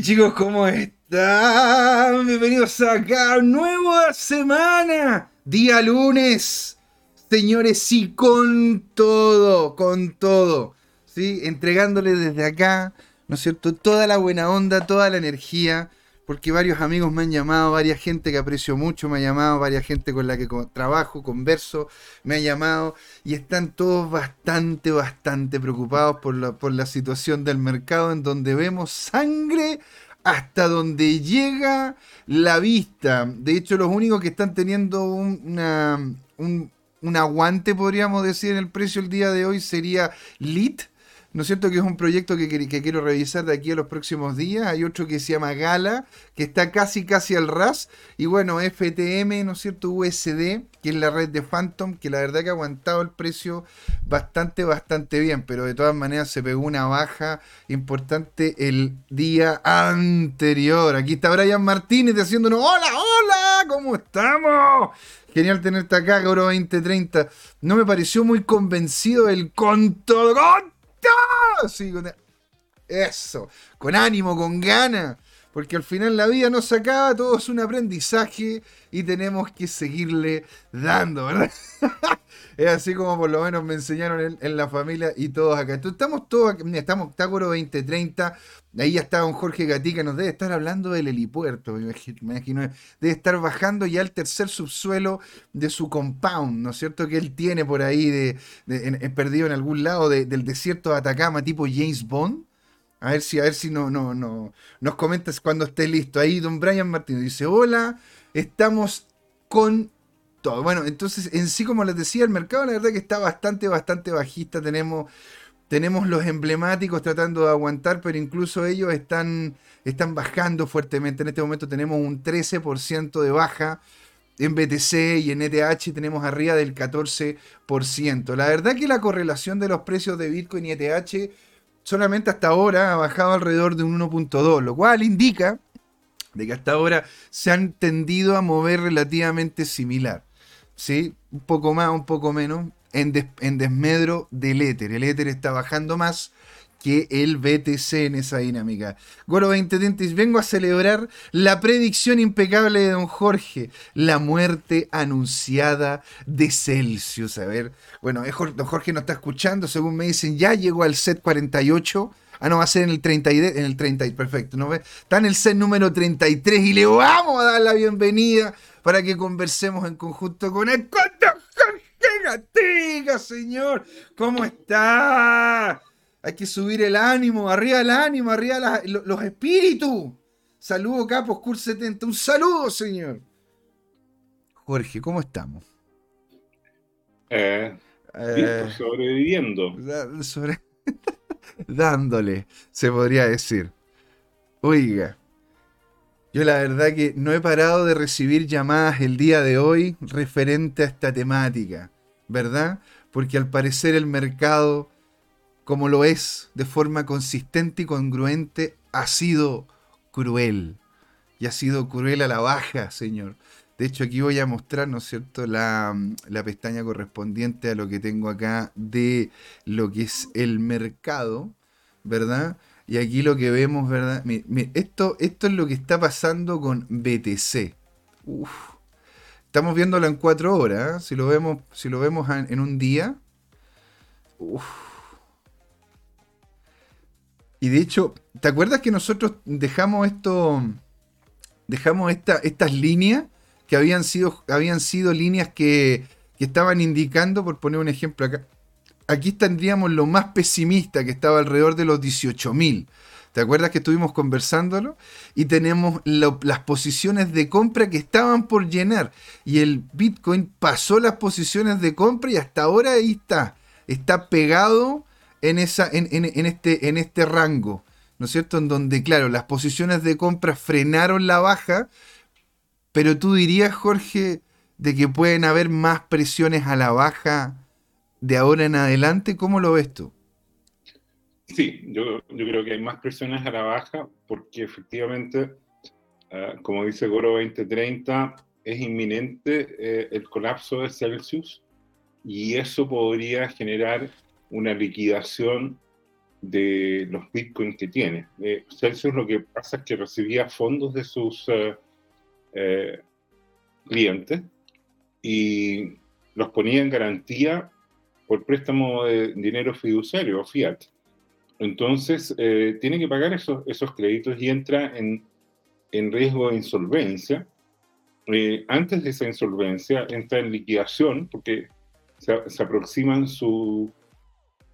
Chicos, ¿cómo están? Bienvenidos acá, nueva semana, día lunes. Señores, sí, con todo, con todo. ¿Sí? Entregándole desde acá, ¿no es cierto? Toda la buena onda, toda la energía porque varios amigos me han llamado, varias gente que aprecio mucho me ha llamado, varias gente con la que trabajo, converso, me ha llamado y están todos bastante, bastante preocupados por la, por la situación del mercado en donde vemos sangre hasta donde llega la vista. De hecho, los únicos que están teniendo un, un aguante, podríamos decir, en el precio el día de hoy sería LIT ¿no es cierto? Que es un proyecto que, quiero revisar de aquí a los próximos días. Hay otro que se llama Gala, que está casi casi al ras. Y bueno, FTM, ¿no es cierto? USD, que es la red de Phantom, que la verdad que ha aguantado el precio bastante, bastante bien. Pero de todas maneras se pegó una baja importante el día anterior. Aquí está Brian Martínez haciéndonos, hola, hola, ¿cómo estamos? Genial tenerte acá, Goro 2030. No me pareció muy convencido el con todo, con eso, con ánimo, con ganas. Porque al final la vida no se acaba, todo es un aprendizaje y tenemos que seguirle dando, ¿verdad? es así como por lo menos me enseñaron en, la familia y todos acá. Entonces, estamos todos, estamos Tácoro 2030, ahí ya está don Jorge Gatica, nos debe estar hablando del helipuerto, me imagino, debe estar bajando ya el tercer subsuelo de su compound, ¿no es cierto? Que él tiene por ahí, de, perdido en algún lado del desierto de Atacama, tipo James Bond. A ver si, a ver si no, no, no, nos comentas cuando esté listo. Ahí don Brian Martínez dice, hola, estamos con todo. Bueno, entonces en sí, como les decía, el mercado la verdad que está bastante, bastante bajista. Tenemos, tenemos los emblemáticos tratando de aguantar, pero incluso ellos están, están bajando fuertemente. En este momento tenemos un 13% de baja. En BTC y en ETH tenemos arriba del 14%. La verdad que la correlación de los precios de Bitcoin y ETH solamente hasta ahora ha bajado alrededor de un 1.2, lo cual indica de que hasta ahora se han tendido a mover relativamente similar. ¿sí? Un poco más, un poco menos, en, en desmedro del Ether. El Ether está bajando más que el BTC en esa dinámica. Goro 2030, vengo a celebrar la predicción impecable de don Jorge, la muerte anunciada de Celsius. A ver, bueno, don Jorge no está escuchando, según me dicen, ya llegó al set 48. Ah, no, va a ser en el 30, en el 30, perfecto. ¿no? Está en el set número 33 y le vamos a dar la bienvenida para que conversemos en conjunto con el Jorge Gatiga, señor. ¿Cómo está? Hay que subir el ánimo, arriba el ánimo, arriba los espíritus. Saludo Capos Cur 70. Un saludo, señor. Jorge, ¿cómo estamos? Eh, eh sobreviviendo. Dándole, se podría decir. Oiga, yo la verdad que no he parado de recibir llamadas el día de hoy referente a esta temática, ¿verdad? Porque al parecer el mercado como lo es de forma consistente y congruente, ha sido cruel. Y ha sido cruel a la baja, Señor. De hecho, aquí voy a mostrar, ¿no es cierto?, la, pestaña correspondiente a lo que tengo acá de lo que es el mercado, ¿verdad? Y aquí lo que vemos, ¿verdad? esto, esto es lo que está pasando con BTC. Estamos viéndolo en cuatro horas. ¿eh? Si lo vemos, si lo vemos en, un día. Uf y de hecho, ¿te acuerdas que nosotros dejamos esto, dejamos esta, estas líneas que habían sido, habían sido líneas que, que estaban indicando, por poner un ejemplo acá, aquí tendríamos lo más pesimista que estaba alrededor de los 18.000. ¿Te acuerdas que estuvimos conversándolo? Y tenemos las posiciones de compra que estaban por llenar. Y el Bitcoin pasó las posiciones de compra y hasta ahora ahí está. Está pegado en, esa, en, en, este, en este rango, ¿no es cierto? En donde, claro, las posiciones de compra frenaron la baja, pero tú dirías, Jorge, de que pueden haber más presiones a la baja de ahora en adelante. ¿Cómo lo ves tú? Sí, yo, yo creo que hay más presiones a la baja porque efectivamente, ah, como dice Goro 2030, es inminente eh, el colapso de Celsius y eso podría generar una liquidación de los bitcoins que tiene. Eh, Celsius lo que pasa es que recibía fondos de sus eh, eh, clientes y los ponía en garantía por préstamo de dinero fiduciario o fiat. Entonces, tiene que pagar esos, esos créditos y entra en, en riesgo de insolvencia. antes de esa insolvencia, entra en liquidación porque se aproximan su,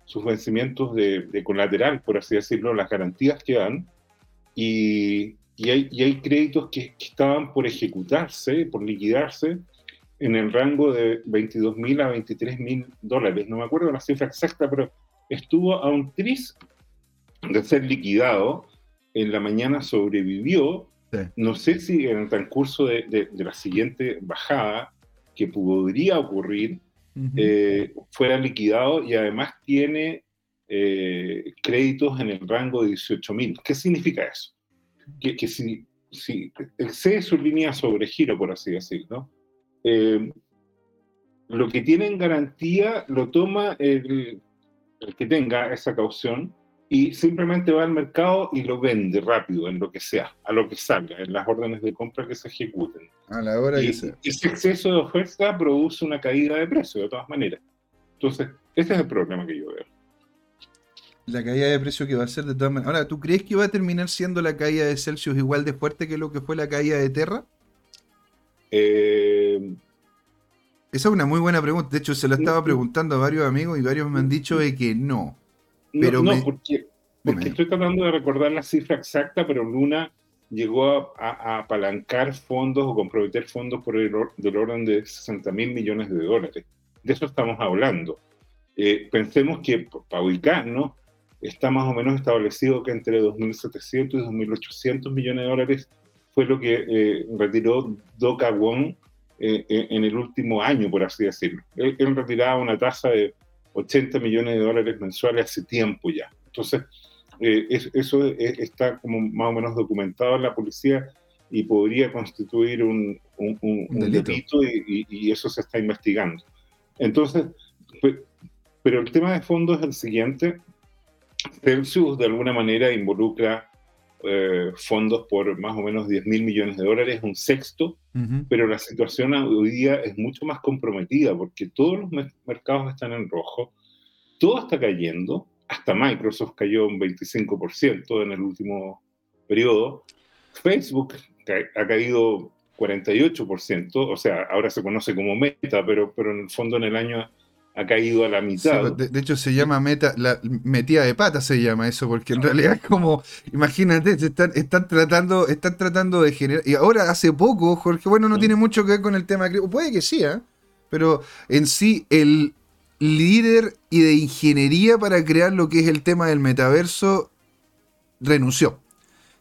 sus vencimientos de, colateral, por así decirlo, las garantías que dan, y, y, hay, y hay, créditos que, estaban por ejecutarse, por liquidarse, en el rango de 22 mil a 23 mil dólares. No me acuerdo la cifra exacta, pero estuvo a un tris de ser liquidado. En la mañana sobrevivió. No sé si en el transcurso de, de la siguiente bajada, que podría ocurrir, eh, fuera liquidado y además tiene eh, créditos en el rango de 18 mil. ¿Qué significa eso? Que, si, si excede su línea sobre giro, por así decirlo, eh, lo que tiene en garantía lo toma el que tenga esa caución y simplemente va al mercado y lo vende rápido en lo que sea, a lo que salga, en las órdenes de compra que se ejecuten. A la hora y, que sea. Ese exceso de oferta produce una caída de precio, de todas maneras. Entonces, ese es el problema que yo veo. La caída de precio que va a ser de todas maneras. Ahora, ¿tú crees que va a terminar siendo la caída de Celsius igual de fuerte que lo que fue la caída de Terra? Eh, Esa es una muy buena pregunta. De hecho, se la estaba preguntando a varios amigos y varios me han dicho de que no. Pero no, porque, porque estoy tratando de recordar la cifra exacta, pero Luna llegó a, apalancar fondos o comprometer fondos por el del orden de 60 mil millones de dólares. De eso estamos hablando. Eh, pensemos que, para ubicarnos, está más o menos establecido que entre 2.700 y 2.800 millones de dólares fue lo que eh, retiró Doca Wong eh, en el último año, por así decirlo. Él, él retiraba una tasa de 80 millones de dólares mensuales hace tiempo ya. Entonces, eh, eso está como más o menos documentado en la policía y podría constituir un, un, delito, y, eso se está investigando. Entonces, pero el tema de fondo es el siguiente. Celsius de alguna manera involucra eh, fondos por más o menos 10 mil millones de dólares, un sexto, pero la situación hoy día es mucho más comprometida porque todos los mercados están en rojo, todo está cayendo, hasta Microsoft cayó un 25% en el último periodo, Facebook ha caído 48%, o sea, ahora se conoce como Meta, pero, pero en el fondo en el año ha caído a la mitad. de, hecho, se llama meta, la metida de pata se llama eso, porque en realidad es como, imagínate, están, están tratando, están tratando de generar. Y ahora hace poco, Jorge, bueno, no tiene mucho que ver con el tema puede que sí, ¿eh? pero en sí el líder y de ingeniería para crear lo que es el tema del metaverso renunció.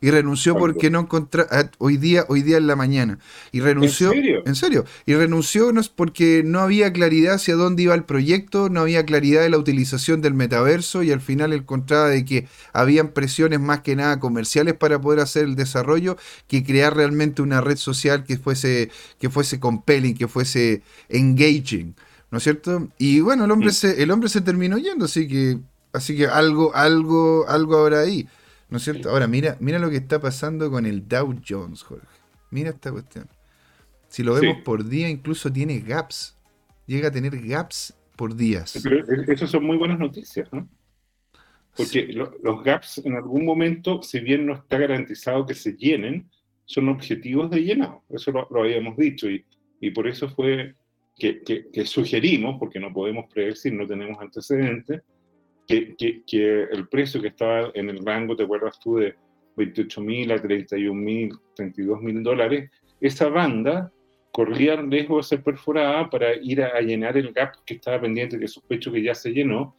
Y renunció porque no encontró, ah, hoy día, hoy día en la mañana. Y renunció. ¿En serio? En serio. Y renunció no es porque no había claridad hacia dónde iba el proyecto, no había claridad de la utilización del metaverso y al final encontraba de que habían presiones más que nada comerciales para poder hacer el desarrollo que crear realmente una red social que fuese, que fuese compelling, que fuese engaging. ¿No es cierto? Y bueno, el hombre, se, el hombre se terminó yendo, así que, así que algo, algo, algo habrá ahí. ¿No es cierto? Ahora, mira, mira lo que está pasando con el Dow Jones, Jorge. Mira esta cuestión. Si lo vemos por día, incluso tiene gaps. Llega a tener gaps por días. Pero esas son muy buenas noticias, ¿no? Porque los gaps en algún momento, si bien no está garantizado que se llenen, son objetivos de llenado. Eso lo, habíamos dicho y, y, por eso fue que, que, que, sugerimos, porque no podemos predecir, no tenemos antecedentes, que, que, el precio que estaba en el rango, ¿te acuerdas tú? De 28 mil a 31 mil, 32 mil dólares, esa banda corría el riesgo de ser perforada para ir a, llenar el gap que estaba pendiente, que sospecho que ya se llenó,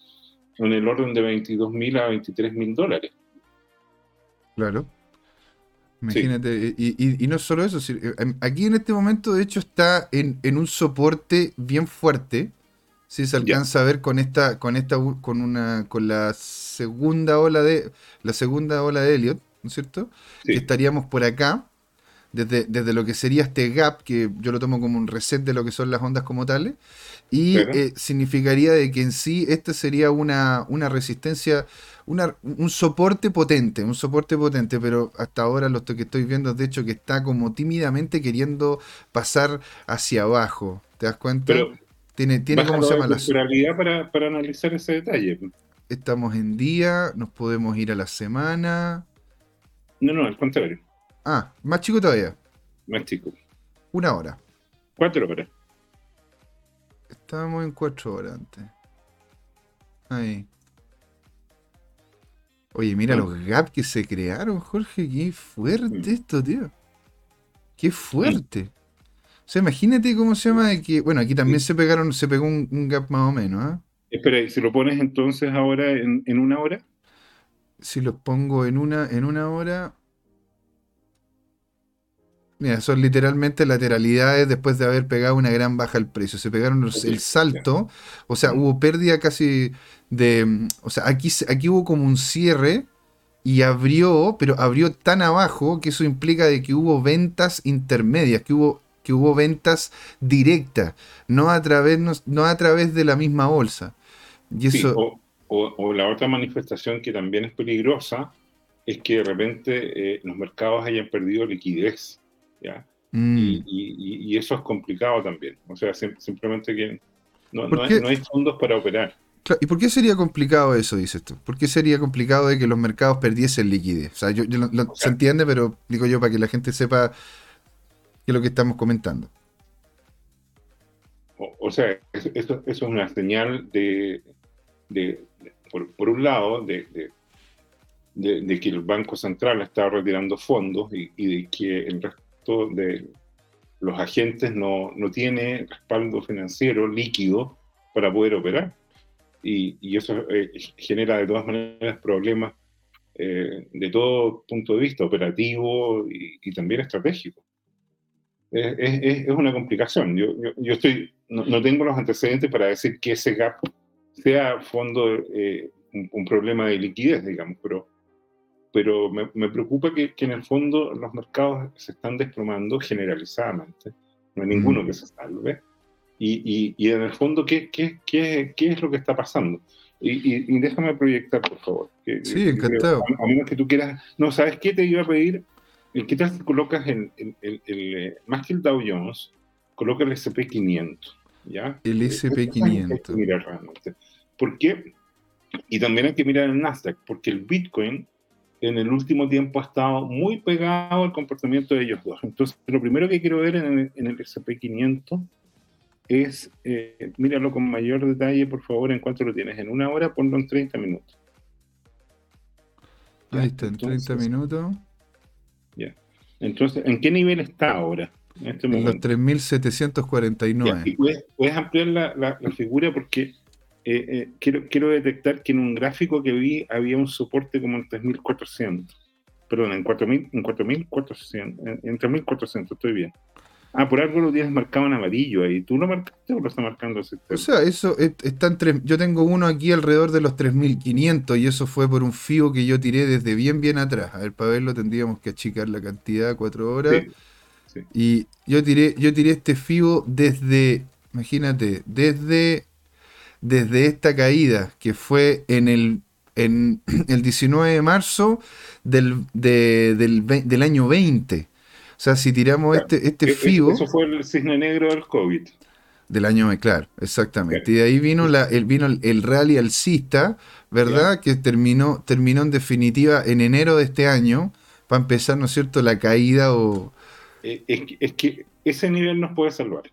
en el orden de 22 mil a 23 mil dólares. Claro. Imagínate, y, y, no solo eso, em, aquí en este momento de hecho está en, en un soporte bien fuerte, Sí, se alcanza a ver con esta, con esta, con una, con la segunda ola de, la segunda ola de Elliot, ¿no es cierto? Que estaríamos por acá. desde, desde lo que sería este gap, que yo lo tomo como un reset de lo que son las ondas como tales, y eh, significaría de que en sí esta sería una, una resistencia, una, un soporte potente, un soporte potente, pero hasta ahora lo que estoy viendo es de hecho que está como tímidamente queriendo pasar hacia abajo. ¿Te das cuenta? Tiene, tiene ¿cómo se llama la para, para analizar ese detalle. Estamos en día, nos podemos ir a la semana. No, no, al contrario. Ah, más chico todavía. Más chico. Una hora. Cuatro horas. Estábamos en cuatro horas antes. Ahí. Oye, mira los gaps que se crearon, Jorge. Qué fuerte esto, tío. Qué fuerte. O sea, imagínate cómo se llama de que. Bueno, aquí también se pegaron, se pegó un, gap más o menos, ¿ah? Espera, ¿y si lo pones entonces ahora en, en, una hora? Si lo pongo en una, en una hora. Mira, son literalmente lateralidades después de haber pegado una gran baja al precio. Se pegaron el salto, o sea, hubo pérdida casi de... O sea, aquí, aquí hubo como un cierre y abrió, pero abrió tan abajo que eso implica de que hubo ventas intermedias, que hubo, que hubo ventas directas, no a través, no, a través de la misma bolsa. Y eso... o, la otra manifestación que también es peligrosa es que de repente eh, los mercados hayan perdido liquidez. Mm. Y, eso es complicado también. O sea, simplemente que no, hay, fondos para operar. ¿Y por qué sería complicado eso, dices tú? ¿Por qué sería complicado de que los mercados perdiesen liquidez? O sea, yo, se entiende, pero digo yo para que la gente sepa qué es lo que estamos comentando. O, sea, eso, es una señal de, por, un lado, de, de, que el Banco Central está retirando fondos y, de que el resto de los agentes no, no tiene respaldo financiero líquido para poder operar. Y, y eso eh, genera de todas maneras problemas eh, de todo punto de vista, operativo y, también estratégico. Es, es, es, una complicación. Yo, yo, estoy, no, tengo los antecedentes para decir que ese gap sea fondo eh, un, un, problema de liquidez, digamos, pero pero me, preocupa que, en el fondo los mercados se están desplomando generalizadamente. No hay ninguno mm. que se salve. Y, y, en el fondo, ¿qué, qué, qué, qué es lo que está pasando? Y, déjame proyectar, por favor. sí, encantado. a, menos que tú quieras. No, ¿sabes qué te iba a pedir? ¿Qué tal si colocas el, el, el, más que el Dow Jones, coloca el SP500? ¿ya? El SP500. Mira realmente. ¿Por qué? Y también hay que mirar el Nasdaq, porque el Bitcoin en el último tiempo ha estado muy pegado al comportamiento de ellos dos. Entonces, lo primero que quiero ver en el, SP500 es, eh, míralo con mayor detalle, por favor, en cuánto lo tienes. En una hora, ponlo en 30 minutos. Ahí está, en 30 minutos. Entonces, ¿en qué nivel está ahora? En, este en los 3.749. Puedes, puedes, ampliar la, la, la figura porque eh, eh, quiero, quiero detectar que en un gráfico que vi había un soporte como en 3.400. Perdón, en 4.000, en 4.400, en, 3.400, estoy bien. Ah, por algo lo tienes marcado en amarillo ahí. ¿Tú lo marcaste o lo está marcando O sea, eso está entre, Yo tengo uno aquí alrededor de los 3.500 y eso fue por un FIO que yo tiré desde bien, bien atrás. A ver, para verlo tendríamos que achicar la cantidad, cuatro horas. Y yo tiré, yo tiré este FIO desde, imagínate, desde desde esta caída, que fue en el, en el 19 de marzo del, del, año 20. O sea, si tiramos este, este e-, FIBO... Eso fue el cisne negro del COVID. Del año, claro, exactamente. Y de ahí vino, la, el, vino el, rally alcista, ¿verdad? Que terminó, terminó en definitiva en enero de este año, para empezar, ¿no es cierto?, la caída o... Eh, es, que, ese nivel nos puede salvar,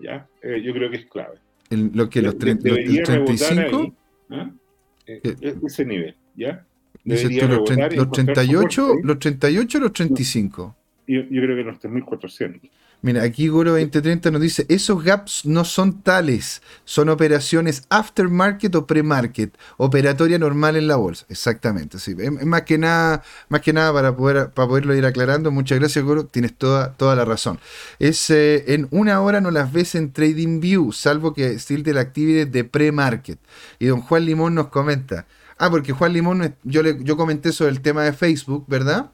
¿ya? Eh, yo creo que es clave lo que los, 35 ¿ah? eh, eh, ese nivel, ¿ya? los, 38, los 38 o los 35. Yo, creo que los 3400. Mira, aquí Goro 2030 nos dice, esos gaps no son tales, son operaciones aftermarket o pre-market, operatoria normal en la bolsa. Exactamente, sí. Es, más que nada, más que nada para poder para poderlo ir aclarando. Muchas gracias, Goro, tienes toda, toda la razón. Es eh, en una hora no las ves en Trading View, salvo que still de la actividad de pre-market. Y don Juan Limón nos comenta, ah, porque Juan Limón, yo, le, yo comenté sobre el tema de Facebook, ¿verdad?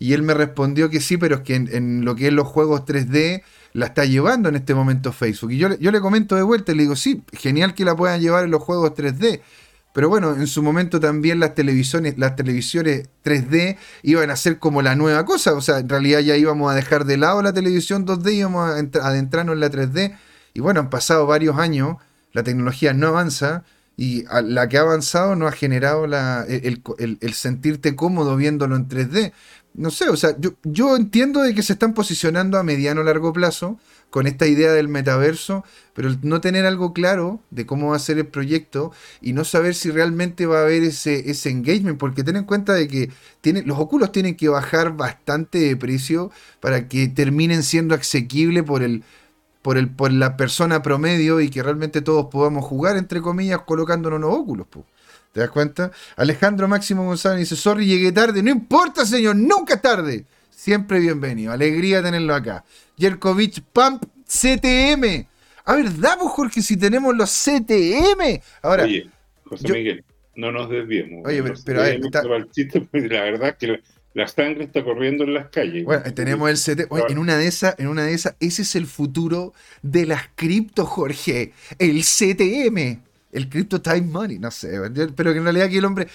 Y él me respondió que sí, pero es que en, lo que es los juegos 3D la está llevando en este momento Facebook. Y yo, yo le comento de vuelta y le digo, sí, genial que la puedan llevar en los juegos 3D. Pero bueno, en su momento también las televisiones, las televisiones 3D iban a ser como la nueva cosa. O sea, en realidad ya íbamos a dejar de lado la televisión 2D y íbamos a adentrarnos en la 3D. Y bueno, han pasado varios años, la tecnología no avanza y la que ha avanzado no ha generado el, el, sentirte cómodo viéndolo en 3D. No sé, o sea, yo, yo entiendo de que se están posicionando a mediano largo plazo con esta idea del metaverso, pero no tener algo claro de cómo va a ser el proyecto y no saber si realmente va a haber ese, ese engagement, porque ten en cuenta de que tiene, los óculos tienen que bajar bastante de precio para que terminen siendo asequibles por el, por, el, por la persona promedio y que realmente todos podamos jugar, entre comillas, colocándonos los óculos. ¿Te das cuenta? Alejandro Máximo González dice, sorry, llegué tarde. No importa, señor, nunca tarde. Siempre bienvenido. Alegría tenerlo acá. Jerkovich Pump CTM. A ver, damos, Jorge, si tenemos los CTM. Ahora, Oye, José Miguel, no nos desviemos. Oye, pero, a ver, la verdad que la, sangre está corriendo en las calles. Bueno, tenemos el CTM. Oye, en una de esas, en una de esas, ese es el futuro de las cripto, Jorge. El CTM el Crypto Time Money, no sé, pero que en realidad aquí el hombre,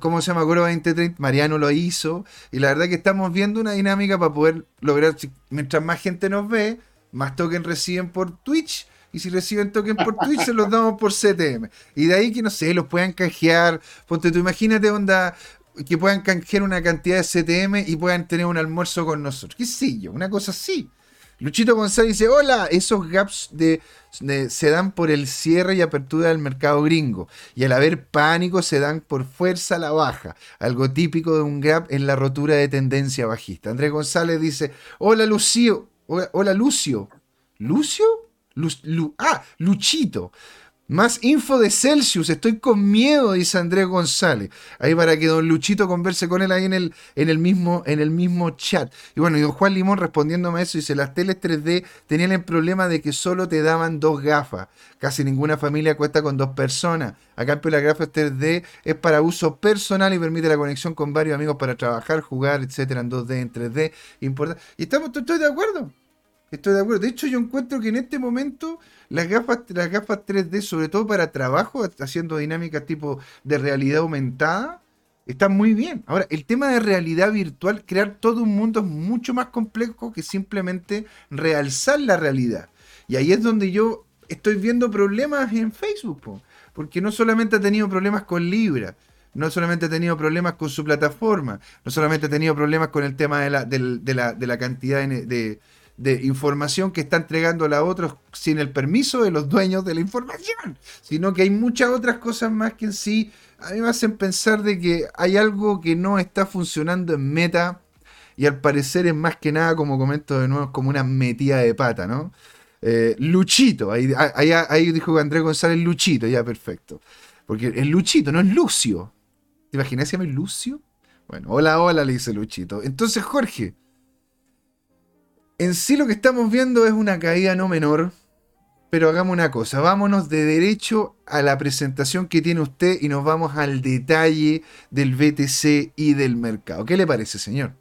¿cómo se llama? Goro 2030, Mariano lo hizo, y la verdad que estamos viendo una dinámica para poder lograr, mientras más gente nos ve, más token reciben por Twitch, y si reciben token por Twitch, se los damos por CTM. Y de ahí que, no sé, los puedan canjear, ponte tú, imagínate onda, que puedan canjear una cantidad de CTM y puedan tener un almuerzo con nosotros, qué sé yo, una cosa así. Luchito González dice, hola, esos gaps de, se dan por el cierre y apertura del mercado gringo. Y al haber pánico se dan por fuerza a la baja. Algo típico de un gap en la rotura de tendencia bajista. Andrés González dice, hola Lucio, hola, Lucio. ¿Lucio? ah, Luchito. Más info de Celsius, estoy con miedo, dice Andrés González. Ahí para que don Luchito converse con él ahí en el, en el, mismo, en el mismo chat. Y bueno, y don Juan Limón respondiéndome a eso, dice, las teles 3D tenían el problema de que solo te daban dos gafas. Casi ninguna familia cuesta con dos personas. A cambio, la gafas 3D es para uso personal y permite la conexión con varios amigos para trabajar, jugar, etcétera, en 2D, en 3D. Importante. Y estamos, estoy de acuerdo. Estoy de acuerdo. De hecho, yo encuentro que en este momento las gafas, las gafas 3D, sobre todo para trabajo, haciendo dinámicas tipo de realidad aumentada, están muy bien. Ahora, el tema de realidad virtual, crear todo un mundo es mucho más complejo que simplemente realzar la realidad. Y ahí es donde yo estoy viendo problemas en Facebook, porque no solamente ha tenido problemas con Libra, no solamente ha tenido problemas con su plataforma, no solamente ha tenido problemas con el tema de la, de la, de la cantidad de, de información que está entregando a otros sin el permiso de los dueños de la información, sino que hay muchas otras cosas más que en sí a mí me hacen pensar de que hay algo que no está funcionando en meta y al parecer es más que nada, como comento de nuevo, como una metida de pata, ¿no? Eh, Luchito, ahí, ahí, dijo Andrés González Luchito, ya perfecto. Porque es Luchito, no es Lucio. ¿Te imaginas si llama Lucio? Bueno, hola, hola, le dice Luchito. Entonces, Jorge, en sí lo que estamos viendo es una caída no menor, pero hagamos una cosa, vámonos de derecho a la presentación que tiene usted y nos vamos al detalle del BTC y del mercado. ¿Qué le parece, señor?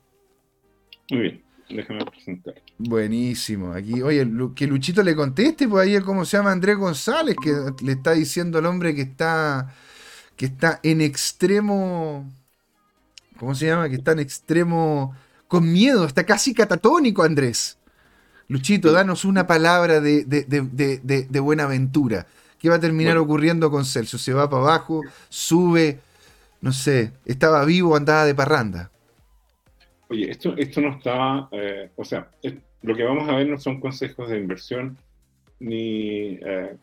Muy bien, déjame presentar. Buenísimo. Aquí, oye, que Luchito le conteste, pues ahí cómo se llama Andrés González, que le está diciendo al hombre que está, que está en extremo, ¿cómo se llama? Que está en extremo con miedo, está casi catatónico Andrés. Luchito, danos una palabra de, de, buena aventura. ¿Qué va a terminar ocurriendo con Celso? ¿Se va para abajo? ¿Sube? No sé, ¿estaba vivo o andaba de parranda? Oye, esto, esto no estaba, eh, o sea, lo que vamos a ver no son consejos de inversión ni eh,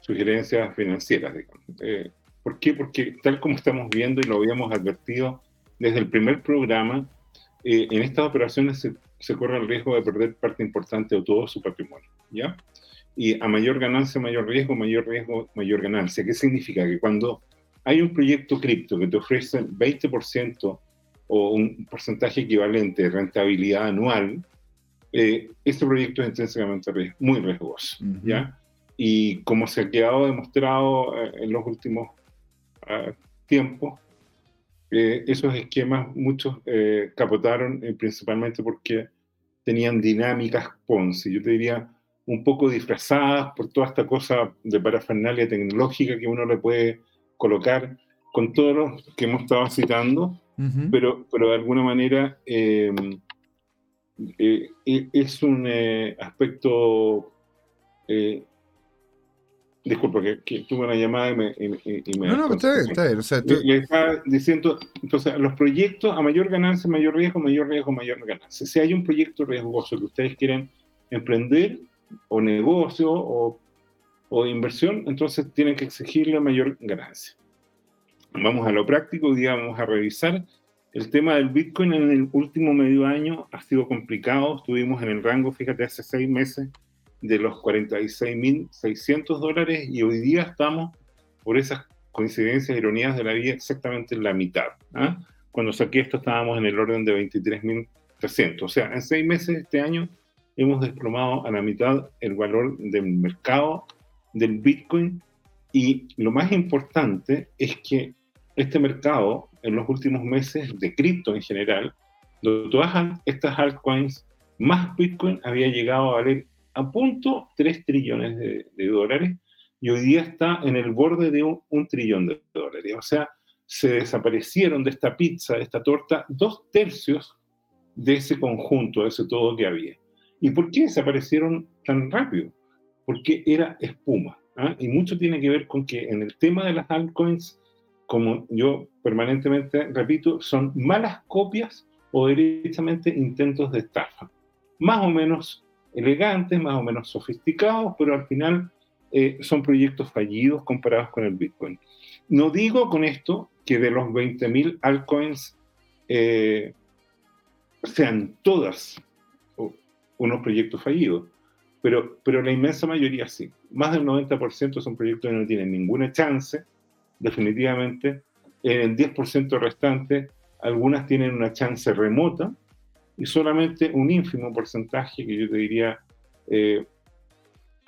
sugerencias financieras, digamos. Eh, ¿Por qué? Porque tal como estamos viendo y lo habíamos advertido desde el primer programa, eh, en estas operaciones se, corre el riesgo de perder parte importante o todo su patrimonio, ¿ya? Y a mayor ganancia, mayor riesgo, mayor riesgo, mayor ganancia. ¿Qué significa? Que cuando hay un proyecto cripto que te ofrece 20% o un porcentaje equivalente de rentabilidad anual, eh, este proyecto es intrínsecamente muy riesgoso, ¿ya? Y como se ha quedado demostrado eh, en los últimos ah, tiempos, eh, esos esquemas muchos eh, capotaron principalmente porque tenían dinámicas Ponzi, yo te diría un poco disfrazadas por toda esta cosa de parafernalia tecnológica que uno le puede colocar con todos los que hemos estado citando, pero, pero de alguna manera em, eh, es un eh, aspecto... Eh, disculpa, que, tuve una llamada y me... no, no, está bien, está bien. O sea, Le, estaba diciendo, entonces, los proyectos a mayor ganancia, mayor riesgo, mayor riesgo, mayor ganancia. Si hay un proyecto riesgoso que ustedes quieren emprender, o negocio, o, o inversión, entonces tienen que exigirle mayor ganancia. Vamos a lo práctico, vamos a revisar el tema del Bitcoin en el último medio año ha sido complicado. Estuvimos en el rango, fíjate, hace seis meses de los 46.600 dólares y hoy día estamos, por esas coincidencias, ironías de la vida, exactamente en la mitad. ¿ah? Cuando saqué esto estábamos en el orden de 23.300. O sea, en seis meses este año hemos desplomado a la mitad el valor del mercado del Bitcoin y lo más importante es que este mercado en los últimos meses de cripto en general, donde todas estas altcoins más Bitcoin había llegado a valer a punto 3 trillones de, dólares y hoy día está en el borde de un, trillón de dólares. O sea, se desaparecieron de esta pizza, de esta torta, dos tercios de ese conjunto, de ese todo que había. ¿Y por qué desaparecieron tan rápido? Porque era espuma. ¿ah? Y mucho tiene que ver con que en el tema de las altcoins como yo permanentemente repito, son malas copias o directamente intentos de estafa. Más o menos elegantes, más o menos sofisticados, pero al final eh, son proyectos fallidos comparados con el Bitcoin. No digo con esto que de los 20.000 altcoins eh, sean todas unos proyectos fallidos, pero, pero la inmensa mayoría sí. Más del 90% son proyectos que no tienen ninguna chance definitivamente. En el 10% restante, algunas tienen una chance remota y solamente un ínfimo porcentaje, que yo te diría 10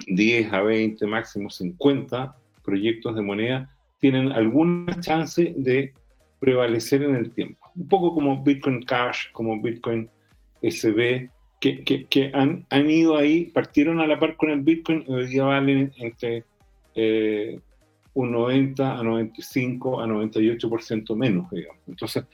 eh, a 20, máximo 50 proyectos de moneda, tienen alguna chance de prevalecer en el tiempo. Un poco como Bitcoin Cash, como Bitcoin SB, que, que, han, han, ido ahí, partieron a la par con el Bitcoin y hoy día valen entre eh, un 90 a 95 a 98% menos, digamos. Entonces,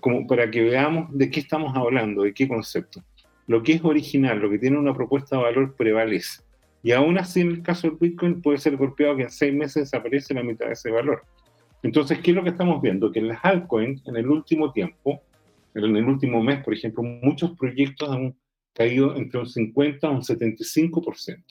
como para que veamos de qué estamos hablando, de qué concepto. Lo que es original, lo que tiene una propuesta de valor prevalece. Y aún así, en el caso del Bitcoin, puede ser golpeado que en seis meses desaparece la mitad de ese valor. Entonces, ¿qué es lo que estamos viendo? Que en las altcoins, en el último tiempo, en el último mes, por ejemplo, muchos proyectos han caído entre un 50 a un 75%.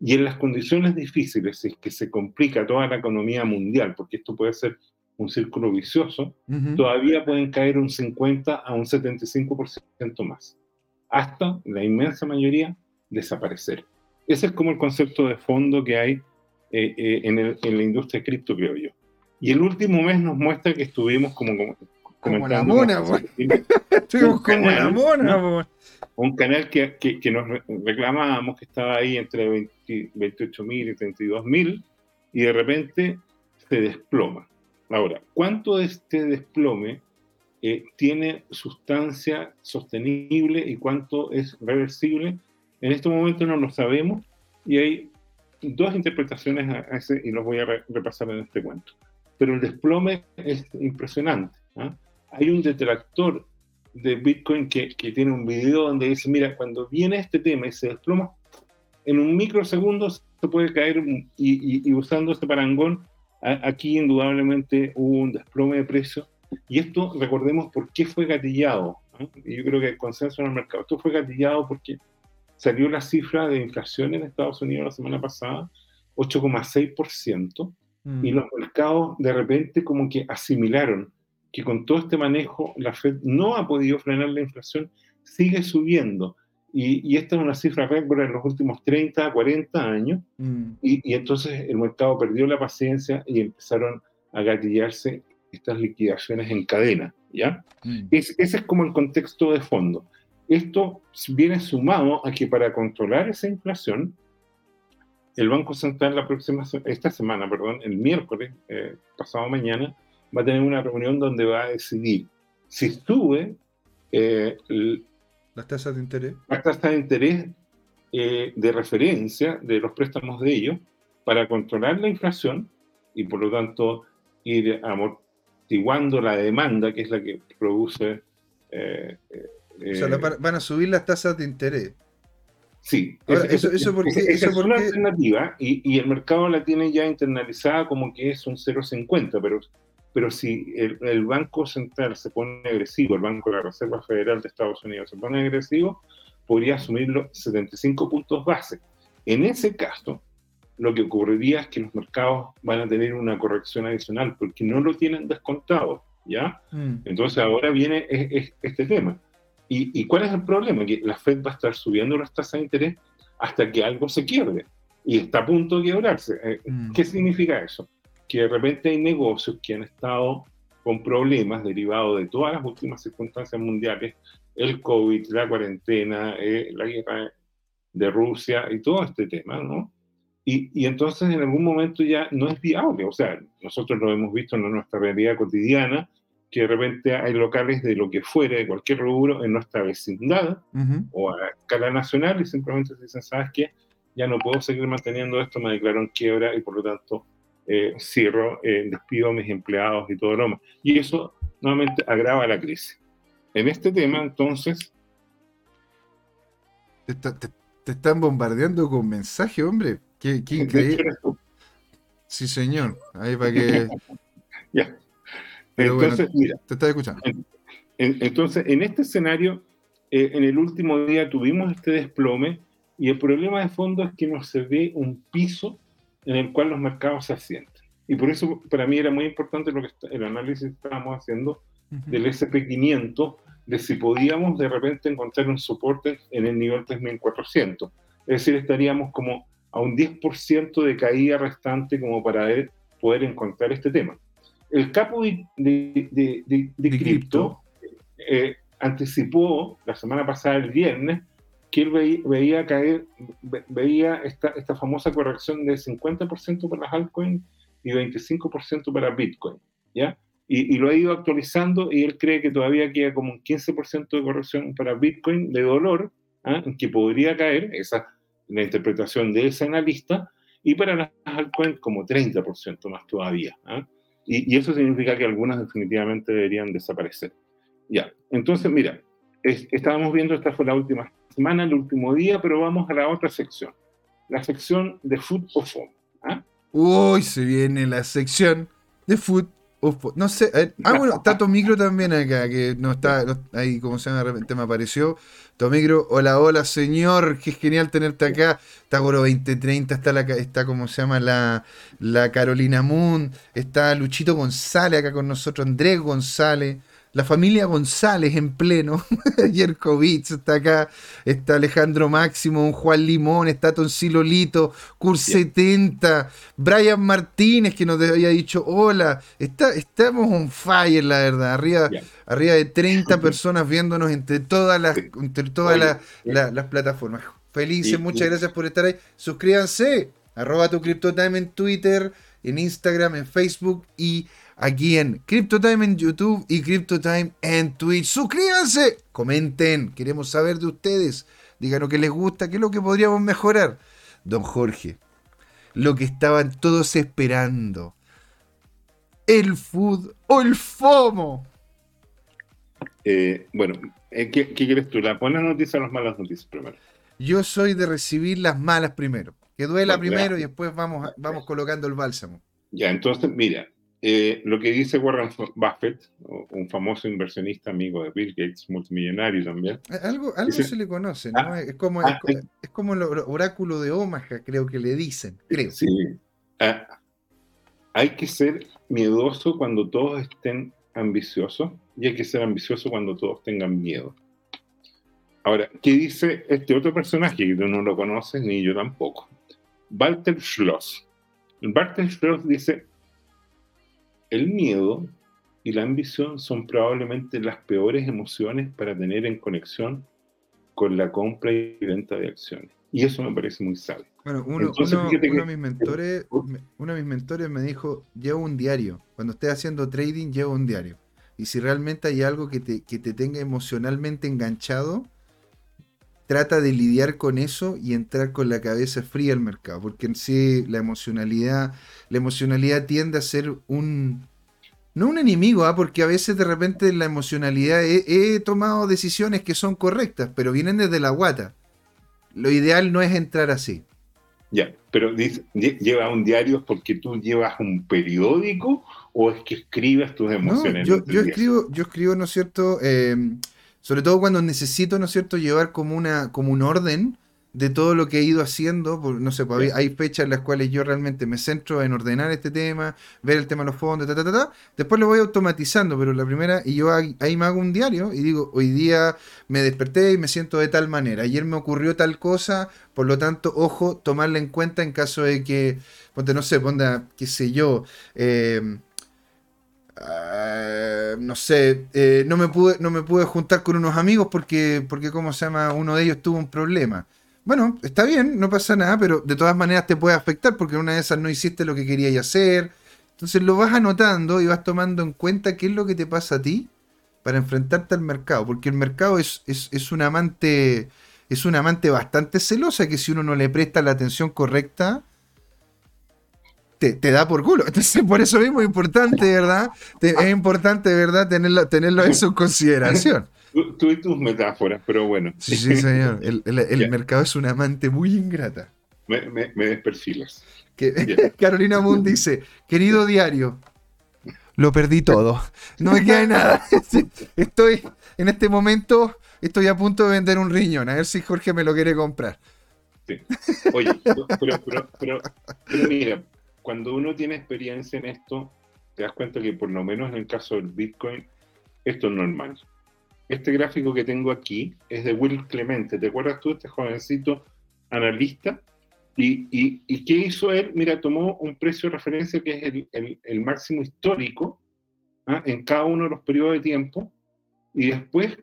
Y en las condiciones difíciles, es que se complica toda la economía mundial, porque esto puede ser un círculo vicioso, todavía pueden caer un 50 a un 75% más, hasta la inmensa mayoría desaparecer. Ese es como el concepto de fondo que hay eh, eh, en, en, la industria cripto, creo yo. Y el último mes nos muestra que estuvimos como, como como la mona, Estuvimos como la mona, Un canal que, que, nos reclamábamos que estaba ahí entre 28 mil y 32 mil y de repente se desploma. Ahora, ¿cuánto de este desplome eh, tiene sustancia sostenible y cuánto es reversible? En este momento no lo sabemos y hay dos interpretaciones a ese y los voy a repasar en este cuento. Pero el desplome es impresionante. ¿ah? hay un detractor de Bitcoin que, tiene un video donde dice, mira, cuando viene este tema y se desploma, en un microsegundo se puede caer y, usando este parangón, aquí indudablemente hubo un desplome de precio. Y esto, recordemos por qué fue gatillado. Y yo creo que el consenso en el mercado. Esto fue gatillado porque salió la cifra de inflación en Estados Unidos la semana pasada, 8,6%, y mm. los mercados de repente como que asimilaron que con todo este manejo la Fed no ha podido frenar la inflación, sigue subiendo. Y, esta es una cifra récord en los últimos 30, 40 años. Mm. Y, entonces el mercado perdió la paciencia y empezaron a gatillarse estas liquidaciones en cadena. ¿ya? Mm. ese es como el contexto de fondo. Esto viene sumado a que para controlar esa inflación, el Banco Central la próxima, esta semana, perdón, el miércoles, eh, pasado mañana, va a tener una reunión donde va a decidir si sube eh, las tasas de interés, las tasas de interés eh, de referencia de los préstamos de ellos para controlar la inflación y por lo tanto ir amortiguando la demanda que es la que produce... Eh, o sea, van a subir las tasas de interés. Sí, eso, eso, porque, es una alternativa y, el mercado la tiene ya internalizada como que es un 0,50, pero, pero si el, Banco Central se pone agresivo, el Banco de la Reserva Federal de Estados Unidos se pone agresivo, podría asumir los 75 puntos base. En ese caso, lo que ocurriría es que los mercados van a tener una corrección adicional porque no lo tienen descontado, ¿ya? Mm. Entonces ahora viene este tema. ¿Y, cuál es el problema? Que la Fed va a estar subiendo las tasas de interés hasta que algo se quiebre y está a punto de quebrarse. Eh, mm. ¿Qué significa eso? Que de repente hay negocios que han estado con problemas derivados de todas las últimas circunstancias mundiales, el COVID, la cuarentena, eh, la guerra de Rusia y todo este tema, ¿no? Y, y, entonces en algún momento ya no es viable. O sea, nosotros lo hemos visto en nuestra realidad cotidiana, que de repente hay locales de lo que fuere, de cualquier rubro, en nuestra vecindad o a escala nacional y simplemente se dicen, ¿sabes qué? Ya no puedo seguir manteniendo esto, me declaro en quiebra y por lo tanto eh, cierro, eh, despido a mis empleados y todo lo demás. Y eso nuevamente agrava la crisis. En este tema, entonces... Te, están bombardeando con mensajes, hombre. Qué, increíble. Sí, señor. Ahí para que... ya entonces, mira, te estás escuchando. entonces, en este escenario, eh, en el último día tuvimos este desplome y el problema de fondo es que no se ve un piso en el cual los mercados se asienten. Y por eso para mí era muy importante lo que el análisis que estábamos haciendo del SP500, de si podíamos de repente encontrar un soporte en el nivel 3400. Es decir, estaríamos como a un 10% de caída restante como para poder encontrar este tema el capo de, de, cripto eh, anticipó la semana pasada, el viernes, que él veía, caer, veía esta, esta famosa corrección de 50% para las altcoins y 25% para Bitcoin, ¿ya? Y, lo ha ido actualizando y él cree que todavía queda como un 15% de corrección para Bitcoin de dolor, ¿ah? que podría caer, esa la interpretación de ese analista, y para las altcoins como 30% más todavía. ¿ah? Y, eso significa que algunas definitivamente deberían desaparecer. Ya, entonces, mira, estábamos viendo, esta fue la última semana, el último día, pero vamos a la otra sección. La sección de Food o FOM. ¿ah? Uy, se viene la sección de Food no sé. ah, bueno, está Tomicro también acá, que no está ahí, como se llama, de repente me apareció. Tomicro, hola, hola, señor, qué genial tenerte acá. Está Goro 2030, está, la, está como se llama la, la Carolina Moon, está Luchito González acá con nosotros, Andrés González la familia González en pleno. Yerkovitz está acá, está Alejandro Máximo, Juan Limón, está Toncilo Lito, Cur 70, Brian Martínez que nos había dicho hola. Está, estamos on fire, la verdad. Arriba, arriba de 30 personas viéndonos entre todas las, entre todas las, plataformas. Felices, muchas gracias por estar ahí. Suscríbanse, arroba tu CryptoTime en Twitter, en Instagram, en Facebook y aquí en CryptoTime en YouTube y CryptoTime en Twitch. Suscríbanse, comenten, queremos saber de ustedes. Díganos qué les gusta, qué es lo que podríamos mejorar. Don Jorge, lo que estaban todos esperando. El food o el FOMO. Eh, bueno, eh, ¿qué, quieres tú? ¿Las buenas noticias o las malas noticias primero? Yo soy de recibir las malas primero. Que duela primero y después vamos, vamos colocando el bálsamo. Ya, entonces, mira, eh, lo que dice Warren Buffett, un famoso inversionista amigo de Bill Gates, multimillonario también. Algo, algo se le conoce, ¿no? Ah, es como, ah, es, como el oráculo de Omaha, creo que le dicen, creo. Sí. Ah, hay que ser miedoso cuando todos estén ambiciosos y hay que ser ambicioso cuando todos tengan miedo. Ahora, ¿qué dice este otro personaje que tú no lo conoces ni yo tampoco? Walter Schloss. Walter Schloss dice, el miedo y la ambición son probablemente las peores emociones para tener en conexión con la compra y venta de acciones. Y eso me parece muy sabio. Bueno, uno, de mis mentores, uno de mis mentores me dijo, lleva un diario. Cuando estés haciendo trading, lleva un diario. Y si realmente hay algo que te, que te tenga emocionalmente enganchado, trata de lidiar con eso y entrar con la cabeza fría al mercado. Porque en sí la emocionalidad, la emocionalidad tiende a ser un, no un enemigo, ¿ah? porque a veces de repente en la emocionalidad he, tomado decisiones que son correctas, pero vienen desde la guata. Lo ideal no es entrar así. Ya, pero ¿lleva un diario porque tú llevas un periódico o es que escribes tus emociones? yo, escribo, yo escribo, ¿no es cierto? Eh, sobre todo cuando necesito, ¿no es cierto?, llevar como, una, como un orden de todo lo que he ido haciendo, no sé, pues, hay fechas en las cuales yo realmente me centro en ordenar este tema, ver el tema de los fondos, ta, ta, ta, después lo voy automatizando, pero la primera, y yo ahí me hago un diario y digo, hoy día me desperté y me siento de tal manera, ayer me ocurrió tal cosa, por lo tanto, ojo, tomarla en cuenta en caso de que, ponte, no sé, ponga, qué sé yo, eh, ah, no sé, eh, no, me pude, no me pude juntar con unos amigos porque, porque, ¿cómo se llama? Uno de ellos tuvo un problema bueno, está bien, no pasa nada, pero de todas maneras te puede afectar porque una de esas no hiciste lo que querías hacer. Entonces lo vas anotando y vas tomando en cuenta qué es lo que te pasa a ti para enfrentarte al mercado, porque el mercado es, es, un amante es un amante bastante celosa que si uno no le presta la atención correcta, te, da por culo. Entonces, por eso mismo es importante, ¿verdad? es importante, ¿verdad? Tenerlo, tenerlo en consideración. Tú, y tus metáforas, pero bueno. Sí, sí, señor. El, mercado es una amante muy ingrata. Me, me, desperfilas. Carolina Moon dice, querido diario, lo perdí todo. No me queda nada. Estoy, en este momento, estoy a punto de vender un riñón. A ver si Jorge me lo quiere comprar. Sí. Oye, pero, pero, pero, mira, cuando uno tiene experiencia en esto, te das cuenta que por lo menos en el caso del Bitcoin, esto es normal este gráfico que tengo aquí es de Will Clemente. ¿Te acuerdas tú, este jovencito analista? ¿Y, y, qué hizo él? Mira, tomó un precio de referencia que es el, máximo histórico ¿ah? en cada uno de los periodos de tiempo y después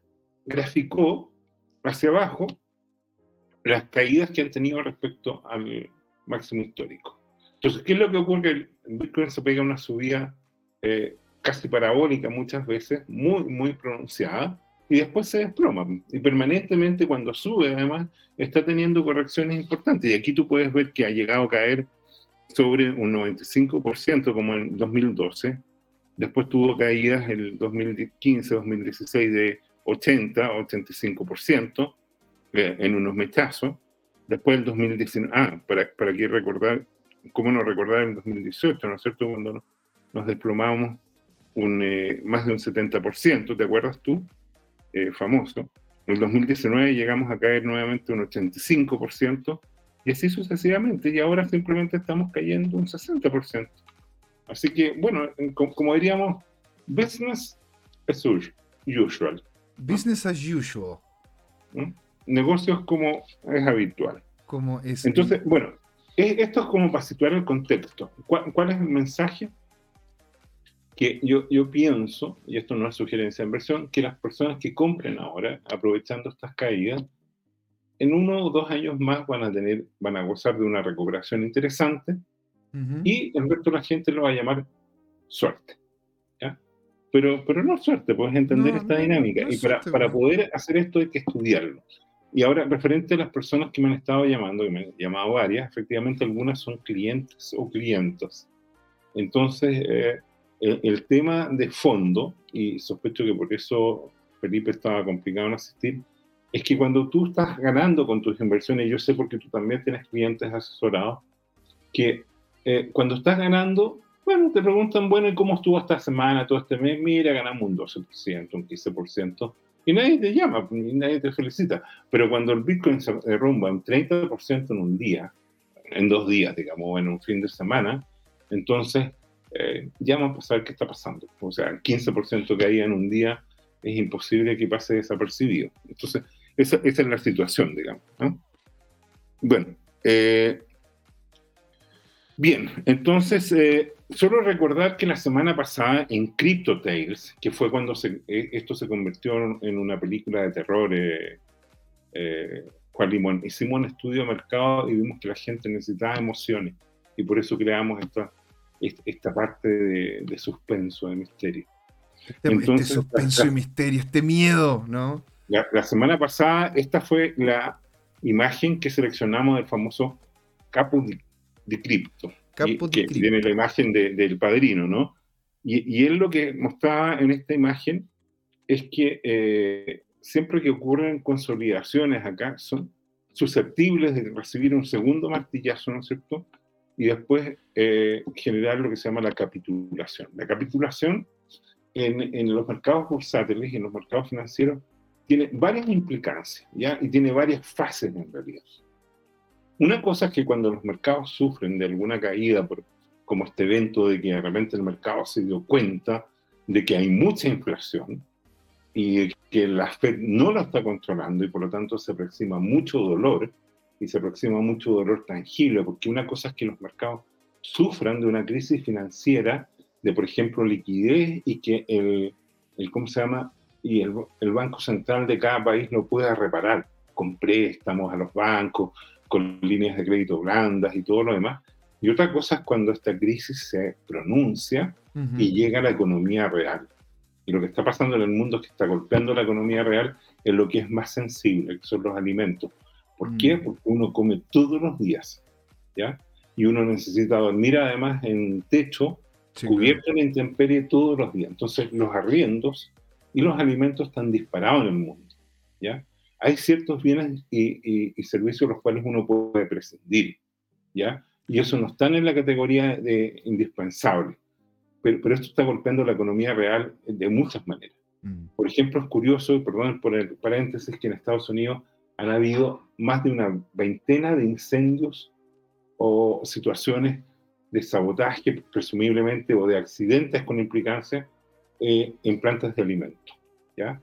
graficó hacia abajo las caídas que han tenido respecto al máximo histórico. Entonces, ¿qué es lo que ocurre? El Bitcoin se pega una subida eh, casi parabólica muchas veces, muy, muy pronunciada, y después se desploma. Y permanentemente cuando sube, además, está teniendo correcciones importantes. Y aquí tú puedes ver que ha llegado a caer sobre un 95% como en 2012. Después tuvo caídas en el 2015, 2016 de 80, 85% eh, en unos mechazos. Después el 2019, ah, para, para aquí recordar, ¿cómo no recordar el 2018, ¿no es cierto? Cuando nos, desplomamos un, eh, más de un 70%, ¿te acuerdas tú? Eh, famoso. En el 2019 llegamos a caer nuevamente un 85% y así sucesivamente y ahora simplemente estamos cayendo un 60%. Así que, bueno, como, diríamos, business as usual. Business as usual. Negocios como es habitual. Como es. Entonces, bueno, esto es como para situar el contexto. ¿Cuál es el mensaje? que yo, yo pienso, y esto no es sugerencia de inversión, que las personas que compren ahora, aprovechando estas caídas, en uno o dos años más van a tener, van a gozar de una recuperación interesante y el resto de la gente lo va a llamar suerte. ¿ya? Pero, pero no suerte, puedes entender esta dinámica. y para, para poder hacer esto hay que estudiarlo. Y ahora, referente a las personas que me han estado llamando, que me han llamado varias, efectivamente algunas son clientes o clientes. Entonces, eh, el, tema de fondo, y sospecho que por eso Felipe estaba complicado en asistir, es que cuando tú estás ganando con tus inversiones, yo sé porque tú también tienes clientes asesorados, que eh, cuando estás ganando, bueno, te preguntan, bueno, ¿y cómo estuvo esta semana, todo este mes? Mira, ganamos un 12%, un 15%, y nadie te llama, y nadie te felicita. Pero cuando el Bitcoin se derrumba un 30% en un día, en dos días, digamos, en un fin de semana, entonces eh, ya vamos a saber qué está pasando. O sea, el 15% que hay en un día es imposible que pase desapercibido. Entonces, esa, es la situación, digamos. Bueno, eh, bien, entonces, eh, solo recordar que la semana pasada en Crypto Tales, que fue cuando esto se convirtió en una película de terror Juan Limón, hicimos un estudio de mercado y vimos que la gente necesitaba emociones y por eso creamos esta, esta parte de, suspenso, de misterio. Este, este suspenso y misterio, este miedo, ¿no? La, semana pasada, esta fue la imagen que seleccionamos del famoso Capo de Cripto, que tiene la imagen del padrino, ¿no? Y, él lo que mostraba en esta imagen es que eh, siempre que ocurren consolidaciones acá, son susceptibles de recibir un segundo martillazo, ¿no es cierto? Y después eh, generar lo que se llama la capitulación. La capitulación en, en los mercados bursátiles y en los mercados financieros tiene varias implicancias, ¿ya? Y tiene varias fases en realidad. Una cosa es que cuando los mercados sufren de alguna caída, como este evento de que de repente el mercado se dio cuenta de que hay mucha inflación y que la Fed no la está controlando y por lo tanto se aproxima mucho dolor y se aproxima mucho dolor tangible, porque una cosa es que los mercados sufran de una crisis financiera de, por ejemplo, liquidez y que el, el ¿cómo se llama? y el, el, Banco Central de cada país lo pueda reparar con préstamos a los bancos, con líneas de crédito blandas y todo lo demás. Y otra cosa es cuando esta crisis se pronuncia y llega a la economía real. Y lo que está pasando en el mundo es que está golpeando la economía real en lo que es más sensible, que son los alimentos. ¿Por qué? Mm. Porque uno come todos los días, ¿ya? Y uno necesita dormir además en techo, cubierto en intemperie todos los días. Entonces los arriendos y los alimentos están disparados en el mundo. ¿ya? Hay ciertos bienes y, y, servicios los cuales uno puede prescindir, ¿ya? y eso no está en la categoría de indispensable. Pero, pero esto está golpeando la economía real de muchas maneras. Mm. Por ejemplo, es curioso, perdón por el paréntesis, que en Estados Unidos han habido más de una veintena de incendios o situaciones de sabotaje, presumiblemente, o de accidentes con implicancia eh, en plantas de alimentos. ¿ya?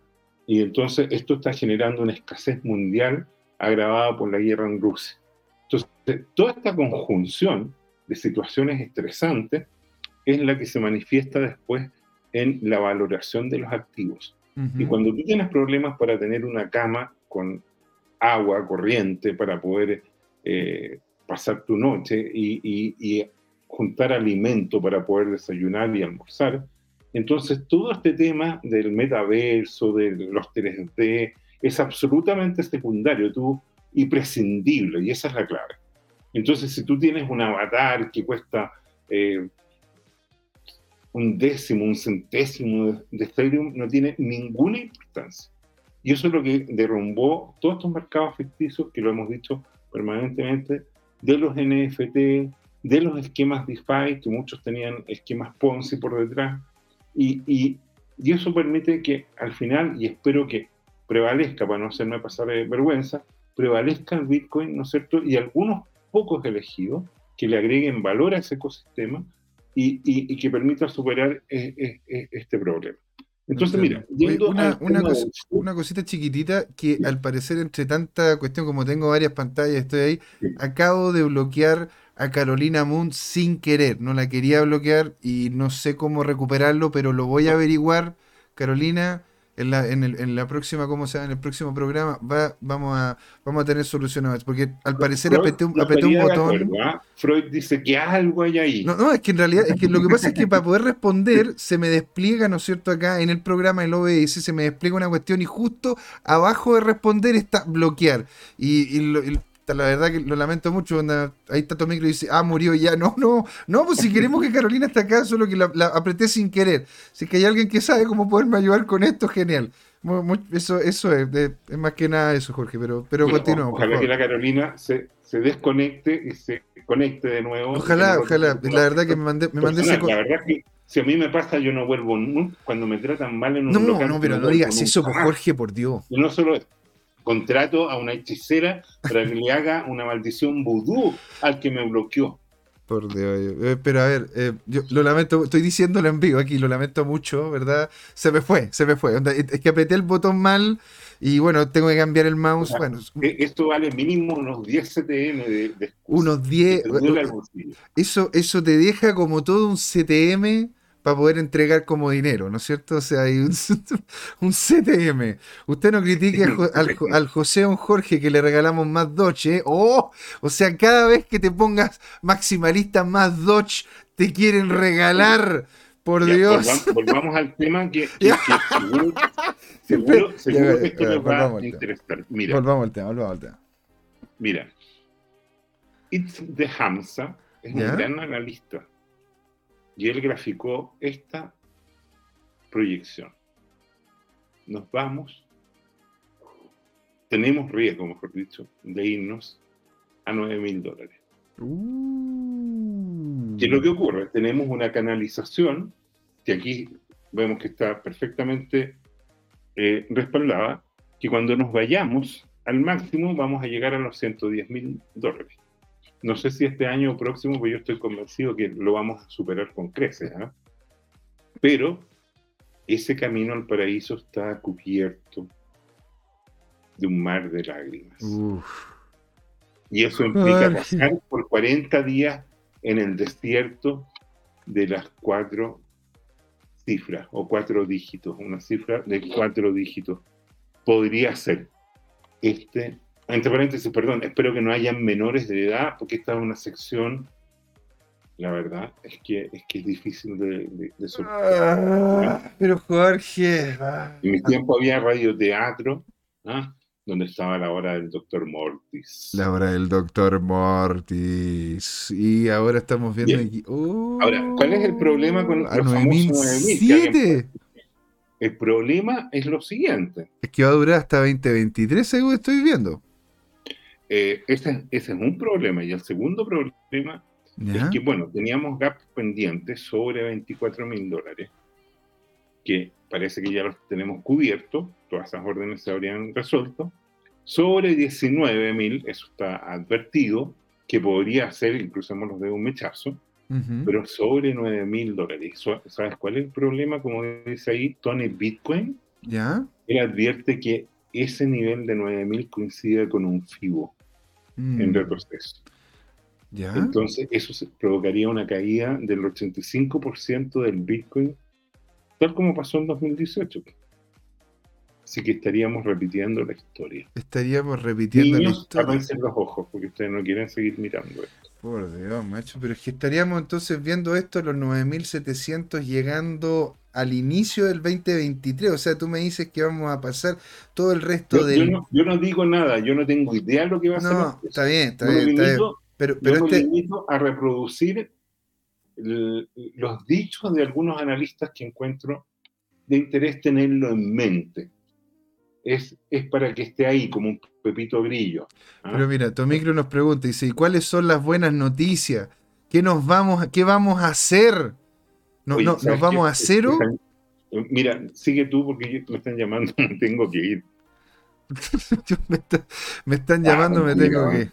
Y entonces esto está generando una escasez mundial agravada por la guerra en Rusia. Entonces, toda esta conjunción de situaciones estresantes es la que se manifiesta después en la valoración de los activos. Y cuando tú tienes problemas para tener una cama con agua corriente para poder eh, pasar tu noche y, y, juntar alimento para poder desayunar y almorzar, entonces, todo este tema del metaverso, de los 3D, es absolutamente secundario tú, y prescindible, y esa es la clave. Entonces, si tú tienes un avatar que cuesta eh, un décimo, un centésimo de Ethereum, no tiene ninguna importancia. Y eso es lo que derrumbó todos estos mercados ficticios, que lo hemos dicho permanentemente, de los NFT, de los esquemas DeFi, que muchos tenían esquemas Ponzi por detrás, y, eso permite que al final, y espero que prevalezca, para no hacerme pasar vergüenza, prevalezca el Bitcoin, ¿no es cierto? Y algunos pocos elegidos que le agreguen valor a ese ecosistema y, que permita superar e, e, e, este problema. Entonces, mira, una, una, cosita chiquitita que al parecer entre tanta cuestión como tengo varias pantallas, estoy ahí, acabo de bloquear a Carolina Moon sin querer. No la quería bloquear y no sé cómo recuperarlo, pero lo voy a averiguar, Carolina. En la, en, el, en la próxima, ¿cómo se llama? En el próximo programa va, vamos, a, vamos a tener soluciones. Porque al parecer apreté un, botón. Freud dice que algo hay ahí. No, no, es que en realidad, es que lo que pasa es que para poder responder se me despliega, ¿no es cierto? Acá en el programa, el OBS, se me despliega una cuestión y justo abajo de responder está bloquear. Y, y, la verdad que lo lamento mucho. ahí está tu micro y dice, ah, murió ya. No, no, no, pues si queremos que Carolina esté acá, solo que la, apreté sin querer. Si es que hay alguien que sabe cómo poderme ayudar con esto, genial. eso eso es, es, más que nada eso, Jorge, pero, pero continuamos. Ojalá que la Carolina se, se, desconecte y se conecte de nuevo. Ojalá, ojalá. la verdad que me mandé, me mandé ese... La verdad que si a mí me pasa, yo no vuelvo nunca. Cuando me tratan mal en un No, local, no, pero no, digas eso, pues, Jorge, por Dios. Y no solo contrato a una hechicera para que le haga una maldición vudú al que me bloqueó. Por Dios, eh, pero a ver, eh, yo lo lamento, estoy diciéndolo en vivo aquí, lo lamento mucho, ¿verdad? Se me fue, se me fue. Es que apreté el botón mal y bueno, tengo que cambiar el mouse. bueno, eh, esto vale mínimo unos 10 CTM de, de Unos 10. Eso, eso te deja como todo un CTM para poder entregar como dinero, ¿no es cierto? O sea, hay un, un CTM. Usted no critique al, Jo- al Jo- al José o Jorge que le regalamos más Dodge, ¿eh? Oh, o sea, cada vez que te pongas maximalista más Dodge, te quieren regalar. Por Ya, Dios. volvam- volvamos al tema que, que- Ya. que seguro, seguro, seguro Ya, que esto les va a interesar. Mira, Volvamos al tema, volvamos al tema. mira. It's de Hamza es ¿Ya? un gran analista. Y él graficó esta proyección. Nos vamos, tenemos riesgo, mejor dicho, de irnos a 9 mil dólares. Uh. ¿Qué es lo que ocurre? Tenemos una canalización que aquí vemos que está perfectamente eh, respaldada, que cuando nos vayamos al máximo vamos a llegar a los 110 mil dólares. No sé si este año o próximo, pero yo estoy convencido que lo vamos a superar con creces. ¿ah? Pero ese camino al paraíso está cubierto de un mar de lágrimas. Uf. Y eso implica pasar por 40 días en el desierto de las cuatro cifras o cuatro dígitos, una cifra de cuatro dígitos. Podría ser este, entre paréntesis, perdón, espero que no hayan menores de edad, porque esta es una sección, la verdad, es que es, que es difícil de, de, de soportar. Ah, pero Jorge. ah. En mi tiempo había radioteatro, ¿ah? donde estaba la hora del doctor Mortis. La hora del doctor Mortis. Y ahora estamos viendo Bien. aquí. Oh, Ahora, ¿cuál es el problema con a los famosos 9000? Que alguien 9007? El problema es lo siguiente. Es que va a durar hasta 2023, según estoy viendo. Eh, ese, ese es un problema. Y el segundo problema ¿Ya? es que, bueno, teníamos gaps pendientes sobre 24 mil dólares, que parece que ya los tenemos cubiertos, todas esas órdenes se habrían resuelto. Sobre 19 mil, eso está advertido, que podría ser, crucemos los dedos, un mechazo, Ujú. pero sobre 9 mil dólares. ¿Sabes cuál es el problema? Como dice ahí Tony Bitcoin, ¿Ya? él advierte que ese nivel de 9 mil coincide con un FIBO Mm, en retroceso. ¿Ya? Entonces, eso provocaría una caída del 85% del Bitcoin, tal como pasó en 2018. Así que estaríamos repitiendo la historia. Estaríamos repitiendo la Niños, historia. tápense los ojos, porque ustedes no quieren seguir mirando esto. Por Dios, macho. Pero es que estaríamos entonces viendo esto, los 9700 llegando al inicio del 2023. O sea, tú me dices que vamos a pasar todo el resto Yo, del. yo no, yo no digo nada, yo no tengo idea de lo que va a ser. No, está bien, está Yo bien, está bien. limito- Pero, yo pero me este. limito a reproducir el- los dichos de algunos analistas que encuentro de interés tenerlo en mente. Es, es para que esté ahí como un pepito grillo. ¿ah? Pero mira, Tomicro nos pregunta, dice, ¿y cuáles son las buenas noticias? ¿Qué nos vamos, a- qué vamos a hacer? ¿No- Oye, no- ¿sabes ¿Nos vamos qué? a cero? Mira, sigue tú porque me están llamando, tengo que ir. Me, está- me están Ah, llamando, me mira. tengo que...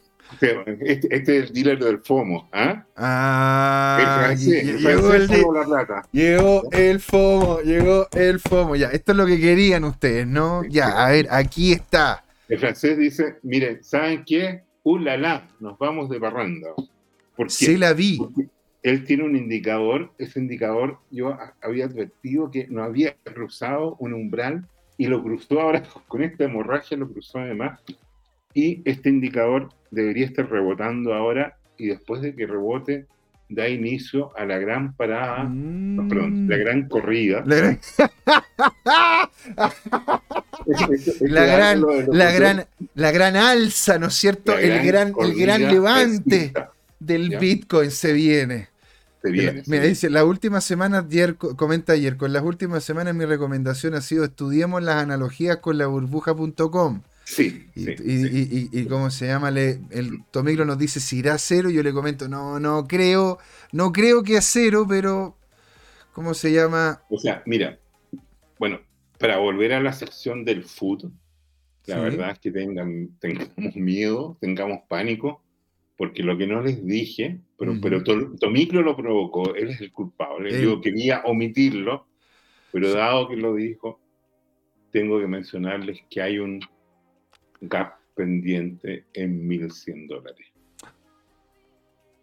Este, este es el dealer del FOMO. ¿ah? Ah, el francés, el llegó, el FOMO la plata. llegó el FOMO, llegó el FOMO. Ya, esto es lo que querían ustedes, ¿no? Ya, a ver, aquí está. El francés dice, miren, ¿saben qué? ¡Uh, la, la! Nos vamos de parranda. ¿Por qué? Se la vi. Porque él tiene un indicador, ese indicador yo había advertido que no había cruzado un umbral y lo cruzó ahora con esta hemorragia, lo cruzó además. Y este indicador debería estar rebotando ahora y después de que rebote da inicio a la gran parada, no, Mm. perdón, la gran corrida. La gran, Este- este- este la gran, la gran, la gran alza, ¿no es cierto? la El gran, el gran levante del Ya. Bitcoin se viene. Se viene, Mira, dice, las últimas semanas, ayer, comenta ayer, con las últimas semanas mi recomendación ha sido estudiemos las analogías con la burbuja.com. Sí, Y, sí, y, sí. y- cómo se llama, Le- el Tomicro nos dice si irá a cero, yo le comento, no, no creo, no creo que a cero, pero ¿cómo se llama? O sea, mira, bueno, para volver a la sección del food, la Sí. verdad es que tengan, tengamos miedo, tengamos pánico, porque lo que no les dije, pero, Ujú. pero To- Tomicro lo provocó, él es el culpable. Él. Yo quería omitirlo, pero dado que lo dijo, tengo que mencionarles que hay un gap pendiente en 1.100 dólares.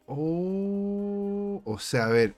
Oh, o sea, a ver,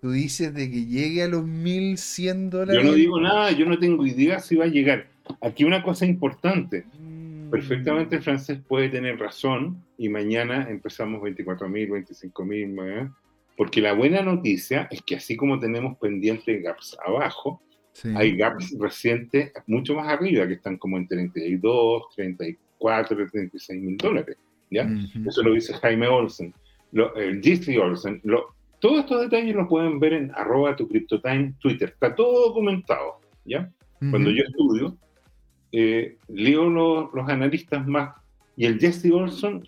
Tú dices de que llegue a los 1100 dólares. Yo no digo nada, yo no tengo idea si va a llegar. Aquí una cosa importante. Mm. Perfectamente el francés puede tener razón y mañana empezamos 24.000, 25.000, ¿eh? porque la buena noticia es que así como tenemos pendientes gaps abajo, Sí. hay gaps recientes mucho más arriba que están como en 32, 34, 36 mil dólares. ¿ya? Ujú. Eso lo dice Jaime Olsen. Lo, el Jesse Olsen. Lo, todos estos detalles los pueden ver en arroba tu CryptoTime Twitter. Está todo documentado. ¿ya? Cuando Ujú. yo estudio, eh, leo lo- los analistas más. Y el Jesse Olson,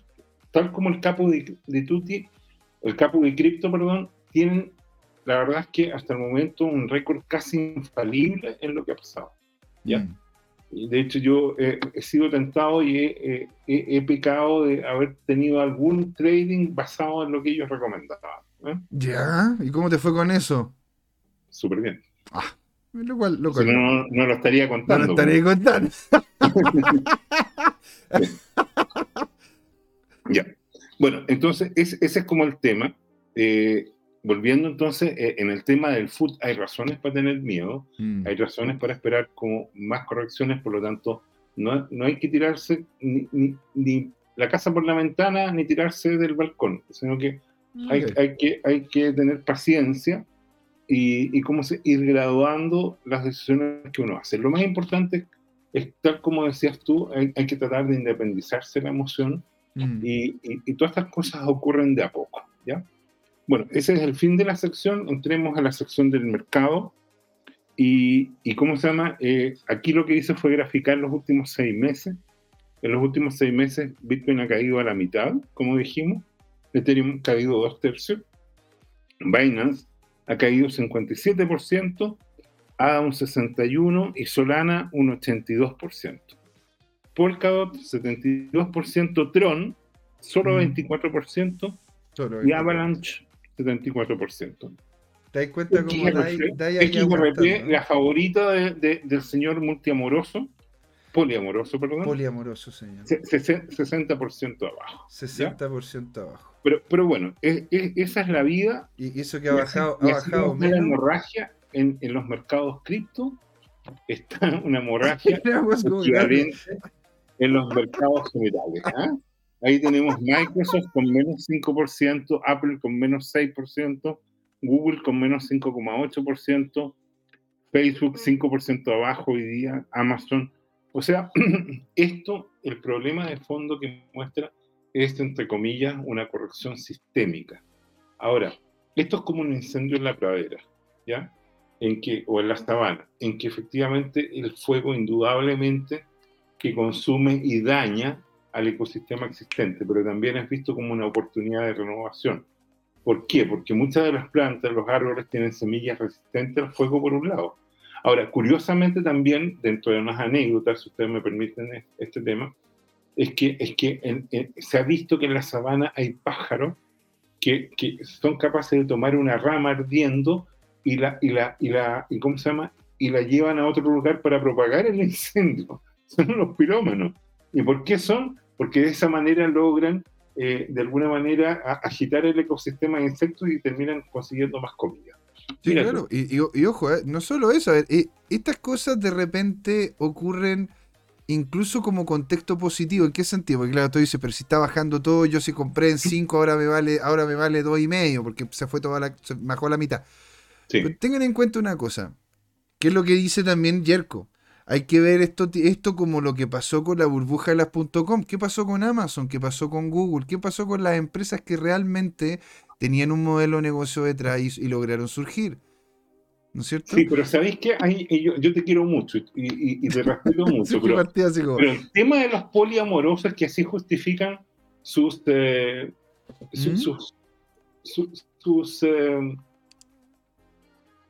tal como el capo de, de Tutti, el capo de Crypto, perdón, tienen, la verdad es que hasta el momento, un récord casi infalible en lo que ha pasado. ¿ya? Mm. Y de hecho, yo eh, he sido tentado y he, eh, he- he pecado de haber tenido algún trading basado en lo que ellos recomendaban. ¿eh? Ya, ¿y cómo te fue con eso? Súper bien. Lo cual, lo Si cual no, no, no lo estaría no contando. lo estaré contando. Ya. Bueno, entonces es- ese es como el tema. Eh, volviendo entonces, eh, en el tema del food, hay razones para tener miedo, Mm. hay razones para esperar como más correcciones, por lo tanto, no, no hay que tirarse ni, ni- ni la casa por la ventana ni tirarse del balcón, sino que hay, hay que, hay que tener paciencia y, y cómo se, ir graduando las decisiones que uno hace. Lo más importante es, tal como decías tú, hay, hay que tratar de independizarse de la emoción Mm. y, y- y todas estas cosas ocurren de a poco, ¿ya? Bueno, ese es el fin de la sección, entremos a la sección del mercado y, y ¿cómo se llama? Eh, aquí lo que hice fue graficar los últimos seis meses. En los últimos seis meses Bitcoin ha caído a la mitad, como dijimos, Ethereum ha caído dos tercios, Binance ha caído 57%, ADA un 61% y Solana un 82%. Polkadot 72%, Tron solo Mm. 24% Solo y. Avalanche 74%. ¿Te das cuenta cómo XRP, Dai ahí XRP, la favorita de- de- del señor multiamoroso, poliamoroso, perdón, Poliamoroso, señor. se- se- 60% abajo. 60% abajo. Pero, pero bueno, es- es- esa es la vida. Y eso que ha bajado, ha así bajado menos. hemorragia en, en los mercados cripto, está una hemorragia en los mercados generales. ¿ah? Ahí tenemos Microsoft con menos 5%, Apple con menos 6%, Google con menos 5,8%, Facebook 5% abajo hoy día, Amazon. O sea, esto, el problema de fondo que muestra es, entre comillas, una corrección sistémica. Ahora, esto es como un incendio en la pradera, ¿ya? En que, o en la sabana, en que efectivamente el fuego indudablemente que consume y daña al ecosistema existente, pero también es visto como una oportunidad de renovación. ¿Por qué? Porque muchas de las plantas, los árboles, tienen semillas resistentes al fuego por un lado. Ahora, curiosamente también, dentro de unas anécdotas, si ustedes me permiten es- este tema, es que, es que se ha visto que en la sabana hay pájaros que, que son capaces de tomar una rama ardiendo y la, y la, y la, y ¿cómo se llama? Y la llevan a otro lugar para propagar el incendio. Son los pirómanos. ¿Y por qué son? Porque de esa manera logran, eh, de alguna manera, agitar el ecosistema de insectos y terminan consiguiendo más comida. Sí, Mira claro. Y, y- y ojo, eh, no solo eso, a ver, eh, estas cosas de repente ocurren incluso como contexto positivo. ¿En qué sentido? Porque claro, tú dices, pero si está bajando todo, yo si compré en 5, ahora me vale, ahora me vale dos y medio, porque se fue toda la, se bajó la mitad. Sí. Pero tengan en cuenta una cosa, que es lo que dice también Yerko. Hay que ver esto, esto como lo que pasó con la burbuja de las .com. ¿Qué pasó con Amazon? ¿Qué pasó con Google? ¿Qué pasó con las empresas que realmente tenían un modelo de negocio detrás y, y lograron surgir? ¿No es cierto? Sí, pero ¿sabéis qué? Y yo, yo te quiero mucho y, y- y te respeto mucho, pero, el tema de los poliamorosos que así justifican sus, eh, su- ¿Mm? sus, sus, sus, eh,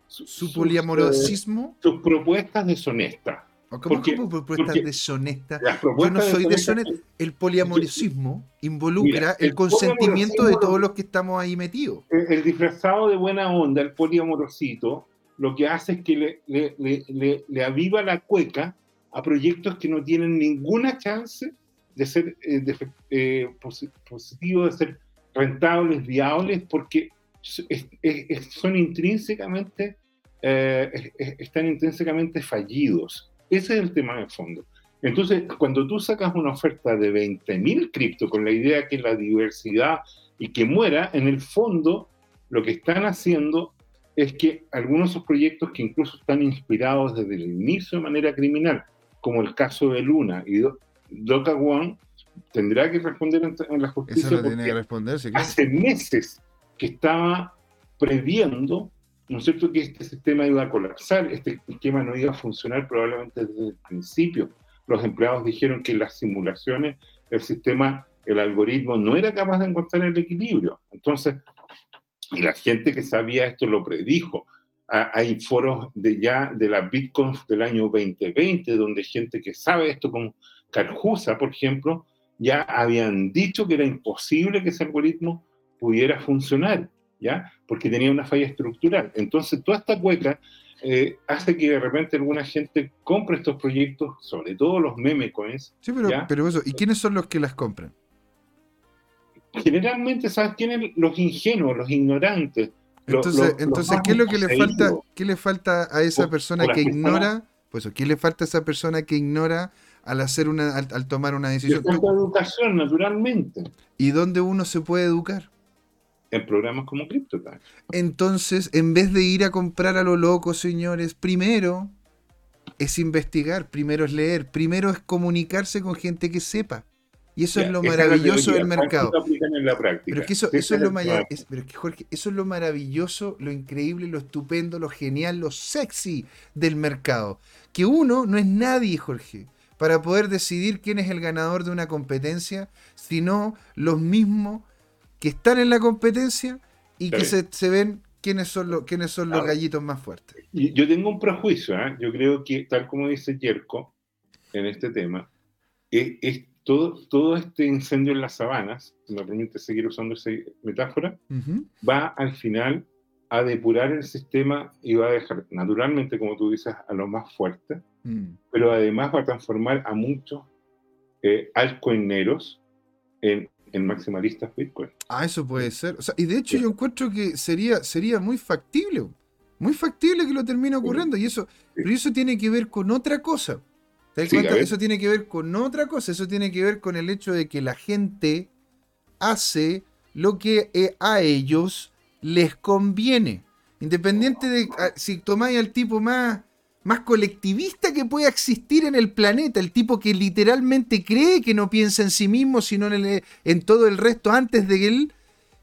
su- su sus, poliamorosismo. eh, sus propuestas deshonestas. ¿O ¿Cómo porque- como propuestas porque- deshonestas? Las Yo no soy deshonesta. El poliamorosismo involucra Mira, el el consentimiento de todos los que estamos ahí metidos. el, el disfrazado de buena onda, el poliamorosito, lo que hace es que le, le- le- le- aviva la cueca a proyectos que no tienen ninguna chance de ser eh, de- eh, posi- positivos, de ser rentables, viables, porque son intrínsecamente, eh, están intrínsecamente fallidos. Ese es el tema de fondo. Entonces, cuando tú sacas una oferta de 20.000 cripto con la idea que la diversidad y que muera, en el fondo lo que están haciendo es que algunos de esos proyectos que incluso están inspirados desde el inicio de manera criminal, como el caso de Luna y Doca One, tendrá que responder en, la justicia. Eso tiene que responder, Hace meses que estaba previendo, ¿no es cierto?, que este sistema iba a colapsar, este esquema no iba a funcionar probablemente desde el principio. Los empleados dijeron que las simulaciones el sistema, el algoritmo no era capaz de encontrar el equilibrio. Entonces, y la gente que sabía esto lo predijo. Hay foros de ya de la Bitcoin del año 2020 donde gente que sabe esto, como Carjusa, por ejemplo, ya habían dicho que era imposible que ese algoritmo pudiera funcionar, ¿ya? Porque tenía una falla estructural. Entonces, toda esta cueca eh, hace que de repente alguna gente compre estos proyectos, sobre todo los meme coins. Sí, pero, pero eso, ¿y quiénes son los que las compran? generalmente, ¿sabes quiénes? Los ingenuos, los ignorantes. Entonces, entonces ¿qué es lo que le falta, qué le falta a esa persona que ignora? Pues, ¿qué le falta a esa persona que ignora al hacer una, al, tomar una decisión? Le educación, naturalmente. ¿Y dónde uno se puede educar? En programas como CryptoTime. Entonces, en vez de ir a comprar a lo loco, señores, primero es investigar, primero es leer, primero es comunicarse con gente que sepa. Y eso es lo maravilloso del mercado. Pero que eso, es lo pero que Jorge, eso es lo maravilloso, lo increíble, lo estupendo, lo genial, lo sexy del mercado. Que uno no es nadie, Jorge, para poder decidir quién es el ganador de una competencia, sino los mismos que están en la competencia y que se, ven quiénes son, los, quiénes son los gallitos más fuertes. Yo tengo un prejuicio, ¿eh? yo creo que, tal como dice Yerko en este tema, es todo, este incendio en las sabanas, si me permite seguir usando esa metáfora, va al final a depurar el sistema y va a dejar, naturalmente, como tú dices, a lo más fuerte, mm. pero además va a transformar a muchos eh, altcoineros en, en, maximalistas Bitcoin. Ah, eso puede ser. y de hecho yo encuentro que sería, sería muy factible, muy factible que lo termine ocurriendo, y eso, pero eso tiene que ver con otra cosa. Eso tiene que ver con otra cosa, eso tiene que ver con el hecho de que la gente hace lo que eh, a ellos les conviene. Independiente de ah, si tomáis al tipo más, más colectivista que pueda existir en el planeta, el tipo que literalmente cree que no piensa en sí mismo, sino en, en todo el resto antes de él,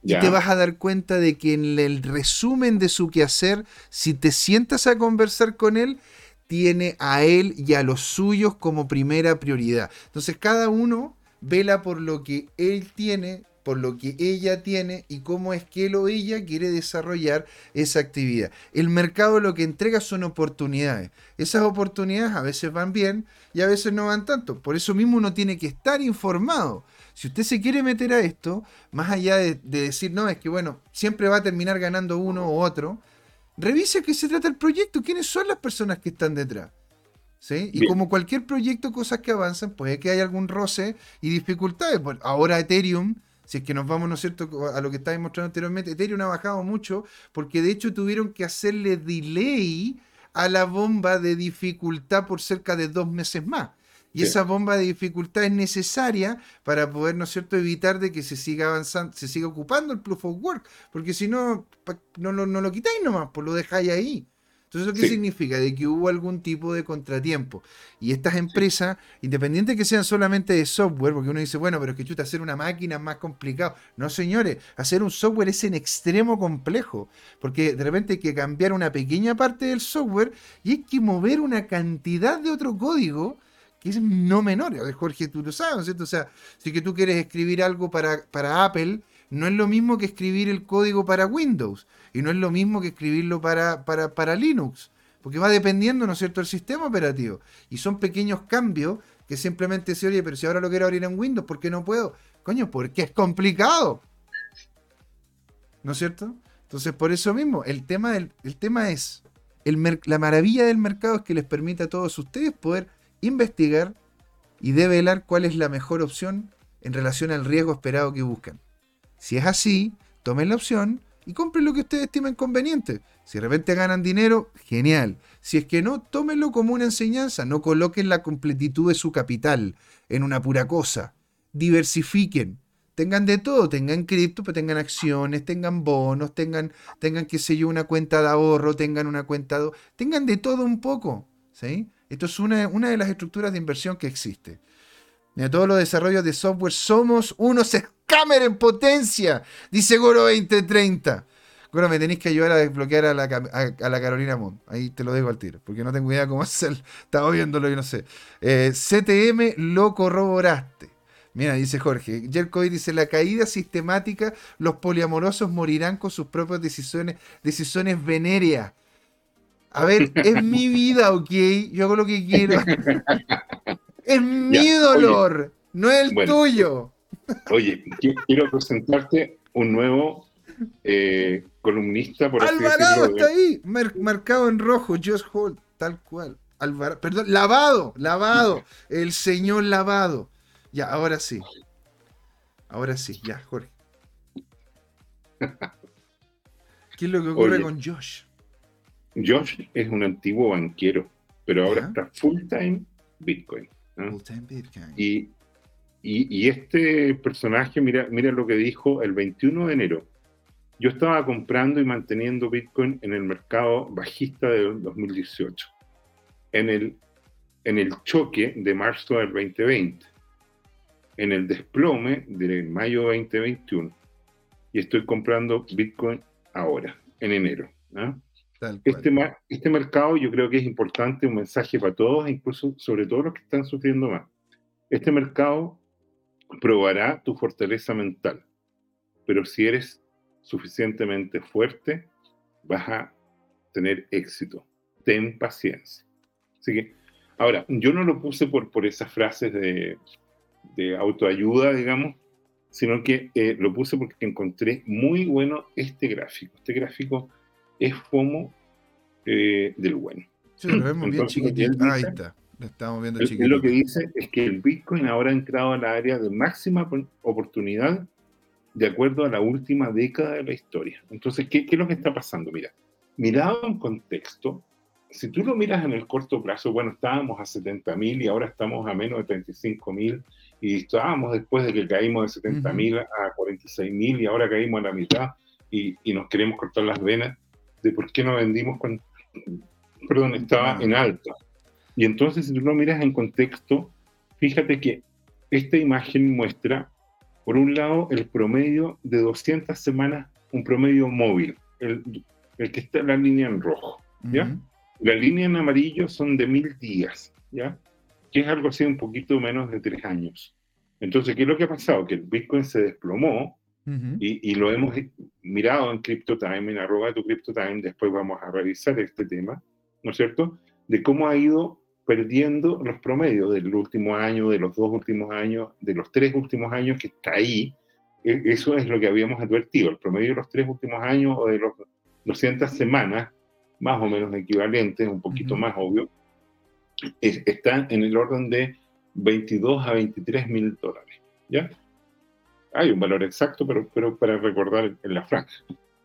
y te vas a dar cuenta de que en el resumen de su quehacer, si te sientas a conversar con él, tiene a él y a los suyos como primera prioridad. Entonces cada uno vela por lo que él tiene, por lo que ella tiene y cómo es que él o ella quiere desarrollar esa actividad. El mercado lo que entrega son oportunidades. Esas oportunidades a veces van bien y a veces no van tanto. Por eso mismo uno tiene que estar informado. Si usted se quiere meter a esto, más allá de, de decir, no, es que bueno, siempre va a terminar ganando uno u otro, Revise qué se trata el proyecto, quiénes son las personas que están detrás. ¿Sí? Y como cualquier proyecto, cosas que avanzan, puede que haya algún roce y dificultades. Ahora Ethereum, si es que nos vamos, ¿no es cierto?, a lo que estaba mostrando anteriormente, Ethereum ha bajado mucho porque de hecho tuvieron que hacerle delay a la bomba de dificultad por cerca de dos meses más. Y esa bomba de dificultad es necesaria para poder, ¿no es cierto?, evitar de que se siga avanzando, se siga ocupando el proof of work, porque si no, no, no, lo quitáis nomás, pues lo dejáis ahí. Entonces, ¿eso qué significa? De que hubo algún tipo de contratiempo. Y estas empresas, independiente que sean solamente de software, porque uno dice, bueno, pero es que chuta, hacer una máquina es más complicado. No, señores, hacer un software es en extremo complejo, porque de repente hay que cambiar una pequeña parte del software y hay que mover una cantidad de otro código que es no menor. Jorge, tú lo sabes, ¿cierto? O sea, si que tú quieres escribir algo para, para Apple, no es lo mismo que escribir el código para Windows. Y no es lo mismo que escribirlo para, para, para Linux. Porque va dependiendo, ¿no es cierto?, del sistema operativo. Y son pequeños cambios que simplemente se oye, pero si ahora lo quiero abrir en Windows, ¿por qué no puedo? Coño, porque es complicado. ¿No es cierto? Entonces, por eso mismo, el tema, del, el tema es, el la maravilla del mercado es que les permite a todos ustedes poder investigar y develar cuál es la mejor opción en relación al riesgo esperado que buscan. Si es así, tomen la opción y compren lo que ustedes estimen conveniente. Si de repente ganan dinero, genial. Si es que no, tómenlo como una enseñanza. No coloquen la completitud de su capital en una pura cosa. Diversifiquen. Tengan de todo, tengan cripto, pero tengan acciones, tengan bonos, tengan, tengan, qué sé yo, una cuenta de ahorro, tengan una cuenta de... Tengan de todo un poco. ¿sí? Esto es una, una de las estructuras de inversión que existe. De todos los desarrollos de software somos unos scammers en potencia, dice Goro 2030. Goro, me tenéis que ayudar a desbloquear a la, a, la Carolina Mont. Ahí te lo dejo al tiro, porque no tengo idea cómo hacer. Estaba viéndolo y no sé. Eh, CTM lo corroboraste. Mira, dice Jorge. Jerkoy dice: La caída sistemática, los poliamorosos morirán con sus propias decisiones, decisiones venéreas. A ver, es mi vida, ok. Yo hago lo que quiero. Es mi dolor, no es el tuyo. Oye, quiero presentarte un nuevo eh, columnista, por Alvarado está ahí, marcado en rojo, Just Hold, tal cual. Alvarado, perdón, lavado, lavado, el señor lavado. Ya, ahora sí. Ahora sí, ya, Jorge. ¿Qué es lo que ocurre con Josh? Josh es un antiguo banquero, pero ahora está full time Bitcoin. Y, y, este personaje, mira, mira lo que dijo el 21 de enero. Yo estaba comprando y manteniendo Bitcoin en el mercado bajista del 2018, en el, en el choque de marzo del 2020, en el desplome de mayo 2021, y estoy comprando Bitcoin ahora, en enero. Este, este mercado yo creo que es importante, un mensaje para todos, incluso sobre todo los que están sufriendo más. Este mercado probará tu fortaleza mental, pero si eres suficientemente fuerte, vas a tener éxito. Ten paciencia. Así que, ahora, yo no lo puse por, por esas frases de, de autoayuda, digamos, sino que eh, lo puse porque encontré muy bueno este gráfico. Este gráfico es FOMO eh, del bueno. Sí, lo vemos bien chiquitito. Ahí está. Lo estamos viendo chiquitito. Lo que dice es que el Bitcoin ahora ha entrado al área de máxima oportunidad de acuerdo a la última década de la historia. Entonces, ¿qué, qué es lo que está pasando? Mira, mirado en contexto, si tú lo miras en el corto plazo, bueno, estábamos a 70 mil y ahora estamos a menos de 35 mil y estábamos después de que caímos de 70 mil a 46 mil y ahora caímos a la mitad y, y, nos queremos cortar las venas de por qué no vendimos cuando, perdón, estaba en alta. Y entonces, si tú lo miras en contexto, fíjate que esta imagen muestra, por un lado, el promedio de 200 semanas, un promedio móvil, el, que está en la línea en rojo, ¿ya? La línea en amarillo son de mil días, ¿ya? Que es algo así un poquito menos de tres años. Entonces, ¿qué es lo que ha pasado? Que el Bitcoin se desplomó y, lo hemos mirado en CryptoTime, en arroba tu CryptoTime, después vamos a revisar este tema, ¿no es cierto? De cómo ha ido perdiendo los promedios del último año, de los dos últimos años, de los tres últimos años que está ahí. E, eso es lo que habíamos advertido, el promedio de los tres últimos años o de los 200 semanas, más o menos equivalentes, un poquito más obvio, están en el orden de 22 a 23 mil dólares. ¿Ya? Hay un valor exacto, pero, pero para recordar en la franja.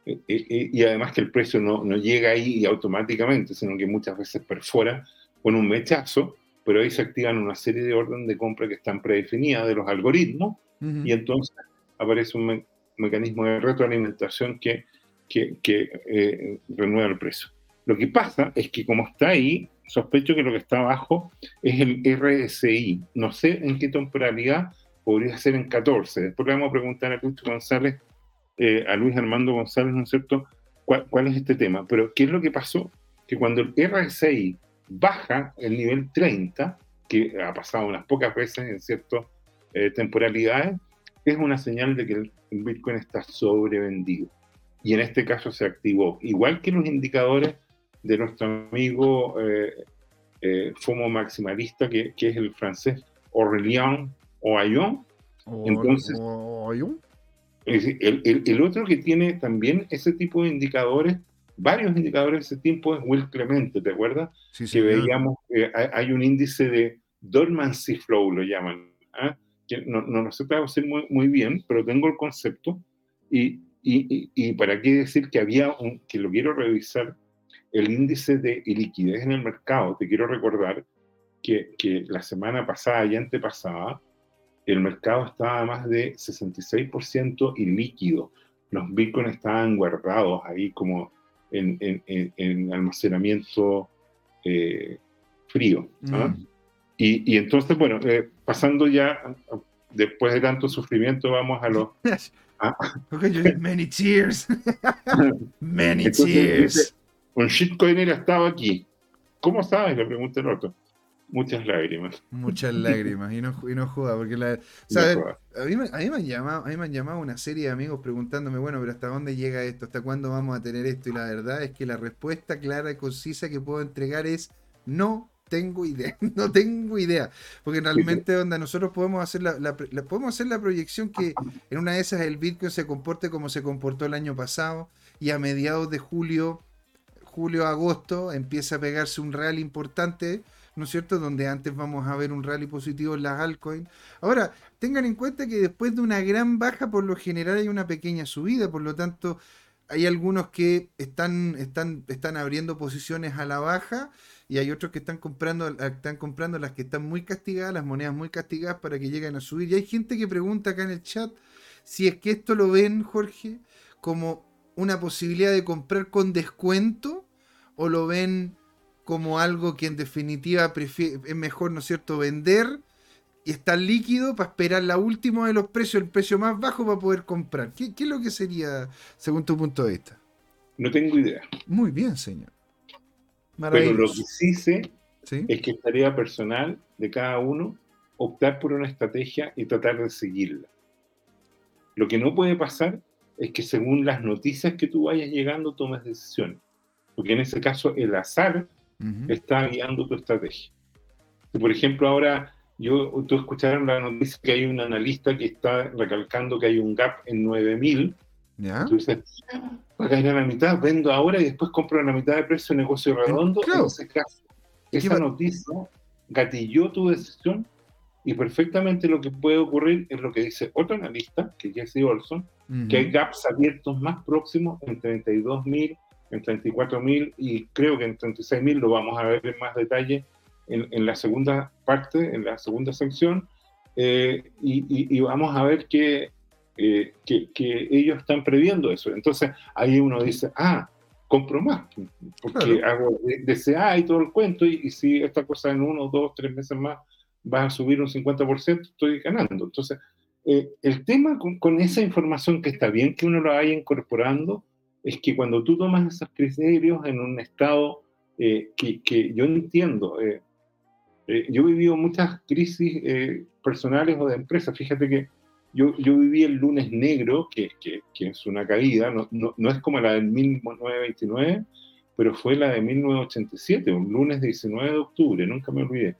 E, e, e, y, además que el precio no, no, llega ahí automáticamente, sino que muchas veces perfora con un mechazo, pero ahí se activan una serie de órdenes de compra que están predefinidas de los algoritmos y entonces aparece un mecanismo de retroalimentación que, que, que eh, renueva el precio. Lo que pasa es que como está ahí, sospecho que lo que está abajo es el RSI. No sé en qué temporalidad podría ser en 14. Después le vamos a preguntar a Luis González, eh, a Luis Armando González, ¿no es cierto?, ¿Cuál, es este tema. Pero, ¿qué es lo que pasó? Que cuando el RSI baja el nivel 30, que ha pasado unas pocas veces en ciertas eh, temporalidades, es una señal de que el, Bitcoin está sobrevendido. Y en este caso se activó. Igual que los indicadores de nuestro amigo eh, FOMO maximalista, que, que, es el francés Aurélien o Ayón. Entonces, El, el, otro que tiene también ese tipo de indicadores, varios indicadores de ese tiempo, es Will Clemente, ¿te acuerdas? Sí, que veíamos, eh, hay un índice de dormancy flow, lo llaman, ¿ah? que no, no, no sé traducir muy, muy bien, pero tengo el concepto, y, Y, para qué decir que había un, que lo quiero revisar, el índice de liquidez en el mercado. Te quiero recordar que, que la semana pasada y antepasada, el mercado estaba más de 66% ilíquido. Los bitcoins estaban guardados ahí como en, en, en almacenamiento eh, frío. ¿ah? Mm. Y, y, entonces, bueno, eh, pasando ya, después de tanto sufrimiento, vamos a los... Ah. Many tears. Many tears. un shitcoiner estaba aquí. ¿Cómo sabes? Le pregunta el otro. Muchas lágrimas. Muchas lágrimas. Y no, y no joda, porque la. A, mí, a, mí me han llamado, a mí me han llamado una serie de amigos preguntándome, bueno, pero ¿hasta dónde llega esto? ¿Hasta cuándo vamos a tener esto? Y la verdad es que la respuesta clara y concisa que puedo entregar es no tengo idea, no tengo idea, porque realmente donde nosotros podemos hacer la, podemos hacer la proyección que en una de esas el Bitcoin se comporte como se comportó el año pasado y a mediados de julio, julio agosto empieza a pegarse un real importante, ¿no es cierto? Donde antes vamos a ver un rally positivo en las altcoins. Ahora, tengan en cuenta que después de una gran baja, por lo general hay una pequeña subida, por lo tanto, hay algunos que están, están, están abriendo posiciones a la baja y hay otros que están comprando, están comprando las que están muy castigadas, las monedas muy castigadas para que lleguen a subir. Y hay gente que pregunta acá en el chat si es que esto lo ven, Jorge, como una posibilidad de comprar con descuento o lo ven como algo que en definitiva es mejor, ¿no es cierto?, vender y estar líquido para esperar la última de los precios, el precio más bajo para poder comprar. ¿Qué, ¿Qué, es lo que sería, según tu punto de vista? No tengo idea. Muy bien, señor. Pero lo que sí sé es que es tarea personal de cada uno optar por una estrategia y tratar de seguirla. Lo que no puede pasar es que según las noticias que tú vayas llegando tomes decisiones. Porque en ese caso el azar está guiando tu estrategia. por ejemplo ahora yo, tú escucharon la noticia que hay un analista que está recalcando que hay un gap en 9000 ¿Ya? Tú dices, va a caer a la mitad, vendo ahora y después compro a la mitad de precio, negocio redondo. En ese caso, esa noticia gatilló tu decisión y perfectamente lo que puede ocurrir es lo que dice otro analista, que es Jesse Olson, que hay gaps abiertos más próximos en 32.000, en 34.000 y creo que en 36.000 lo vamos a ver en más detalle en, en, la segunda parte, en la segunda sección, eh, y, y, vamos a ver que eh, que, ellos están previendo eso. Entonces ahí uno dice, ah, compro más, porque hago DCA y todo el cuento, y, si esta cosa en uno, dos, tres meses más va a subir un 50%, estoy ganando. Entonces, eh, el tema con, esa información que está bien que uno lo vaya incorporando, es que cuando tú tomas esos criterios en un estado eh, que, que, yo entiendo, yo he vivido muchas crisis personales o de empresas, fíjate que yo, yo viví el lunes negro, que, que, que es una caída, no, no, no, es como la del 1929, pero fue la de 1987, un lunes 19 de octubre, nunca me olvidé.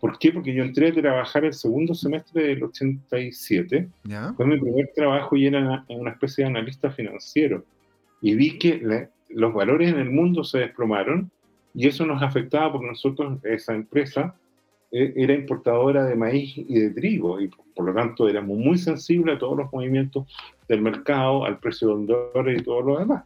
¿Por qué? Porque yo entré a trabajar el segundo semestre del 87. Fue mi primer trabajo y era una especie de analista financiero. Y vi que los valores en el mundo se desplomaron y eso nos afectaba porque nosotros, esa empresa, e, era importadora de maíz y de trigo y por lo tanto éramos muy sensibles a todos los movimientos del mercado, al precio de dólares y todo lo demás.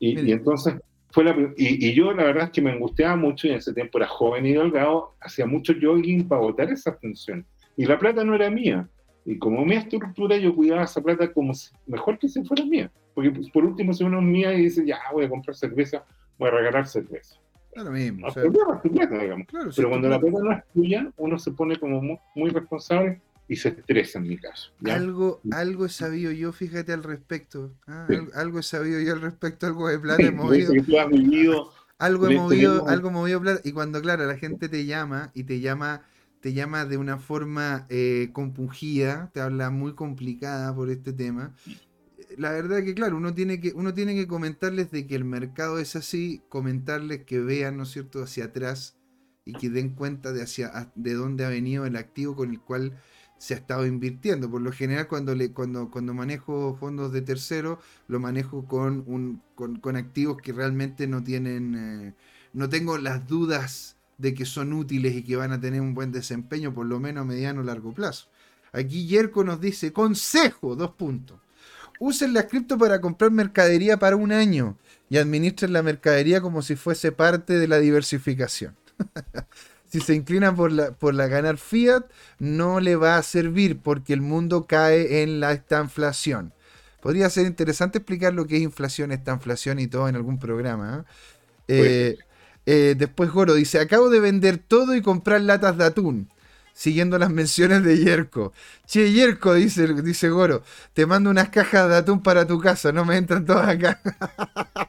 Y, entonces fue la, y, yo la verdad es que me angustiaba mucho y en ese tiempo era joven y delgado, hacía mucho jogging para botar esa tensión. Y la plata no era mía. Y como mi estructura, yo cuidaba esa plata como mejor que si fuera mía. Porque pues, por último, si uno es mía y dice, ya voy a comprar cerveza, voy a regalar cerveza. Claro mismo. Pero cuando la plata no es tuya, uno se pone como muy, responsable y se estresa en mi caso. Algo, algo he sabido yo, fíjate al respecto. ¿ah? Algo, he sabido yo al respecto, algo de plata he movido. algo he movido, algo movido plata. Y cuando, claro, la gente te llama y te llama, te llama de una forma eh, compungida, te habla muy complicada por este tema la verdad que claro, uno tiene que, uno tiene que comentarles de que el mercado es así, comentarles que vean, ¿no es cierto?, hacia atrás y que den cuenta de hacia de dónde ha venido el activo con el cual se ha estado invirtiendo. Por lo general, cuando le, cuando, cuando manejo fondos de tercero, lo manejo con un, con, activos que realmente no tienen, eh, no tengo las dudas de que son útiles y que van a tener un buen desempeño, por lo menos a mediano o largo plazo. Aquí Yerko nos dice, consejo, dos puntos usen las cripto para comprar mercadería para un año y administren la mercadería como si fuese parte de la diversificación. si se inclinan por la, por la ganar fiat, no le va a servir porque el mundo cae en la estanflación. Podría ser interesante explicar lo que es inflación, estanflación y todo en algún programa. ¿eh? Eh, eh, después Goro dice, acabo de vender todo y comprar latas de atún siguiendo las menciones de Yerko. Che, Yerko, dice, dice Goro, te mando unas cajas de atún para tu casa, no me entran todas acá.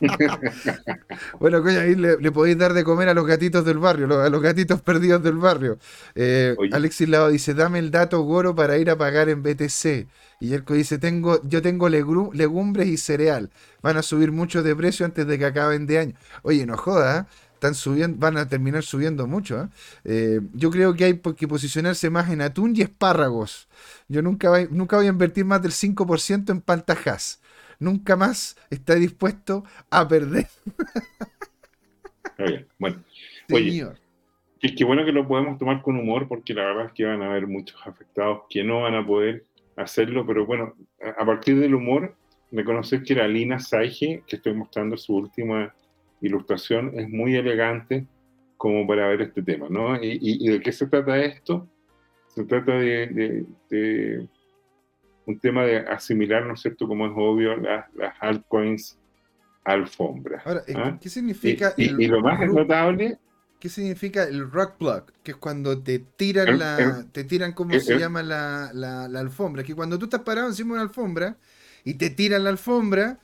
bueno, coño, ahí le, podéis dar de comer a los gatitos del barrio, a los gatitos perdidos del barrio. Eh, Alexis Lado dice, dame el dato Goro para ir a pagar en BTC. Y Yerko dice, tengo, yo tengo legumbres y cereal. Van a subir mucho de precio antes de que acaben de año. Oye, no joda, ¿eh? Subiendo, van a terminar subiendo mucho. ¿eh? Eh, yo creo que hay que posicionarse más en atún y espárragos. Yo nunca, voy, nunca voy a invertir más del 5% en pantajas. Nunca más está dispuesto a perder. bueno. Oye, es que bueno que lo podemos tomar con humor porque la verdad es que van a haber muchos afectados que no van a poder hacerlo, pero bueno, a partir del humor, reconocer que la Lina Saige, que estoy mostrando su última ilustración es muy elegante como para ver este tema, ¿no? ¿Y, de qué se trata esto? Se trata de, un tema de asimilar, ¿no es cierto?, como es obvio, las, altcoins alfombras. Ahora, ¿ah? ¿qué significa? Y, lo más notable... ¿Qué significa el rock plug? Que es cuando te tiran la, te tiran, ¿cómo se llama la, la, la, alfombra? Que cuando tú estás parado encima de una alfombra y te tiran la alfombra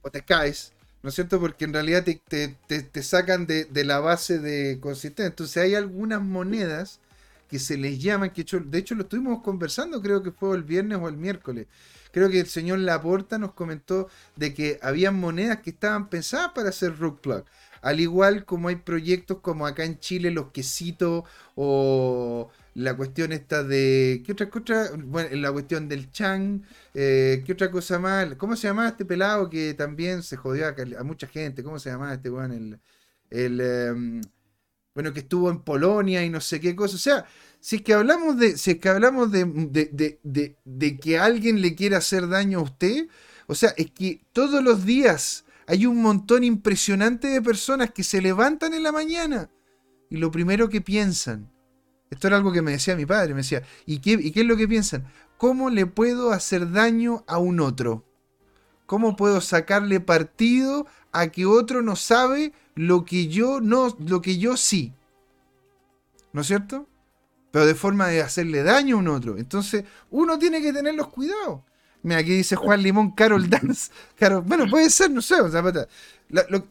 o te caes, ¿no es cierto? Porque en realidad te, sacan de, la base de consistencia. Entonces hay algunas monedas que se les llaman, que de hecho lo estuvimos conversando, creo que fue el viernes o el miércoles. Creo que el señor Laporta nos comentó de que había monedas que estaban pensadas para hacer rook plug. Al igual como hay proyectos como acá en Chile, los quesitos o la cuestión esta de. ¿Qué otra cosa? Bueno, la cuestión del Chang. Eh, ¿Qué otra cosa más? ¿Cómo se llamaba este pelado que también se jodió a, mucha gente? ¿Cómo se llamaba este weón? El. el em, bueno, que estuvo en Polonia y no sé qué cosa. O sea, si es que hablamos de. Si es que hablamos de, de, de, de que alguien le quiera hacer daño a usted. O sea, es que todos los días hay un montón impresionante de personas que se levantan en la mañana y lo primero que piensan esto era algo que me decía mi padre, me decía, ¿y qué, ¿y qué es lo que piensan? ¿Cómo le puedo hacer daño a un otro? ¿Cómo puedo sacarle partido a que otro no sabe lo que yo no, lo que yo sí? ¿No es cierto? Pero de forma de hacerle daño a un otro. Entonces, uno tiene que tener los cuidados. Mira, aquí dice Juan Limón, Carol Dance. bueno, puede ser, no sé,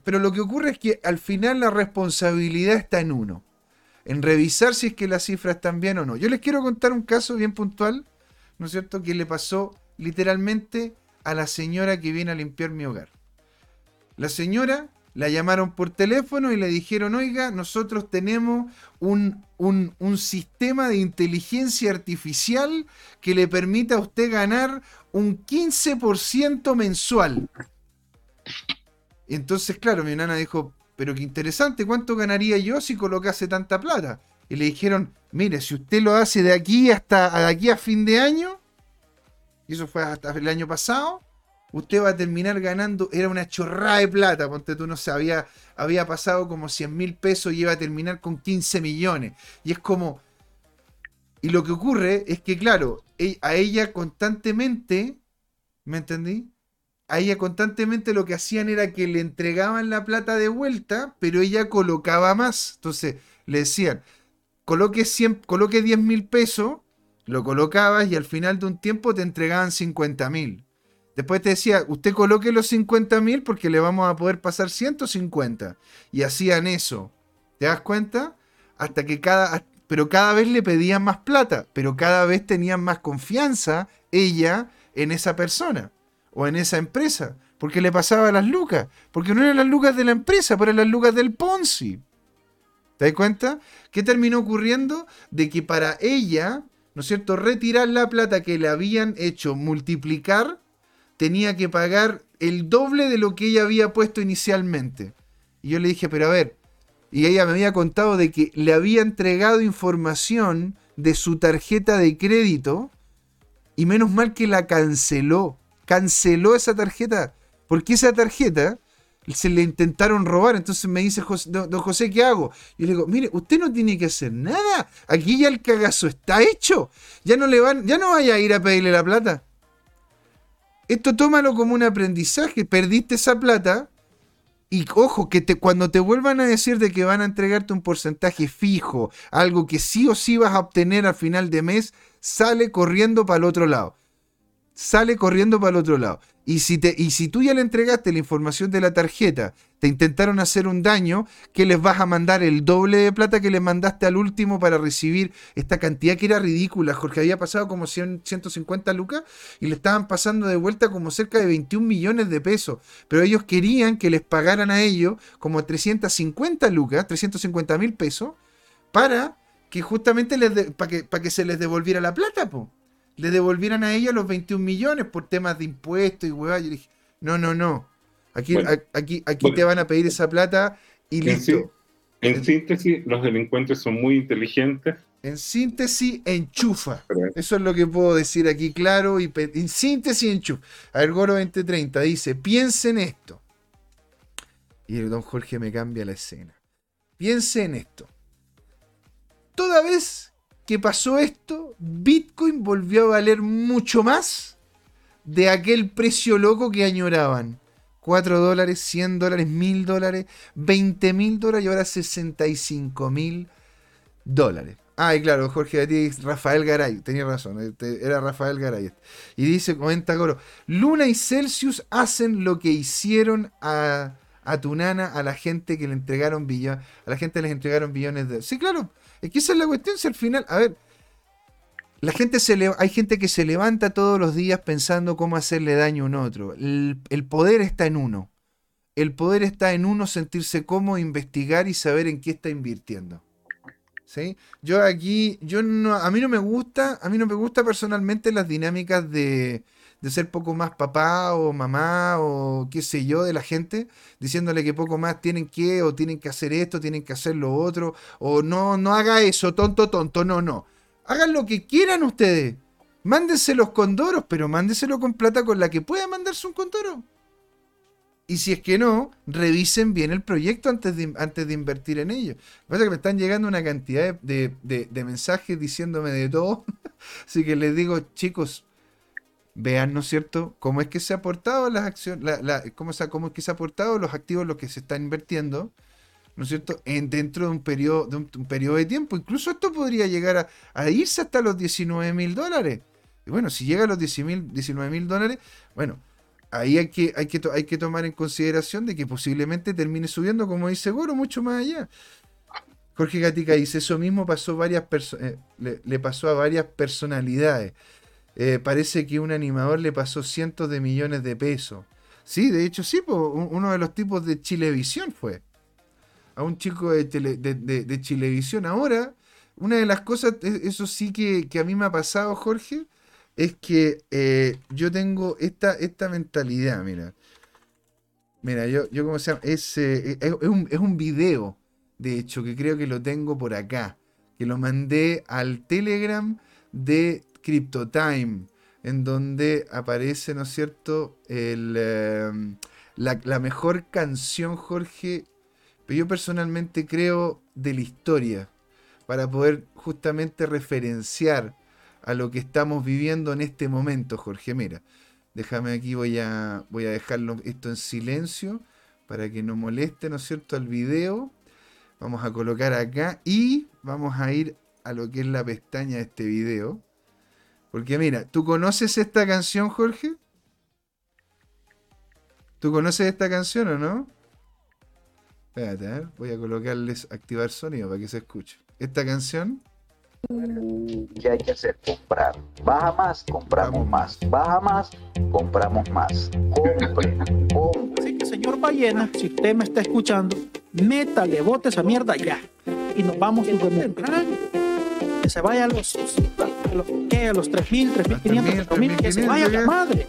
pero lo que ocurre es que al final la responsabilidad está en uno en revisar si es que las cifras están bien o no. Yo les quiero contar un caso bien puntual, ¿no es cierto?, que le pasó literalmente a la señora que viene a limpiar mi hogar. La señora la llamaron por teléfono y le dijeron, oiga, nosotros tenemos un, un, un, sistema de inteligencia artificial que le permite a usted ganar un 15% mensual. Entonces, claro, mi nana dijo, pero qué interesante, ¿cuánto ganaría yo si colocase tanta plata? Y le dijeron, mire, si usted lo hace de aquí hasta aquí a fin de año, y eso fue hasta el año pasado, usted va a terminar ganando, era una chorrada de plata, ponte tú no sé, había, pasado como 100 mil pesos y iba a terminar con 15 millones. Y es como... Y lo que ocurre es que, claro, e, a ella constantemente, ¿me entendí? A ella constantemente lo que hacían era que le entregaban la plata de vuelta, pero ella colocaba más. Entonces le decían, coloque, 100, coloque 10 mil pesos, lo colocabas y al final de un tiempo te entregaban 50 mil. Después te decía, usted coloque los 50 mil porque le vamos a poder pasar 150. Y hacían eso. ¿Te das cuenta? Hasta que cada... Pero cada vez le pedían más plata, pero cada vez tenían más confianza ella en esa persona o en esa empresa, porque le pasaba las lucas, porque no eran las lucas de la empresa, pero eran las lucas del Ponzi. ¿Te das cuenta? ¿Qué terminó ocurriendo? De que para ella, ¿no es cierto?, retirar la plata que le habían hecho multiplicar, tenía que pagar el doble de lo que ella había puesto inicialmente. Y yo le dije, pero a ver, y ella me había contado de que le había entregado información de su tarjeta de crédito y menos mal que la canceló canceló esa tarjeta. Porque esa tarjeta se le intentaron robar. Entonces me dice, don, José, ¿qué hago? Y le digo, mire, usted no tiene que hacer nada. Aquí ya el cagazo está hecho. Ya no le van, ya no vaya a ir a pedirle la plata. Esto tómalo como un aprendizaje. Perdiste esa plata. Y ojo, que cuando te vuelvan a decir de que van a entregarte un porcentaje fijo, algo que sí o sí vas a obtener al final de mes, sale corriendo para el otro lado. Sale corriendo para el otro lado. Y si, te, y si tú ya le entregaste la información de la tarjeta, te intentaron hacer un daño, que les vas a mandar el doble de plata que le mandaste al último para recibir esta cantidad que era ridícula. Jorge había pasado como 100, 150 lucas y le estaban pasando de vuelta como cerca de 21 millones de pesos. Pero ellos querían que les pagaran a ellos como 350 lucas, 350 mil pesos, para que justamente les para que, que se les devolviera la plata, po le devolvieran a ella los 21 millones por temas de impuestos y huevá. Yo dije, no, no, no. Aquí, aquí, aquí te van a pedir esa plata y listo. En, síntesis, los delincuentes son muy inteligentes. En síntesis, enchufa. Eso es lo que puedo decir aquí claro. Y en síntesis, enchufa. A ver, Goro 2030 dice, piensen esto. Y el don Jorge me cambia la escena. Piense en esto. Toda vez que pasó esto, Bitcoin volvió a valer mucho más de aquel precio loco que añoraban. 4 dólares, 100 dólares, 1000 dólares, 20 mil dólares y ahora 65 mil dólares. Ah, y claro, Jorge Rafael Garay, tenía razón, este, era Rafael Garay. Y dice, comenta Coro, Luna y Celsius hacen lo que hicieron a, a Tunana, a la gente que le entregaron billones, a la gente les entregaron billones de... Sí, claro, es que esa es la cuestión, si al final, a ver, la gente se le, hay gente que se levanta todos los días pensando cómo hacerle daño a un otro. El, poder está en uno. El poder está en uno sentirse cómodo, investigar y saber en qué está invirtiendo. ¿Sí? Yo aquí, yo no, a mí no me gusta, a mí no me gusta personalmente las dinámicas de, de ser poco más papá o mamá o qué sé yo de la gente, diciéndole que poco más tienen que o tienen que hacer esto, tienen que hacer lo otro, o no, no haga eso, tonto, tonto, no, no. Hagan lo que quieran ustedes. Mándense los condoros, pero mándenselo con plata con la que pueda mandarse un condoro. Y si es que no, revisen bien el proyecto antes de, antes de invertir en ello. Lo que que me están llegando una cantidad de, de mensajes diciéndome de todo. Así que les digo, chicos, vean, ¿no es cierto?, cómo es que se ha aportado las acciones, cómo, cómo, es que se ha aportado los activos los que se están invirtiendo, ¿no es cierto?, en, dentro de un periodo de, un, periodo de tiempo. Incluso esto podría llegar a, irse hasta los 19 mil dólares. Y bueno, si llega a los 19 mil dólares, bueno, ahí hay que, hay, que, hay que tomar en consideración de que posiblemente termine subiendo, como dice Goro, mucho más allá. Jorge Gatica dice, eso mismo pasó varias eh, le pasó a varias personalidades. Eh, parece que un animador le pasó cientos de millones de pesos. Sí, de hecho sí, uno de los tipos de Chilevisión fue. A un chico de, de, Chilevisión. Ahora, una de las cosas, e, eso sí que, a mí me ha pasado, Jorge, es que eh, yo tengo esta, esta mentalidad, mira. Mira, yo, yo ¿cómo se llama? Es, eh, es, un, es un video, de hecho, que creo que lo tengo por acá. Que lo mandé al Telegram de CryptoTime, en donde aparece, ¿no es cierto?, el, em, la, mejor canción, Jorge, pero yo personalmente creo, de la historia, para poder justamente referenciar a lo que estamos viviendo en este momento, Jorge. Mira, déjame aquí, voy a, voy a dejarlo esto en silencio para que no moleste, ¿no es cierto?, al video. Vamos a colocar acá y vamos a ir a lo que es la pestaña de este video. Porque mira, ¿tú conoces esta canción, Jorge? ¿Tú conoces esta canción o no? Espérate, a ver, voy a colocarles activar sonido para que se escuche. Esta canción. ¿Qué hay que hacer? Comprar. Baja más, compramos más. Baja más, compramos más. Compre, Así que, señor Ballena, si usted me está escuchando, métale, bote esa mierda ya. Y nos vamos a Que se vaya a los los, ¿qué? A los 3.000, 3.500, 4.000, que se vaya la madre.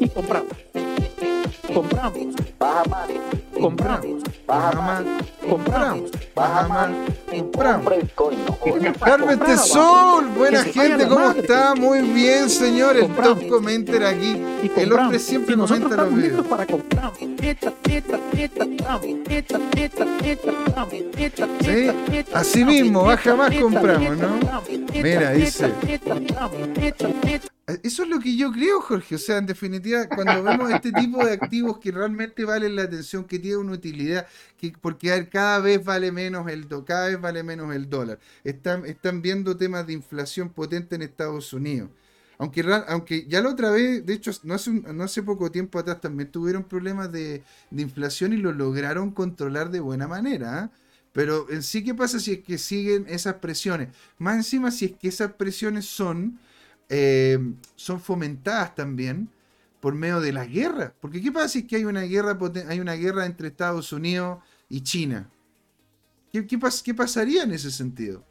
Y compramos. Compramos. Baja más compramos, Bajamal, compramos, Bajamal, compramos. Carmen Tesol, buena gente, ¿cómo está? Muy bien, señor, el top commenter aquí. El hombre siempre comenta los videos. Así mismo, baja más, compramos, ¿no? Mira, dice. Eso es lo que yo creo, Jorge. O sea, en definitiva, cuando vemos este tipo de activos que realmente valen la atención, que tienen una utilidad, que porque cada vez vale menos el do, cada vez vale menos el dólar. Están, están viendo temas de inflación potente en Estados Unidos. Aunque, aunque ya la otra vez, de hecho, no hace, no hace poco tiempo atrás también tuvieron problemas de, de inflación y lo lograron controlar de buena manera. ¿ah? Pero en sí, ¿qué pasa si es que siguen esas presiones? Más encima, si es que esas presiones son eh, son fomentadas también por medio de las guerras. Porque ¿qué pasa si es que hay una guerra, hay una guerra entre Estados Unidos y China? ¿Qué, qué pas- qué pasaría en ese sentido?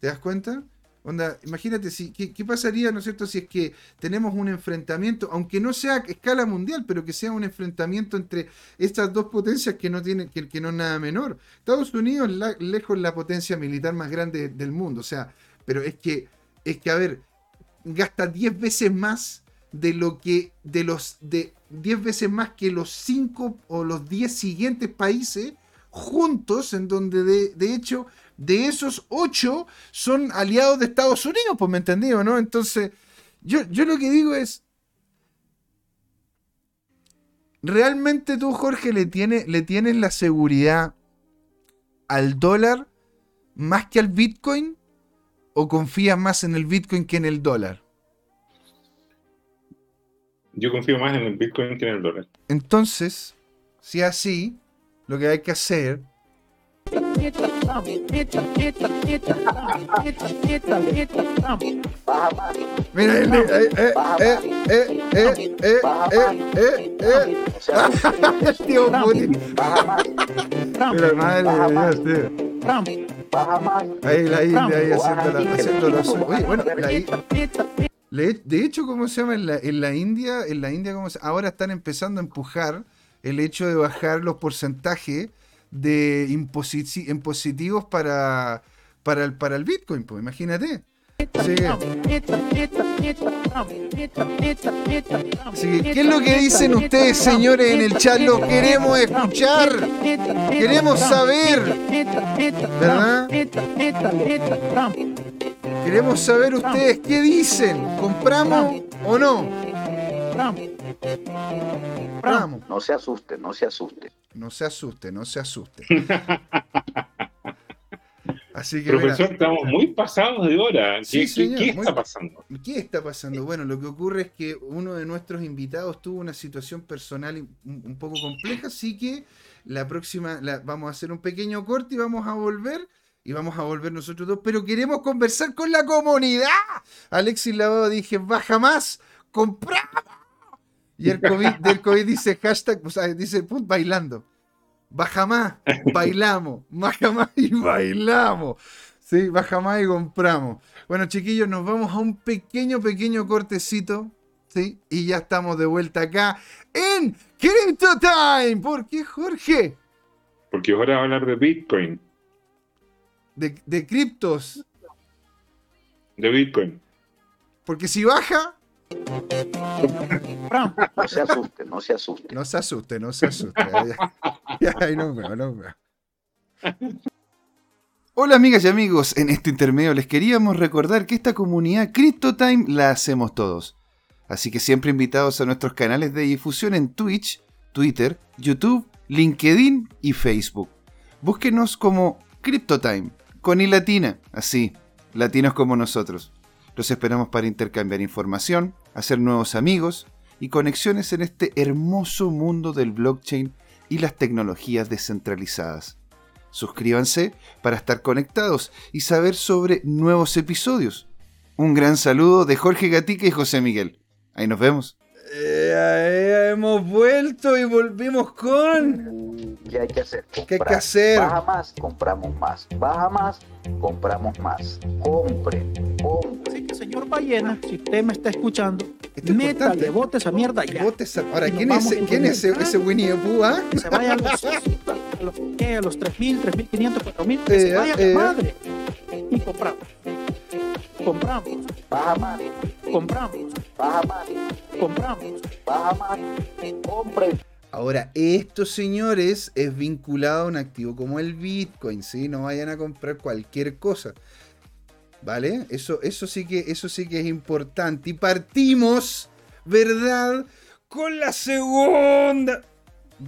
¿Te das cuenta? Onda, imagínate, si, ¿qué, qué pasaría, ¿no es cierto?, si es que tenemos un enfrentamiento, aunque no sea a escala mundial, pero que sea un enfrentamiento entre estas dos potencias que no tienen, que, que no es nada menor. Estados Unidos la- lejos la potencia militar más grande del mundo, o sea, pero es que, es que, a ver, gasta 10 veces más de lo que de los de 10 veces más que los 5 o los 10 siguientes países juntos en donde de, de hecho de esos 8 son aliados de Estados Unidos, pues me entendí, ¿o ¿no? Entonces, yo, yo lo que digo es ¿Realmente tú, Jorge, le, tiene, le tienes la seguridad al dólar más que al Bitcoin? o confías más en el Bitcoin que en el dólar? Yo confío más en el Bitcoin que en el dólar. Entonces, si es así, lo que hay que hacer Mira, el Ahí la India ahí haciendo, la, haciendo lo suyo. Oye, bueno, la, de hecho, ¿cómo se llama? En la, en la India, en la India ¿cómo se- ahora están empezando a empujar el hecho de bajar los porcentajes de imposi- impositivos para, para, el, para el Bitcoin, pues imagínate. Así que, ¿qué es lo que dicen ustedes, señores, en el chat? Lo queremos escuchar. Queremos saber. ¿Verdad? Queremos saber ustedes qué dicen. ¿Compramos o no? Compramos. No se asuste, no se asuste. No se asuste, no se asuste. Así que, mira, Profesor, estamos muy pasados de hora. ¿Qué, Sí, qué- señor, qué muy- está pasando? ¿qué está pasando? Bueno, lo que ocurre es que uno de nuestros invitados tuvo una situación personal un, un poco compleja, así que la próxima la- vamos a hacer un pequeño corte y vamos a volver. Y vamos a volver nosotros dos, pero queremos conversar con la comunidad. Alexis Lavado dije, baja más, compramos. Y el COVID, del COVID dice hashtag, o sea, dice put bailando. Baja más, bailamos. Baja más y bailamos. Sí, baja más y compramos. Bueno, chiquillos, nos vamos a un pequeño, pequeño cortecito. ¿Sí? Y ya estamos de vuelta acá en Crypto Time. ¿Por qué, Jorge? Porque ahora va a hablar de Bitcoin, De, de criptos. de Bitcoin. Porque si baja, No se asuste, no se asuste. no se asuste, no se asuste. Ahí nos nos. Hola amigas y amigos, en este intermedio les queríamos recordar que esta comunidad CryptoTime la hacemos todos. Así que siempre invitados a nuestros canales de difusión en Twitch, Twitter, YouTube, LinkedIn y Facebook. Búsquenos como CryptoTime, con i latina, así, latinos como nosotros. Los esperamos para intercambiar información, hacer nuevos amigos y conexiones en este hermoso mundo del blockchain y las tecnologías descentralizadas. Suscríbanse para estar conectados y saber sobre nuevos episodios. Un gran saludo de Jorge Gatica y José Miguel. Ahí nos vemos. Hemos vuelto y volvimos con... ¿Qué hay que hacer? ¿Qué hay que hacer? Baja más, compramos más. Baja más, compramos más. Compren, compren. Señor Ballena, si usted me está escuchando, Esto es métale, bote esa mierda ya. Bote esa- Ahora, ¿quién es, ¿quién es ese, ese Winnie the Pooh, ah? Que se vaya a los, a los. A los 3.000, 3.500, 4.000, que Eh, se vaya a eh. la madre. Y compramos. Compramos, Baja más, compramos, baja más, Ahora, esto, señores, es vinculado a un activo como el Bitcoin, ¿sí? No vayan a comprar cualquier cosa. ¿Vale? Eso, eso, sí que, eso sí que es importante. Y partimos, ¿verdad? Con la segunda.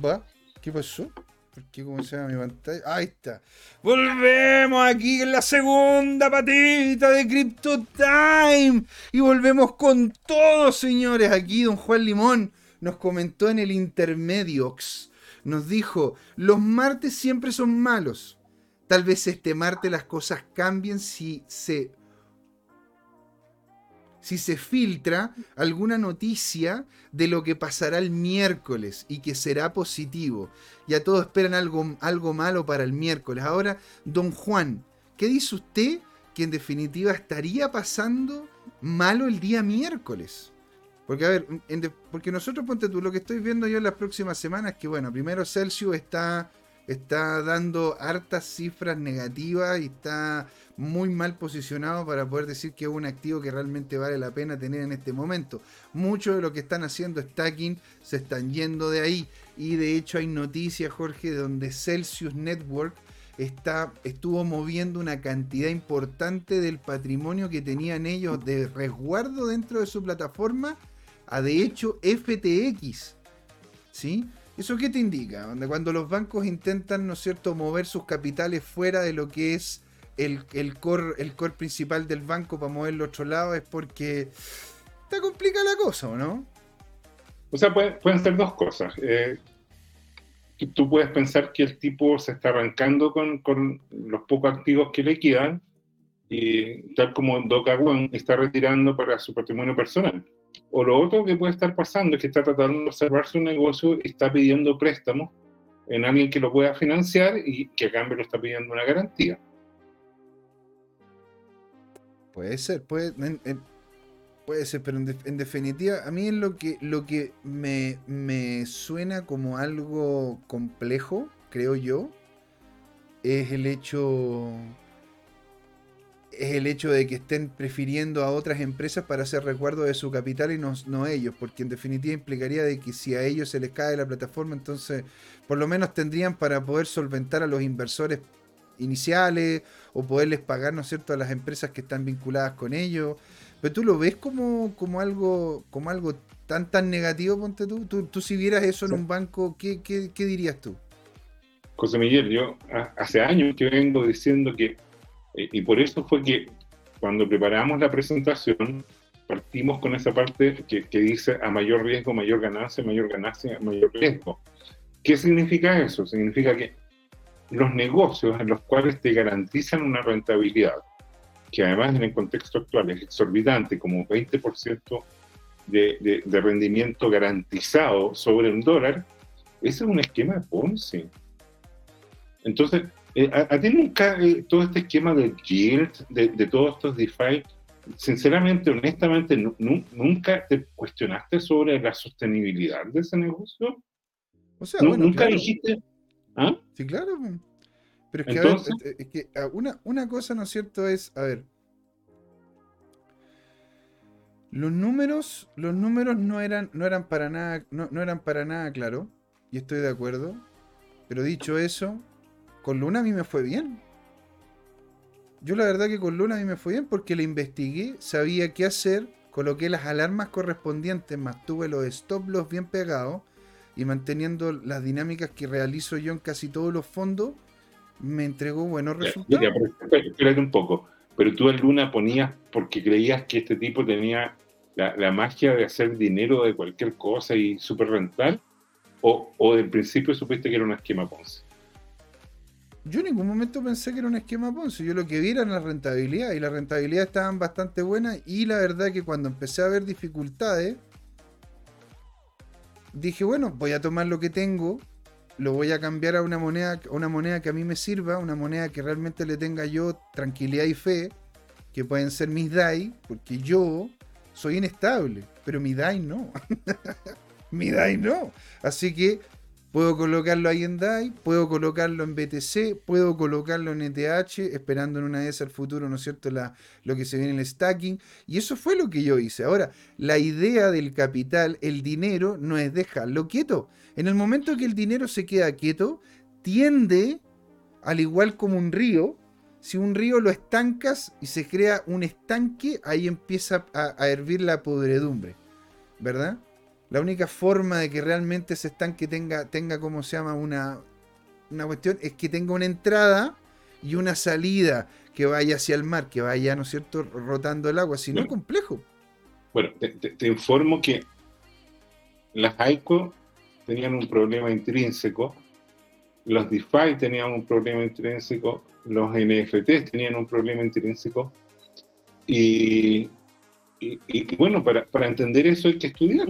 ¿Va? ¿Qué pasó? ¿Por qué cómo se llama mi pantalla? Ahí está. Volvemos aquí en la segunda patita de Crypto Time. Y volvemos con todo, señores. Aquí don Juan Limón nos comentó en el Intermediox. Nos dijo, los martes siempre son malos. Tal vez este martes las cosas cambien si se si se filtra alguna noticia de lo que pasará el miércoles y que será positivo. Ya todos esperan algo, algo malo para el miércoles. Ahora, don Juan, ¿qué dice usted que en definitiva estaría pasando malo el día miércoles? Porque, a ver, en porque nosotros, ponte tú, lo que estoy viendo yo en las próximas semanas es que, bueno, primero Celsius está, está dando hartas cifras negativas y está muy mal posicionado para poder decir que es un activo que realmente vale la pena tener en este momento. Muchos de lo que están haciendo stacking se están yendo de ahí. Y de hecho hay noticias, Jorge, donde Celsius Network está, estuvo moviendo una cantidad importante del patrimonio que tenían ellos de resguardo dentro de su plataforma a de hecho FTX. ¿Sí? ¿Eso qué te indica? Cuando los bancos intentan, ¿no es cierto?, mover sus capitales fuera de lo que es el, el core, el core principal del banco para moverlo a otro lado es porque está complicada la cosa, ¿o no? O sea, pueden, ser dos cosas. Eh, tú puedes pensar que el tipo se está arrancando con, con los pocos activos que le quedan y tal como Doca One está retirando para su patrimonio personal. O lo otro que puede estar pasando es que está tratando de observar su negocio y está pidiendo préstamos en alguien que lo pueda financiar y que a cambio le está pidiendo una garantía. Puede ser, puede, puede ser, pero en, def- en definitiva, a mí lo que, lo que me, me suena como algo complejo, creo yo, es el hecho es el hecho de que estén prefiriendo a otras empresas para hacer resguardo de su capital y no, no ellos, porque en definitiva implicaría de que si a ellos se les cae la plataforma, entonces por lo menos tendrían para poder solventar a los inversores iniciales o poderles pagar, ¿no es cierto?, a las empresas que están vinculadas con ellos. Pero tú lo ves como, como algo como algo tan tan negativo, ponte tú. Tú, tú si vieras eso en un banco, ¿qué, qué, qué dirías tú? José Miguel, yo hace años que vengo diciendo que, y por eso fue que cuando preparamos la presentación, partimos con esa parte que, que dice a mayor riesgo, mayor ganancia, mayor ganancia, mayor riesgo. ¿Qué significa eso? Significa que los negocios en los cuales te garantizan una rentabilidad, que además en el contexto actual es exorbitante, como 20% de, de, de rendimiento garantizado sobre un dólar, ese es un esquema de Ponzi. Entonces, eh, a, a ti nunca eh, todo este esquema de yield, de, de todos estos DeFi, sinceramente, honestamente, nu- nu- nunca te cuestionaste sobre la sostenibilidad de ese negocio. O sea, bueno, nunca claro. dijiste, ¿ah? Sí, claro. po. Pero es que, Entonces- a ver, es que una, una cosa, ¿no es cierto? Es, a ver. Los números, los números no eran, no eran para nada, no, no eran para nada claros. Y estoy de acuerdo. Pero dicho eso, con Luna a mí me fue bien. Yo la verdad que con Luna a mí me fue bien porque la investigué, sabía qué hacer, coloqué las alarmas correspondientes, más tuve los stop loss bien pegados y manteniendo las dinámicas que realizo yo en casi todos los fondos, me entregó buenos resultados. pero espérate, un poco. Pero tú en Luna ponías porque creías que este tipo tenía la, la magia de hacer dinero de cualquier cosa y súper rental, o, o del principio supiste que era un esquema Ponzi. Yo en ningún momento pensé que era un esquema Ponzi. Yo lo que vi era la rentabilidad y la rentabilidad estaban bastante buenas y la verdad que cuando empecé a ver dificultades, dije, bueno, voy a tomar lo que tengo, lo voy a cambiar a una moneda, a una moneda que a mí me sirva, una moneda que realmente le tenga yo tranquilidad y fe, que pueden ser mis DAI, porque yo soy inestable, pero mi DAI no. mi DAI no. Así que puedo colocarlo ahí en DAI, puedo colocarlo en BTC, puedo colocarlo en ETH, esperando en una de esas al futuro, ¿no es cierto?, la, lo que se viene en el stacking. Y eso fue lo que yo hice. Ahora, la idea del capital, el dinero, no es dejarlo quieto. En el momento que el dinero se queda quieto, tiende, al igual como un río, si un río lo estancas y se crea un estanque, ahí empieza a, a hervir la podredumbre, ¿verdad? La única forma de que realmente ese estanque tenga, tenga como se llama, una, una cuestión, es que tenga una entrada y una salida que vaya hacia el mar, que vaya, ¿no es cierto?, rotando el agua, si no es complejo. Bueno, te, te- te informo que las ICO tenían un problema intrínseco, los DeFi tenían un problema intrínseco, los NFTs tenían un problema intrínseco, y, y- y bueno, para, para entender eso hay que estudiar.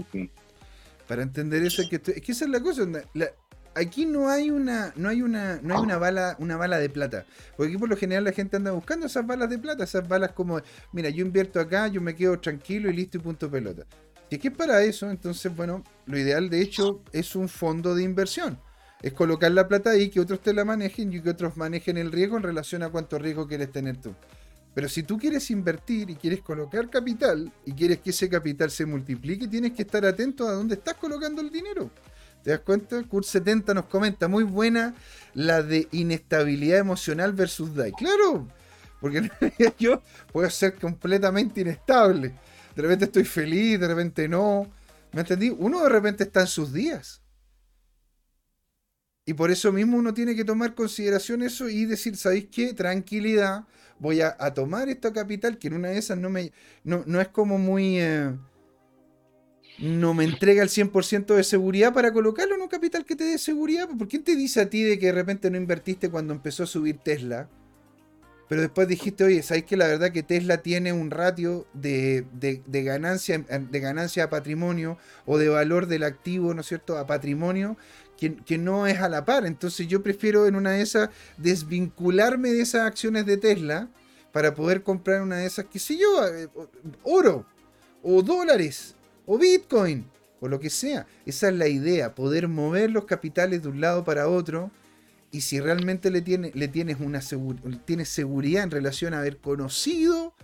Para entender eso hay que es que esa es la cosa. la- aquí no hay una no hay una no hay una bala una bala de plata, porque aquí por lo general la gente anda buscando esas balas de plata, esas balas como mira yo invierto acá, yo me quedo tranquilo y listo y punto pelota. Si es que es para eso, entonces bueno lo ideal de hecho es un fondo de inversión. Es colocar la plata ahí, que otros te la manejen y que otros manejen el riesgo en relación a cuánto riesgo quieres tener tú. Pero si tú quieres invertir y quieres colocar capital y quieres que ese capital se multiplique, tienes que estar atento a dónde estás colocando el dinero. ¿Te das cuenta? Kurt70 nos comenta, muy buena la de inestabilidad emocional versus DAI. Claro, porque yo puedo ser completamente inestable. De repente estoy feliz, de repente no. ¿Me entendí? Uno de repente está en sus días. Y por eso mismo uno tiene que tomar consideración eso y decir, ¿sabéis qué? Tranquilidad, voy a, a tomar esta capital que en una de esas no me no, no es como muy eh, no me entrega el 100% de seguridad para colocarlo en un capital que te dé seguridad. ¿Por quién te dice a ti de que de repente no invertiste cuando empezó a subir Tesla? Pero después dijiste, oye, ¿sabes que la verdad que Tesla tiene un ratio de- de ganancia, de ganancia a patrimonio o de valor del activo, ¿no es cierto?, a patrimonio, que, no es a la par. Entonces yo prefiero en una de esas desvincularme de esas acciones de Tesla para poder comprar una de esas, qué sé yo, eh, oro, o dólares, o Bitcoin, o lo que sea. Esa es la idea, poder mover los capitales de un lado para otro. Y si realmente le, tiene, le tienes, una tienes seguridad en relación a haber conocido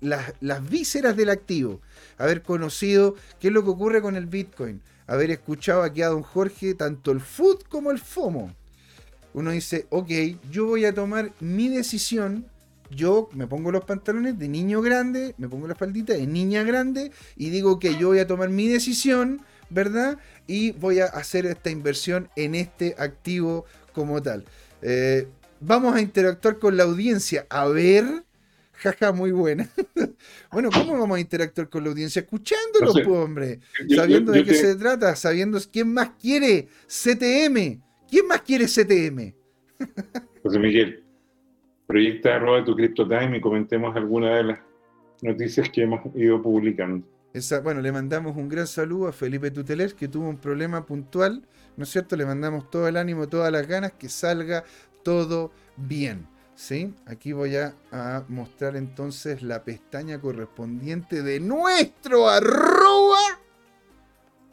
las, las vísceras del activo, haber conocido qué es lo que ocurre con el Bitcoin, haber escuchado aquí a don Jorge tanto el food como el FOMO. Uno dice, ok, yo voy a tomar mi decisión, yo me pongo los pantalones de niño grande, me pongo la faldita de niña grande y digo que yo voy a tomar mi decisión, ¿verdad? Y voy a hacer esta inversión en este activo como tal. Eh, vamos a interactuar con la audiencia. A ver. Jaja, muy buena. bueno, ¿cómo vamos a interactuar con la audiencia? Escuchándolo, No sé. pues, hombre. Yo- Sabiendo yo- de qué te- se trata, sabiendo quién más quiere CTM. ¿Quién más quiere CTM? José Miguel, proyecta arroba tu CryptoTime y comentemos alguna de las noticias que hemos ido publicando. Esa- bueno, le mandamos un gran saludo a Felipe Tuteler, que tuvo un problema puntual, ¿no es cierto? Le mandamos todo el ánimo, todas las ganas, que salga todo bien. ¿Sí? Aquí voy a, mostrar entonces la pestaña correspondiente de nuestro arroba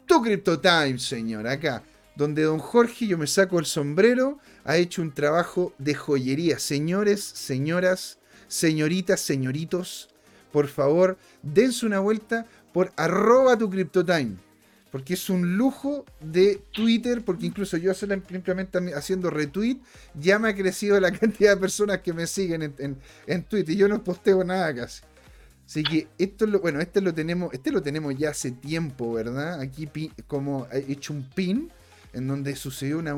tu CryptoTime, señor. Acá, donde don Jorge, yo me saco el sombrero, ha hecho un trabajo de joyería. Señores, señoras, señoritas, señoritos, por favor, dense una vuelta por arroba tu. Porque es un lujo de Twitter, porque incluso yo simplemente haciendo retweet, ya me ha crecido la cantidad de personas que me siguen en, Twitter y yo no posteo nada casi. Así que esto es lo, bueno, este lo tenemos, este lo tenemos ya hace tiempo, ¿verdad? Aquí como he hecho un pin en donde sucedió una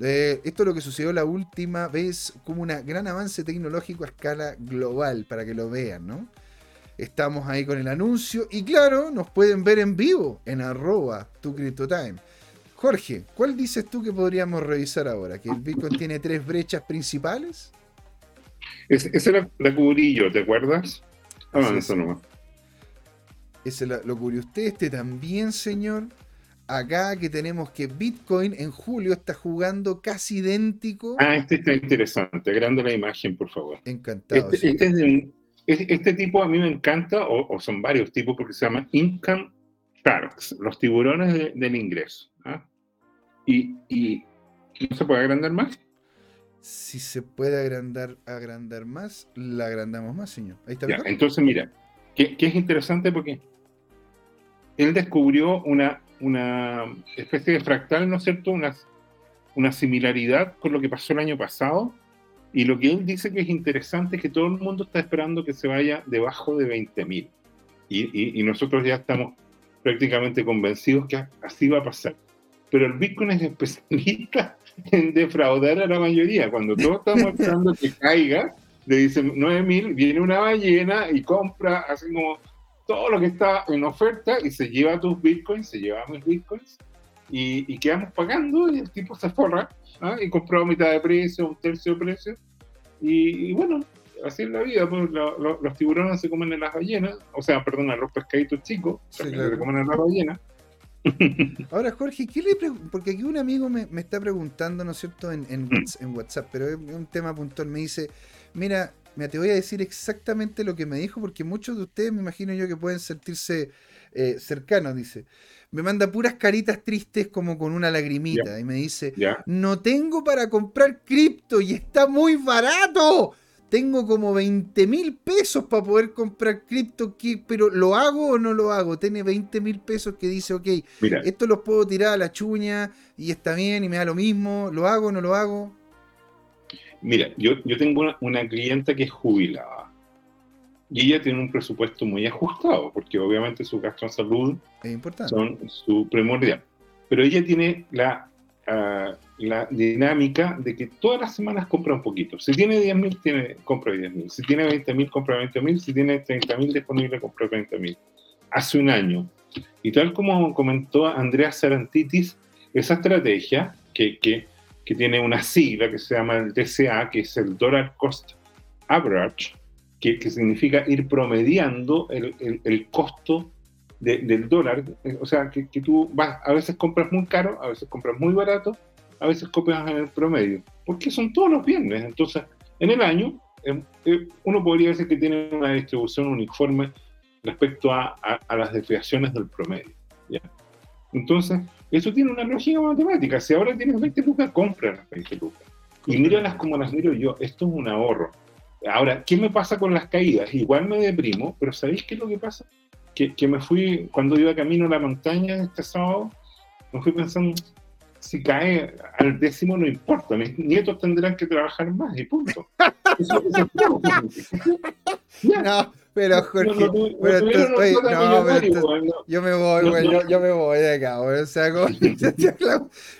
eh, esto es lo que sucedió la última vez como un gran avance tecnológico a escala global, para que lo vean, ¿no? Estamos ahí con el anuncio y claro, nos pueden ver en vivo en arroba tu CryptoTime. Jorge, ¿cuál dices tú que podríamos revisar ahora? ¿Que el Bitcoin tiene tres brechas principales? Es- esa la, la cubrí yo, ¿te acuerdas? Avanza es. nomás. Ese la- lo cubrió usted, este también, señor. Acá que tenemos que Bitcoin en julio está jugando casi idéntico. Ah, este está interesante. Agranda la imagen, por favor. Encantado. Este, este es de un, este tipo a mí me encanta, o, o son varios tipos, porque se llaman income sharks, los tiburones de- del ingreso. ¿ah? Y, y no se puede agrandar más. Si se puede agrandar, agrandar más, la agrandamos más, señor. Ahí está Ya, entonces, mira, que, que es interesante porque él descubrió una, una especie de fractal, ¿no es cierto? Una, una similaridad con lo que pasó el año pasado. Y lo que él dice que es interesante es que todo el mundo está esperando que se vaya debajo de 20.000. Y, y, y nosotros ya estamos prácticamente convencidos que así va a pasar. Pero el Bitcoin es especialista en defraudar a la mayoría. Cuando todos estamos esperando que caiga, le dicen 9000, viene una ballena y compra así como todo lo que está en oferta y se lleva tus bitcoins, se lleva mis bitcoins y, y quedamos pagando y el tipo se forra ¿ah? y compró a mitad de precio, un tercio de precio y, y bueno, así es la vida, pues, lo- lo- los tiburones se comen a las ballenas, o sea, perdón, a los pescaditos chicos, Sí, también claro. se comen a las ballenas. Ahora, Jorge, ¿qué le Porque aquí un amigo me, me está preguntando, ¿no es cierto?, en, en, Mm. En WhatsApp, pero es un tema puntual. Me dice, mira, mira, te voy a decir exactamente lo que me dijo, porque muchos de ustedes, me imagino yo, que pueden sentirse eh, cercanos, dice. Me manda puras caritas tristes como con una lagrimita y me dice, no tengo para comprar cripto y está muy barato. Tengo como 20 mil pesos para poder comprar cripto, ¿qué- pero ¿lo hago o no lo hago? Tiene 20 mil pesos que dice, ok, mira, esto los puedo tirar a la chuña y está bien y me da lo mismo. ¿Lo hago o no lo hago? Mira, yo, yo tengo una, una clienta que es jubilada y ella tiene un presupuesto muy ajustado porque obviamente sus gastos en salud Es importante. son su primordial. Pero ella tiene la, ah, la dinámica de que todas las semanas compra un poquito. Si tiene 10.000, tiene, compra 10.000. Si tiene 20.000, compra 20.000. Si tiene 30.000 disponible, compra 30.000. Hace un año. Y tal como comentó Andrea Sarantitis, esa estrategia que, que, que tiene una sigla que se llama el DCA, que es el Dollar Cost Average, que, que significa ir promediando el, el- el costo de- del dólar. Eh, O sea, que, que tú vas, a veces compras muy caro, a veces compras muy barato, a veces compras en el promedio, porque son todos los viernes. Entonces, en el año, eh, eh, uno podría decir que tiene una distribución uniforme respecto a, a- a las desviaciones del promedio. ¿ya? Entonces, eso tiene una lógica matemática. Si ahora tienes 20 lucas, compra las 20 lucas. Y míralas como las miro yo. Esto es un ahorro. Ahora, ¿qué me pasa con las caídas? Igual me deprimo, pero ¿sabéis qué es lo que pasa? Que, que me fui, cuando iba camino a la montaña este sábado, me fui pensando, si cae al décimo no importa, mis nietos tendrán que trabajar más y punto. Eso- eso. No, pero Jorge, No, no tu- pero no, yo me voy, güey, yo, yo me voy de acá, güey. O sea, como-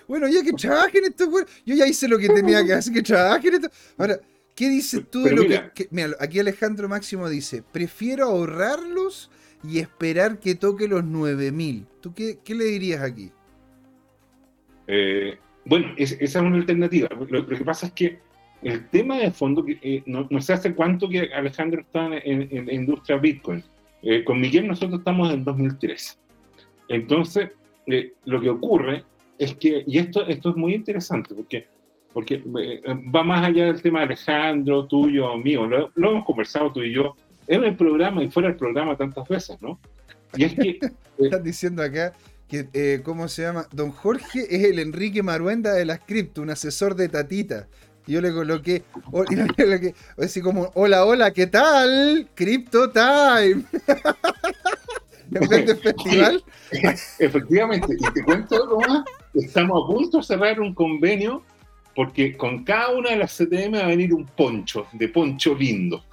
bueno, ya que trabajen estos güey. Yo ya hice lo que tenía que hacer, que trabajen estos. Ahora, ¿qué dices tú de lo mira. que, que- Mira, aquí Alejandro Máximo dice: prefiero ahorrarlos y esperar que toque los 9000. ¿Tú qué, qué le dirías aquí? Eh, bueno, es- esa es una alternativa. Lo, lo que pasa es que el tema de fondo, eh, no, no sé hace cuánto que Alejandro está en, la industria Bitcoin. Eh, con Miguel nosotros estamos en 2013. Entonces, lo que ocurre es que, y esto, esto es muy interesante, porque, porque eh, va más allá del tema de Alejandro, tuyo, mío, lo, lo hemos conversado tú y yo en el programa y fuera del programa tantas veces, ¿no? Y es que Están diciendo acá que, eh, ¿cómo se llama? Don Jorge es el Enrique Maruenda de las cripto, un asesor de Tatita. Y yo le coloqué, o- y le coloqué así como, hola, hola, ¿qué tal? Crypto Time. en vez de festival. Efectivamente, y te cuento algo más, estamos a punto de cerrar un convenio porque con cada una de las CTM va a venir un poncho, de poncho lindo.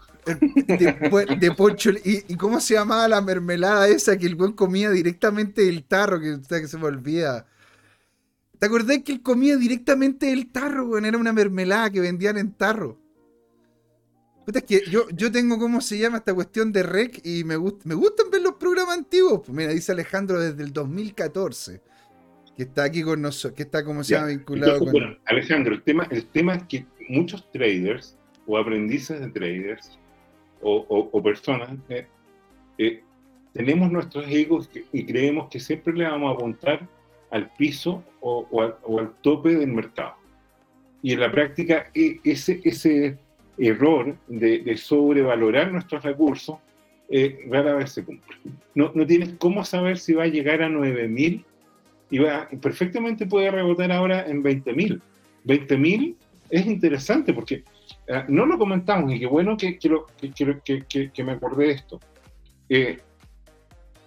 de, poncho. ¿Y, cómo se llamaba la mermelada esa que el buen comía directamente del tarro? Que, se me olvida. ¿Te acordás que él comía directamente del tarro, weón? Era una mermelada que vendían en tarro. Es que yo, yo tengo, ¿cómo se llama esta cuestión de rec? Y me, gust- me gustan ver los programas antiguos. Pues mira, dice Alejandro desde el 2014. Que está aquí con nosotros, que está, ¿cómo se llama? Vinculado Entonces, con... bueno, Alejandro, el tema, el tema es que muchos traders o aprendices de traders o, o- o personas eh, eh, tenemos nuestros egos y creemos que siempre le vamos a apuntar al piso o, o al, al tope del mercado. Y en la práctica, e- ese, ese, error de, de sobrevalorar nuestros recursos eh, rara vez se cumple. No, no tienes cómo saber si va a llegar a 9.000 y va, perfectamente puede rebotar ahora en 20.000. 20.000 es interesante porque eh, no lo comentamos y qué bueno que, que, que, que me acordé de esto. Eh,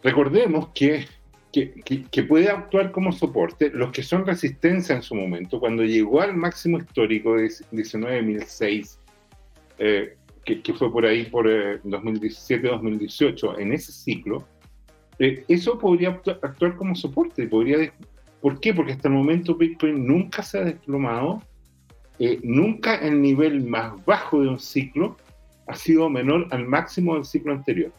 recordemos que, que, puede actuar como soporte los que son resistencia en su momento. Cuando llegó al máximo histórico de 19.006, eh, que, fue por ahí por 2017-2018, en ese ciclo, eso podría actuar como soporte. Podría, ¿Por qué? Porque hasta el momento Bitcoin nunca se ha desplomado eh, nunca el nivel más bajo de un ciclo ha sido menor al máximo del ciclo anterior.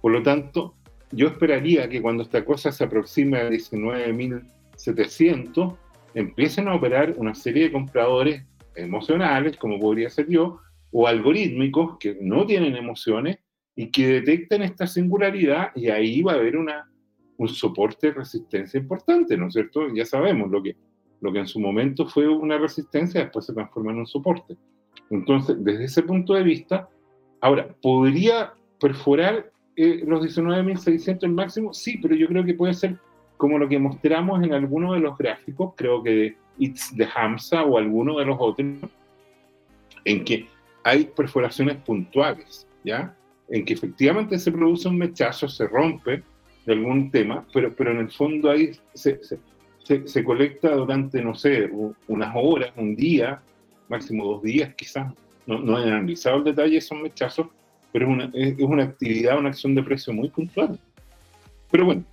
Por lo tanto, yo esperaría que cuando esta cosa se aproxime a 19.700, empiecen a operar una serie de compradores emocionales, como podría ser yo, o algorítmicos que no tienen emociones y que detecten esta singularidad y ahí va a haber una, un soporte de resistencia importante, ¿no es cierto? Ya sabemos lo que lo que en su momento fue una resistencia, después se transforma en un soporte. Entonces, desde ese punto de vista, ahora, ¿podría perforar eh, los 19.600 el máximo? Sí, pero yo creo que puede ser como lo que mostramos en alguno de los gráficos, creo que de It's de Hamza o alguno de los otros, en que hay perforaciones puntuales, ¿ya? En que efectivamente se produce un mechazo, se rompe de algún tema, pero, pero en el fondo ahí se, se, colecta durante, no sé, unas horas, un día, máximo dos días quizás. No, no he analizado el detalle esos mechazos, pero es una, es, una actividad, una acción de precio muy puntual. Pero bueno,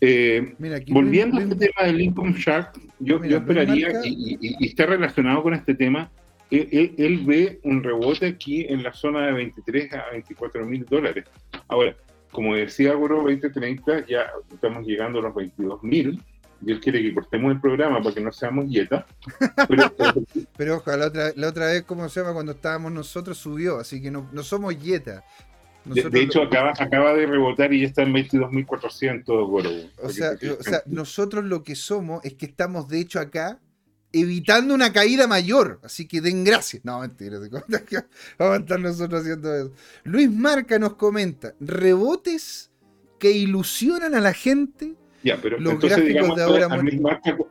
eh, volviendo al tema del Lincoln Shark, yo, yo esperaría, y, está relacionado con este tema, él, él, ve un rebote aquí en la zona de 23 a 24 mil dólares. Ahora, como decía Goro 2030, ya estamos llegando a los 22 mil Dios quiere que cortemos el programa para que no seamos dieta. Pero, ojalá la otra, la otra vez, como se llama, cuando estábamos nosotros subió, así que no, no somos dieta. De, hecho, acaba, acaba de rebotar y ya está en 22.400, O sea, o sea, nosotros lo que somos es que estamos, de hecho, acá evitando una caída mayor. Así que den gracias. No, mentira. Vamos a estar nosotros haciendo eso. Luis Marca nos comenta: rebotes que ilusionan a la gente ya, pero entonces digamos,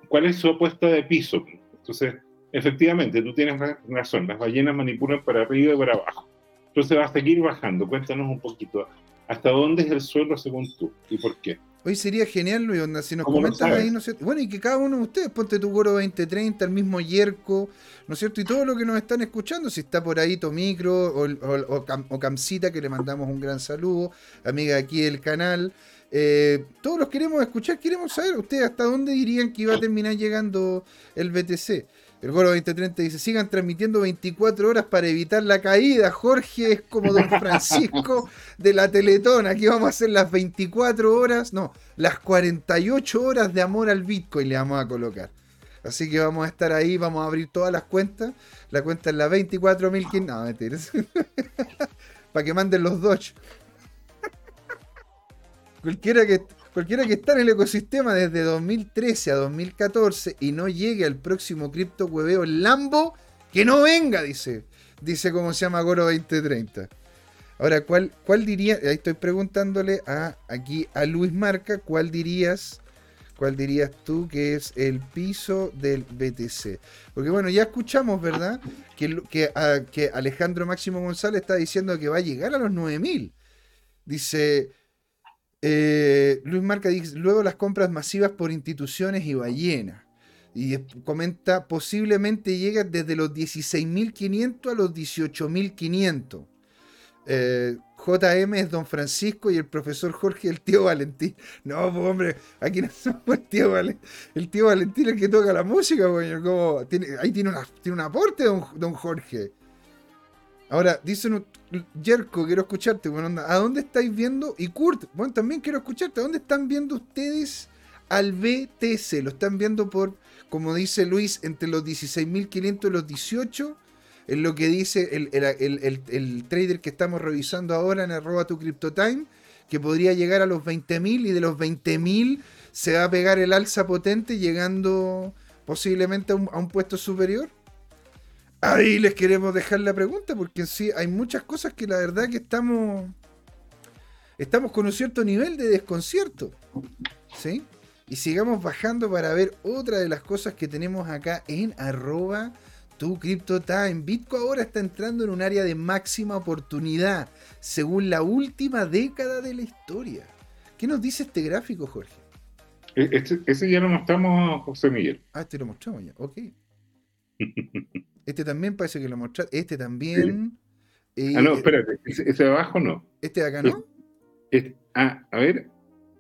¿cuál es su apuesta de piso? Entonces, efectivamente, tú tienes razón, las ballenas manipulan para arriba y para abajo. Entonces va a seguir bajando. Cuéntanos un poquito, ¿hasta dónde es el suelo según tú y por qué? Hoy sería genial, Luis, si nos comentan ahí, ¿no sé. Bueno, y que cada uno de ustedes, ponte tu Goro 2030, el mismo Yerko, ¿no es cierto? Y todo lo que nos están escuchando, si está por ahí Tomicro o, o, o, Camcita, que le mandamos un gran saludo, amiga aquí del canal, eh, todos los queremos escuchar, queremos saber ustedes hasta dónde dirían que iba a terminar llegando el BTC. El Goro 2030 dice, sigan transmitiendo 24 horas para evitar la caída. Jorge es como Don Francisco de la Teletón. Aquí vamos a hacer las 24 horas, no, las 48 horas de amor al Bitcoin le vamos a colocar. Así que vamos a estar ahí, vamos a abrir todas las cuentas. La cuenta es la 24.000. No, mentiras. para que manden los Dodge. Cualquiera que, cualquiera que está en el ecosistema desde 2013 a 2014 y no llegue al próximo cripto hueveo Lambo, que no venga, dice. Dice cómo se llama Goro 2030. Ahora, ¿cuál, cuál diría? Ahí estoy preguntándole a aquí a Luis Marca, ¿cuál dirías? ¿Cuál dirías tú que es el piso del BTC? Porque bueno, ya escuchamos, ¿verdad? Que, que, que Alejandro Máximo González está diciendo que va a llegar a los 9000. Dice, eh, Luis Marca dice, luego las compras masivas por instituciones y ballenas. Y comenta, posiblemente llega desde los 16.500 a los 18.500. Eh, JM es Don Francisco y el profesor Jorge el tío Valentín. No, pues hombre, aquí no somos el tío Valentín. El tío Valentín es el que toca la música, como, ahí tiene, tiene un aporte, don, don Jorge. Ahora, dice Jerko, quiero escucharte, bueno, ¿a dónde estáis viendo? Y Kurt, bueno, también quiero escucharte, ¿a dónde están viendo ustedes al BTC? ¿Lo están viendo por, como dice Luis, entre los 16.500 y los 18? Es lo que dice el, trader que estamos revisando ahora en arroba tu CryptoTime, que podría llegar a los 20.000 y de los 20.000 se va a pegar el alza potente llegando posiblemente a un puesto superior. Ahí les queremos dejar la pregunta, porque sí, hay muchas cosas que la verdad que estamos. Estamos con un cierto nivel de desconcierto. ¿Sí? Y sigamos bajando para ver otra de las cosas que tenemos acá en arroba tu CryptoTime. Bitcoin ahora está entrando en un área de máxima oportunidad, según la última década de la historia. ¿Qué nos dice este gráfico, Jorge? E- Este, ese ya lo mostramos, José Miguel. Ah, este lo mostramos ya, ok. Este también parece que lo mostraste. Este también. Eh, Ah, no, espérate, ese, ese de abajo no. Este de acá, ¿no? Es- ah, a ver.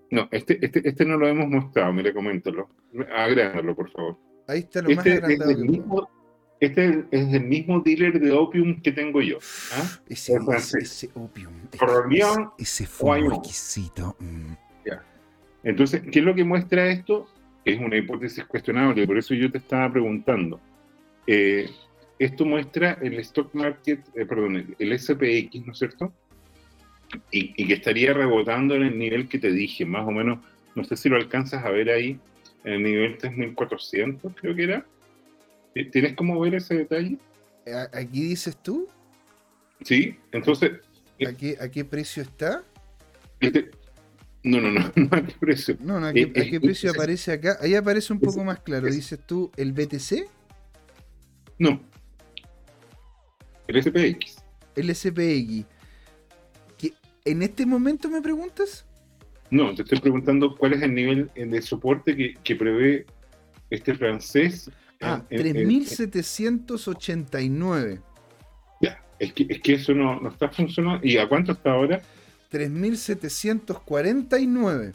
No, este, este, este no lo hemos mostrado, mira, coméntalo. Agréndalo, por favor. Ahí está lo Este más agrandado que mismo, este es del mismo dealer de Opium que tengo yo. ¿ah? Ese, el ese, ese opium. ese- fue Ayón. exquisito. mm. Entonces, ¿qué es lo que muestra esto? Es una hipótesis cuestionable, por eso yo te estaba preguntando. Eh, esto muestra el stock market, eh, perdón, el, el SPX, ¿no es cierto? Y, y que estaría rebotando en el nivel que te dije, más o menos, no sé si lo alcanzas a ver ahí, en el nivel 3400, creo que era. Eh, ¿Tienes cómo ver ese detalle? A- Aquí dices tú, Sí, entonces, ¿a qué, a qué precio está? este, no, no, no, no, ¿a qué precio? No, no, ¿a qué, Eh, a eh, qué precio ese- aparece acá? Ahí aparece un poco más claro. Dices tú, el BTC, No. El SPX. el SPX. ¿Que ¿En este momento me preguntas? No, te estoy preguntando cuál es el nivel de soporte que, que prevé este francés. Ah, en- en- en- 3789. ya, es que, es que eso no, no está funcionando. ¿Y a cuánto está ahora? 3749.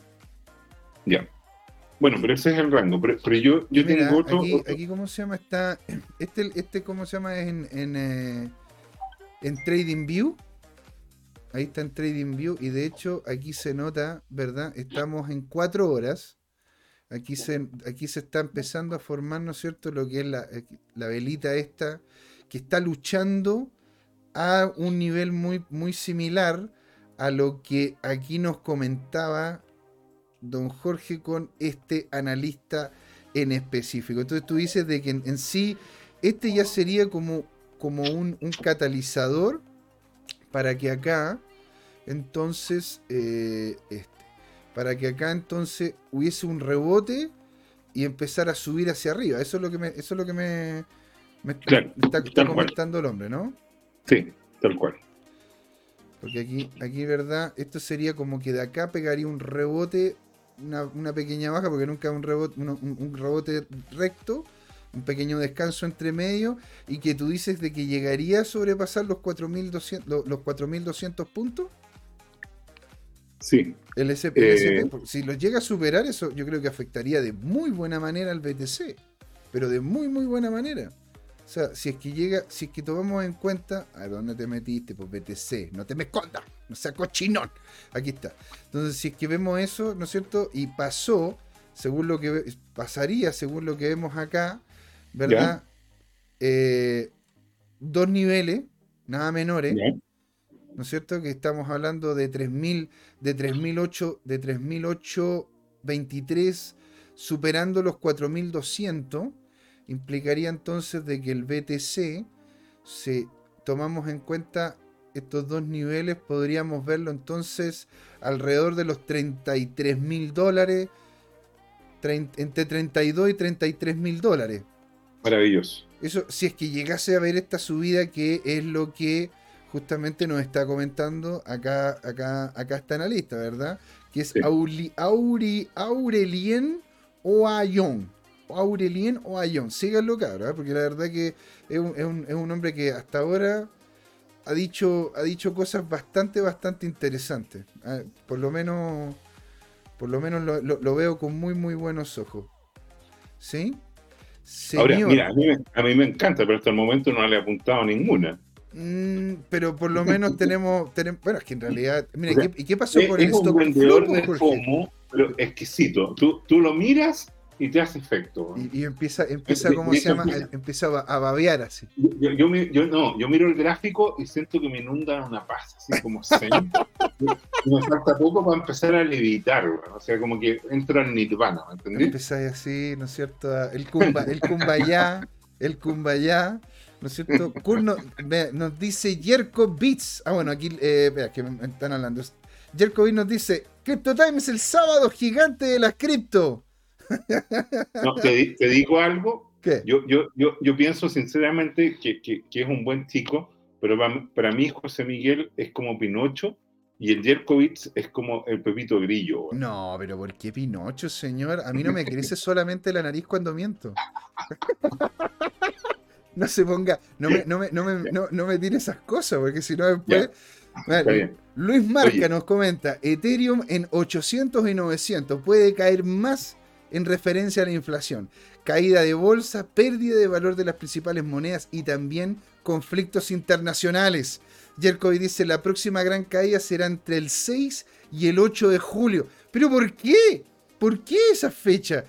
Ya. Bueno, pero ese es el rango. Pero, pero yo, yo Mira, tengo otro. aquí, otro- aquí, ¿cómo se llama? Está. Este, este ¿cómo se llama? En, en, eh, en TradingView. Ahí está en TradingView. Y de hecho, aquí se nota, ¿verdad? Estamos en cuatro horas. Aquí se, aquí se está empezando a formar, ¿no es cierto? Lo que es la, la velita esta, que está luchando a un nivel muy, muy similar a lo que aquí nos comentaba don Jorge con este analista en específico. Entonces tú dices de que en, en sí este ya sería como, como un, un catalizador para que acá entonces eh, este, para que acá entonces hubiese un rebote y empezar a subir hacia arriba. Eso es lo que me, eso es lo que me, me- Claro, me está, está tal cual. comentando el hombre, ¿no? Sí, tal cual. Porque aquí, aquí, ¿verdad? Esto sería como que de acá pegaría un rebote, una, una pequeña baja, porque nunca un rebote, un, un rebote recto, un pequeño descanso entre medio, y que tú dices de que llegaría a sobrepasar los 4.200 los, los 4.200 puntos. Sí, El SP, Eh. si lo llega a superar, eso yo creo que afectaría de muy buena manera al BTC. Pero de muy, muy buena manera. O sea, si es que llega, si es que tomamos en cuenta, ¿a dónde te metiste? Pues BTC, no te me escondas, no sea cochinón. Aquí está. Entonces, si es que vemos eso, ¿no es cierto? Y pasó, según lo que pasaría, según lo que vemos acá, ¿verdad? Eh, dos niveles, nada menores. ya. ¿no es cierto? Que estamos hablando de 3000, de 3008, de 3823, superando los 4200, implicaría entonces de que el BTC, si tomamos en cuenta estos dos niveles, podríamos verlo entonces alrededor de los 33 mil dólares, entre 32 y 33 mil dólares. Maravilloso. Eso, si es que llegase a ver esta subida, que es lo que justamente nos está comentando acá, acá, acá está analista, ¿verdad? Que es Sí. Auli- Auri- Aurelien Oayón. Aurelien Oayón. Síganlo, cabrón, ¿eh? porque la verdad que es un, es un- es un hombre que hasta ahora ha dicho, ha dicho cosas bastante, bastante interesantes. Ah, Por lo menos, por lo menos lo, lo- lo veo con muy, muy buenos ojos. ¿Sí? Ahora, Señor. mira, a mí, me, a mí me encanta, pero hasta el momento no le he apuntado ninguna. Mm, pero por lo menos tenemos, tenemos. Bueno, es que en realidad. Mira, O sea, ¿qué- ¿y qué pasó Es, con es el un stock vendedor flow, de? FOMO, pero exquisito. Tú, tú lo miras y te hace efecto. Y, y empieza, empieza De- ¿cómo de se llama? mira. Empieza a, babear así. Yo, yo, no, yo miro el gráfico y siento que me inunda una paz, así como zen. y me falta poco para empezar a levitar, weón. o sea, como que entra en nirvana, ¿me entendés? Empieza así, ¿no es cierto? El kumba, el kumbaya, el kumbaya, ¿No es cierto? Kurt no- ve- nos dice Jerko Beats. Ah, bueno, aquí, eh, espera, que me están hablando. Jerko Beats nos dice: Crypto Time es el sábado gigante de las cripto. No, te, te digo algo, ¿Qué? yo, yo, yo, yo pienso sinceramente que, que- que es un buen chico, pero para, para mí José Miguel es como Pinocho y el Jerkovitz es como el Pepito Grillo. güey. No, pero ¿por qué Pinocho, señor? A mí no me crece solamente la nariz cuando miento. No se ponga, no me, no me, no me, no, no me tire esas cosas, porque si no después. Bien. Luis Marca Oye. nos comenta: Ethereum en 800 y 900 puede caer más en referencia a la inflación. Caída de bolsa, pérdida de valor de las principales monedas y también conflictos internacionales. Jerkovic dice: La próxima gran caída será entre el 6 y el 8 de julio. ¿Pero por qué? ¿Por qué esa fecha?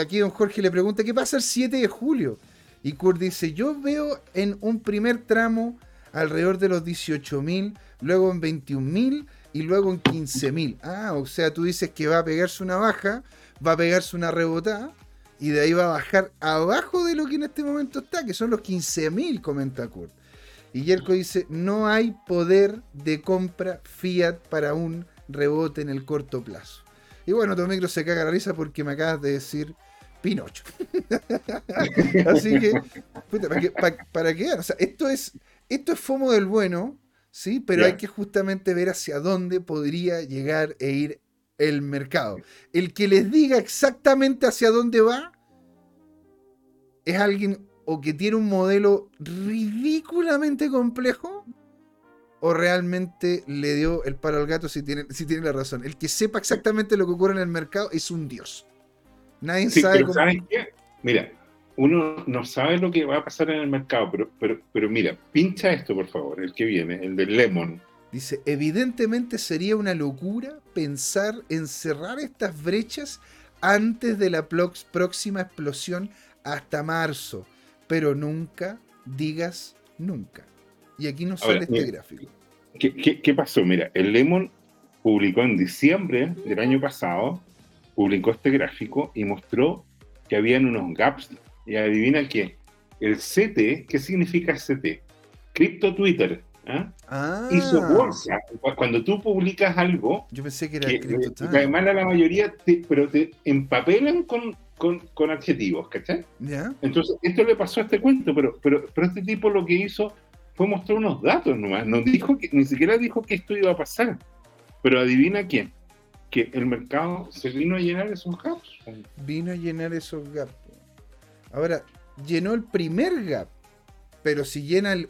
Aquí, don Jorge le pregunta: ¿Qué pasa el 7 de julio? Y Kurt dice: Yo veo en un primer tramo alrededor de los 18.000, luego en 21.000 y luego en 15.000. Ah, o sea, tú dices que va a pegarse una baja, va a pegarse una rebotada y de ahí va a bajar abajo de lo que en este momento está, que son los 15.000, comenta Kurt. Y Yerko dice, no hay poder de compra fiat para un rebote en el corto plazo. Y bueno, tu micro se caga la risa porque me acabas de decir Pinocho. Así que, puta, ¿para qué? pa- ¿para qué? O sea, esto es, esto es FOMO del bueno, ¿sí? Pero hay que justamente ver hacia dónde podría llegar e ir el mercado. El que les diga exactamente hacia dónde va es alguien o que tiene un modelo ridículamente complejo o realmente le dio el paro al gato si tiene, si tiene la razón. El que sepa exactamente lo que ocurre en el mercado es un dios. Nadie Sí, sabe pero cómo... ¿sabes qué? Mira, uno no sabe lo que va a pasar en el mercado, pero, pero, pero mira, pincha esto, por favor, el que viene, el del Lemon. Dice, evidentemente sería una locura pensar en cerrar estas brechas antes de la próxima explosión hasta marzo, pero nunca digas nunca. Y aquí nos Ahora, sale este mira. gráfico. ¿Qué, qué, qué pasó? Mira, el Lemon publicó en diciembre del año pasado, publicó este gráfico y mostró que habían unos gaps. Y adivina qué, el CT, ¿qué significa CT? Crypto Twitter. ¿Ah? Ah, Hizo bolsa. Cu- Cuando tú publicas algo, yo pensé que era que, el además a la mayoría, te- pero te empapelan con, con, con adjetivos, ¿cachai? Entonces, esto le pasó a este cuento, pero, pero, pero este tipo lo que hizo fue mostrar unos datos nomás. No dijo que, ni siquiera dijo que esto iba a pasar. Pero adivina quién. Que el mercado se vino a llenar esos gaps. Vino a llenar esos gaps. Ahora, llenó el primer gap. Pero si llena el,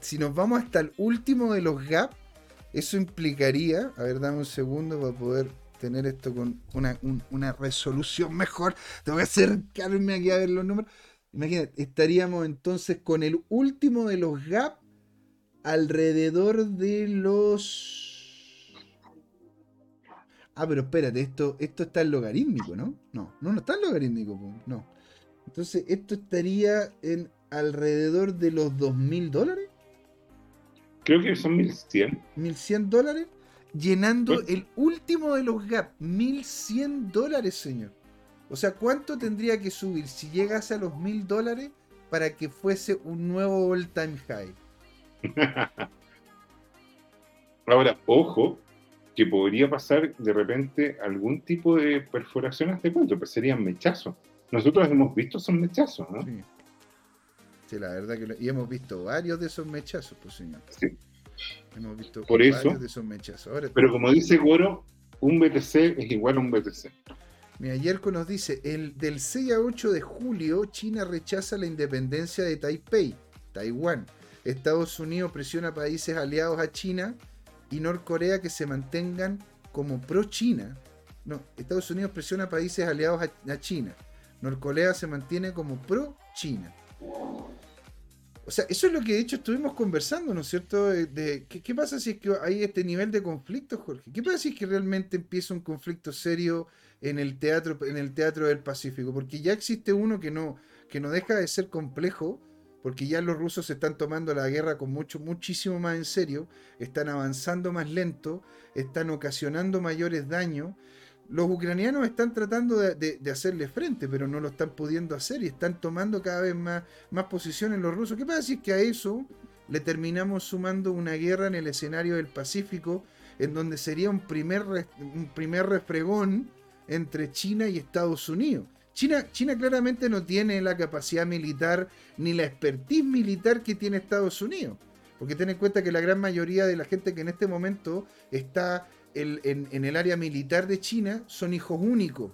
si nos vamos hasta el último de los gaps, eso implicaría. A ver, dame un segundo para poder tener esto con una, un- una resolución mejor. Te voy a acercarme aquí a ver los números. Imagínate, estaríamos entonces con el último de los gaps alrededor de los. Ah, pero espérate, esto, esto está en logarítmico, ¿no? No, no, no está en logarítmico, no. Entonces, esto estaría en alrededor de los 2.000 dólares, Creo que son 1100. 1.100 dólares, llenando Bueno. el último de los gaps, 1.100 dólares, señor. O sea, ¿cuánto tendría que subir si llegase a los 1.000 dólares para que fuese un nuevo all-time high? Ahora, ojo, que podría pasar de repente algún tipo de perforación a este cuento, pero serían mechazos. Nosotros hemos visto esos mechazos, ¿no? Sí. Sí, la verdad que lo- y hemos visto varios de esos mechazos, pues señor. Sí. Hemos visto Por varios eso- de esos mechazos. Ahora, Pero como dice Goro, un BTC es igual a un BTC. Mira, Yerko nos dice, el, del 6 a 8 de julio, China rechaza la independencia de Taipei, Taiwán. Estados Unidos presiona a países aliados a China y Norcorea que se mantengan como pro-China. No, Estados Unidos presiona a países aliados a, a China. Norcorea se mantiene como pro-China. O sea, eso es lo que de hecho estuvimos conversando, ¿no es cierto? De, de- ¿qué, pasa si es que hay este nivel de conflicto, Jorge? ¿Qué pasa si es que realmente empieza un conflicto serio en el teatro, en el teatro del Pacífico? Porque ya existe uno que no, que no deja de ser complejo, porque ya los rusos están tomando la guerra con mucho, muchísimo más en serio, están avanzando más lento, están ocasionando mayores daños. Los ucranianos están tratando de, hacerle frente, pero no lo están pudiendo hacer y están tomando cada vez más, más posición en los rusos. ¿Qué pasa si es que a eso le terminamos sumando una guerra en el escenario del Pacífico, en donde sería un primer, un primer refregón entre China y Estados Unidos? China, China claramente no tiene la capacidad militar ni la expertise militar que tiene Estados Unidos. Porque ten en cuenta que la gran mayoría de la gente que en este momento está en, el área militar de China son hijos únicos.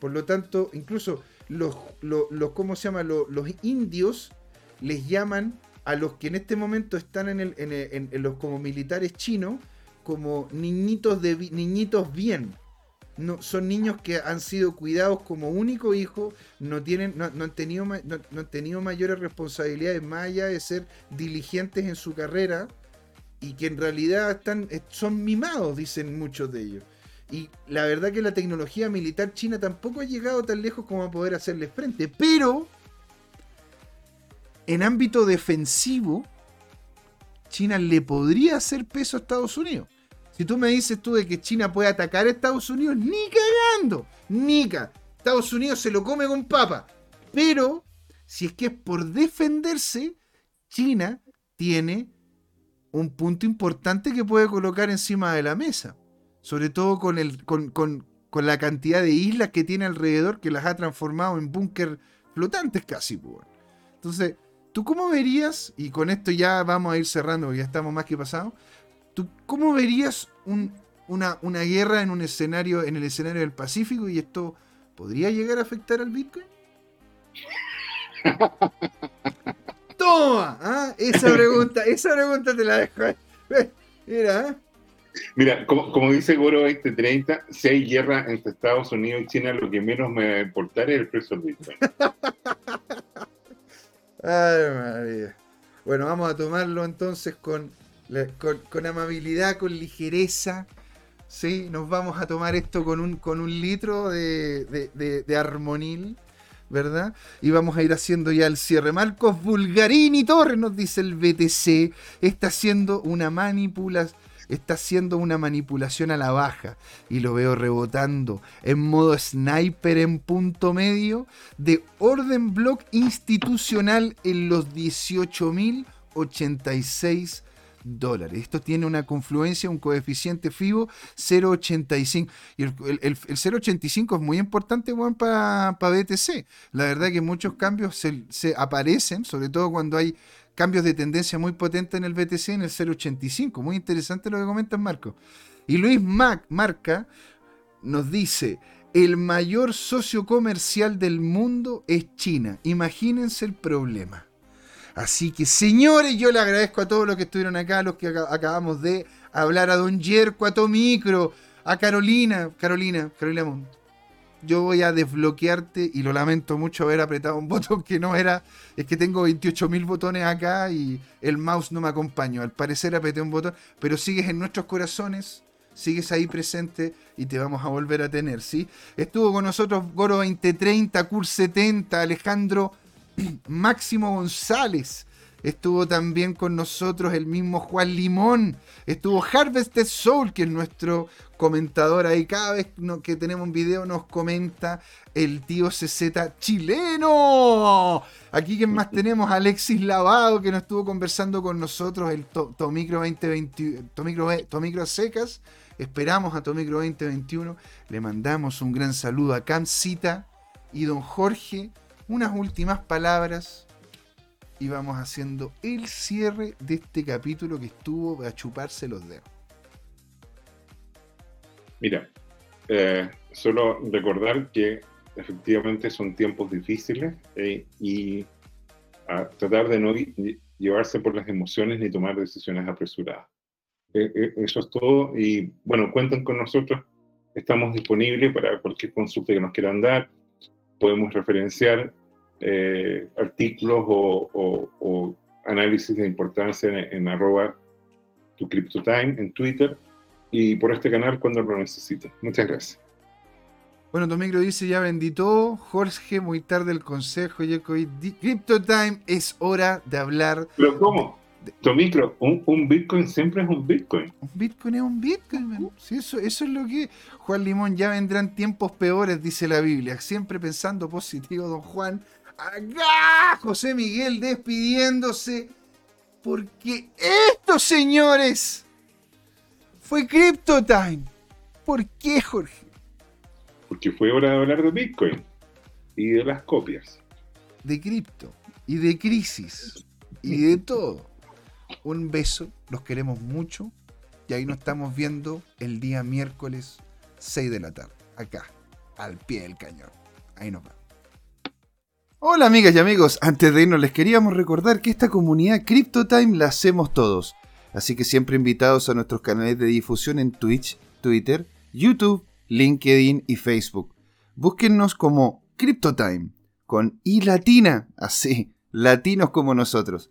Por lo tanto, incluso los, los, los- ¿cómo se llama? Los, indios les llaman a los que en este momento están en, el, en, el- en- los como militares chinos como niñitos de niñitos bien. No, son niños que han sido cuidados como único hijo, no, tienen, no, no han tenido, no han tenido mayores responsabilidades más allá de ser diligentes en su carrera y que en realidad están, eh, son mimados, dicen muchos de ellos. Y la verdad que la tecnología militar china tampoco ha llegado tan lejos como a poder hacerle frente. Pero en ámbito defensivo, China le podría hacer peso a Estados Unidos. Si tú me dices tú de que China puede atacar a Estados Unidos, ni cagando, nica. Estados Unidos se lo come con papa. Pero si es que es por defenderse, China tiene un punto importante que puede colocar encima de la mesa. Sobre todo con, el, con, con- con la cantidad de islas que tiene alrededor que las ha transformado en búnker flotantes casi. pues. Entonces, ¿tú cómo verías, y con esto ya vamos a ir cerrando porque ya estamos más que pasados, ¿tú cómo verías un- una, una guerra en un escenario, en el escenario del Pacífico y esto podría llegar a afectar al Bitcoin? Toma, ¿ah? esa pregunta, esa pregunta te la dejo. Mira, ¿ah? Mira, como, como dice Goro 2030, si hay guerra entre Estados Unidos y China, lo que menos me va a importar es el precio del Bitcoin. Ay, María. Bueno, vamos a tomarlo entonces con, con amabilidad, con ligereza. Sí, nos vamos a tomar esto con un, con un litro de, de, de- de armonil, ¿verdad? Y vamos a ir haciendo ya el cierre. Marcos Bulgarini Torres nos dice el BTC. Está haciendo una manipulación. Está haciendo una manipulación a la baja y lo veo rebotando en modo sniper en punto medio de orden block institucional en los 18.086 Esto tiene una confluencia, un coeficiente FIBO 0.85. Y el, el- el- el 0.85 es muy importante para BTC. La verdad que muchos cambios se, aparecen, sobre todo cuando hay cambios de tendencia muy potentes en el BTC en el 0.85. Muy interesante lo que comentas, Marco. Y Luis Mac, Marca nos dice, el mayor socio comercial del mundo es China. Imagínense el problema. Así que, señores, yo le agradezco a todos los que estuvieron acá, los que aca- acabamos de hablar, a Don Yerko, a Tomicro, a Carolina, Carolina, Carolina Mon- Yo voy a desbloquearte y lo lamento mucho haber apretado un botón que no era. Es que tengo 28.000 botones acá y el mouse no me acompañó. Al parecer apreté un botón, pero sigues en nuestros corazones, sigues ahí presente y te vamos a volver a tener, ¿sí? Estuvo con nosotros Goro 2030, Cur 70, Alejandro Máximo González. Estuvo también con nosotros el mismo Juan Limón. Estuvo Harvested Soul, que es nuestro comentador ahí. Cada vez que tenemos un video nos comenta el tío CZ chileno. Aquí quien más tenemos, Alexis Lavado, que nos estuvo conversando con nosotros, el To- Tomicro 2020, Tomicro, Tomicro Secas. Esperamos a Tomicro 2021. Le mandamos un gran saludo a Camcita y don Jorge. Unas últimas palabras y vamos haciendo el cierre de este capítulo que estuvo a chuparse los dedos. Mira, eh, solo recordar que efectivamente son tiempos difíciles eh, y tratar de no lle- llevarse por las emociones ni tomar decisiones apresuradas. Eh, eh, eso es todo y bueno, cuenten con nosotros, estamos disponibles para cualquier consulta que nos quieran dar, podemos referenciar eh, artículos o, o- o análisis de importancia en, en arroba tu CryptoTime en Twitter y por este canal cuando lo necesiten. Muchas gracias. Bueno, Tomicro dice ya bendito. Jorge, muy tarde el consejo. Crypto Time es hora de hablar ¿Pero cómo? Tomicro, un, un Bitcoin siempre es un Bitcoin. Un Bitcoin es un Bitcoin, man. Sí, eso, eso es lo que. Juan Limón, ya vendrán tiempos peores, dice la Biblia. Siempre pensando positivo, don Juan. Acá, José Miguel despidiéndose. Porque esto, señores, fue Crypto Time. ¿Por qué, Jorge? Porque fue hora de hablar de Bitcoin y de las copias. De cripto y de crisis y de todo. Un beso, los queremos mucho. Y ahí nos estamos viendo el día miércoles 6 de la tarde. Acá, al pie del cañón. Ahí nos vemos. Hola amigas y amigos, antes de irnos les queríamos recordar que esta comunidad CryptoTime la hacemos todos. Así que siempre invitados a nuestros canales de difusión en Twitch, Twitter, YouTube, LinkedIn y Facebook. Búsquennos como CryptoTime, con I latina, así, latinos como nosotros.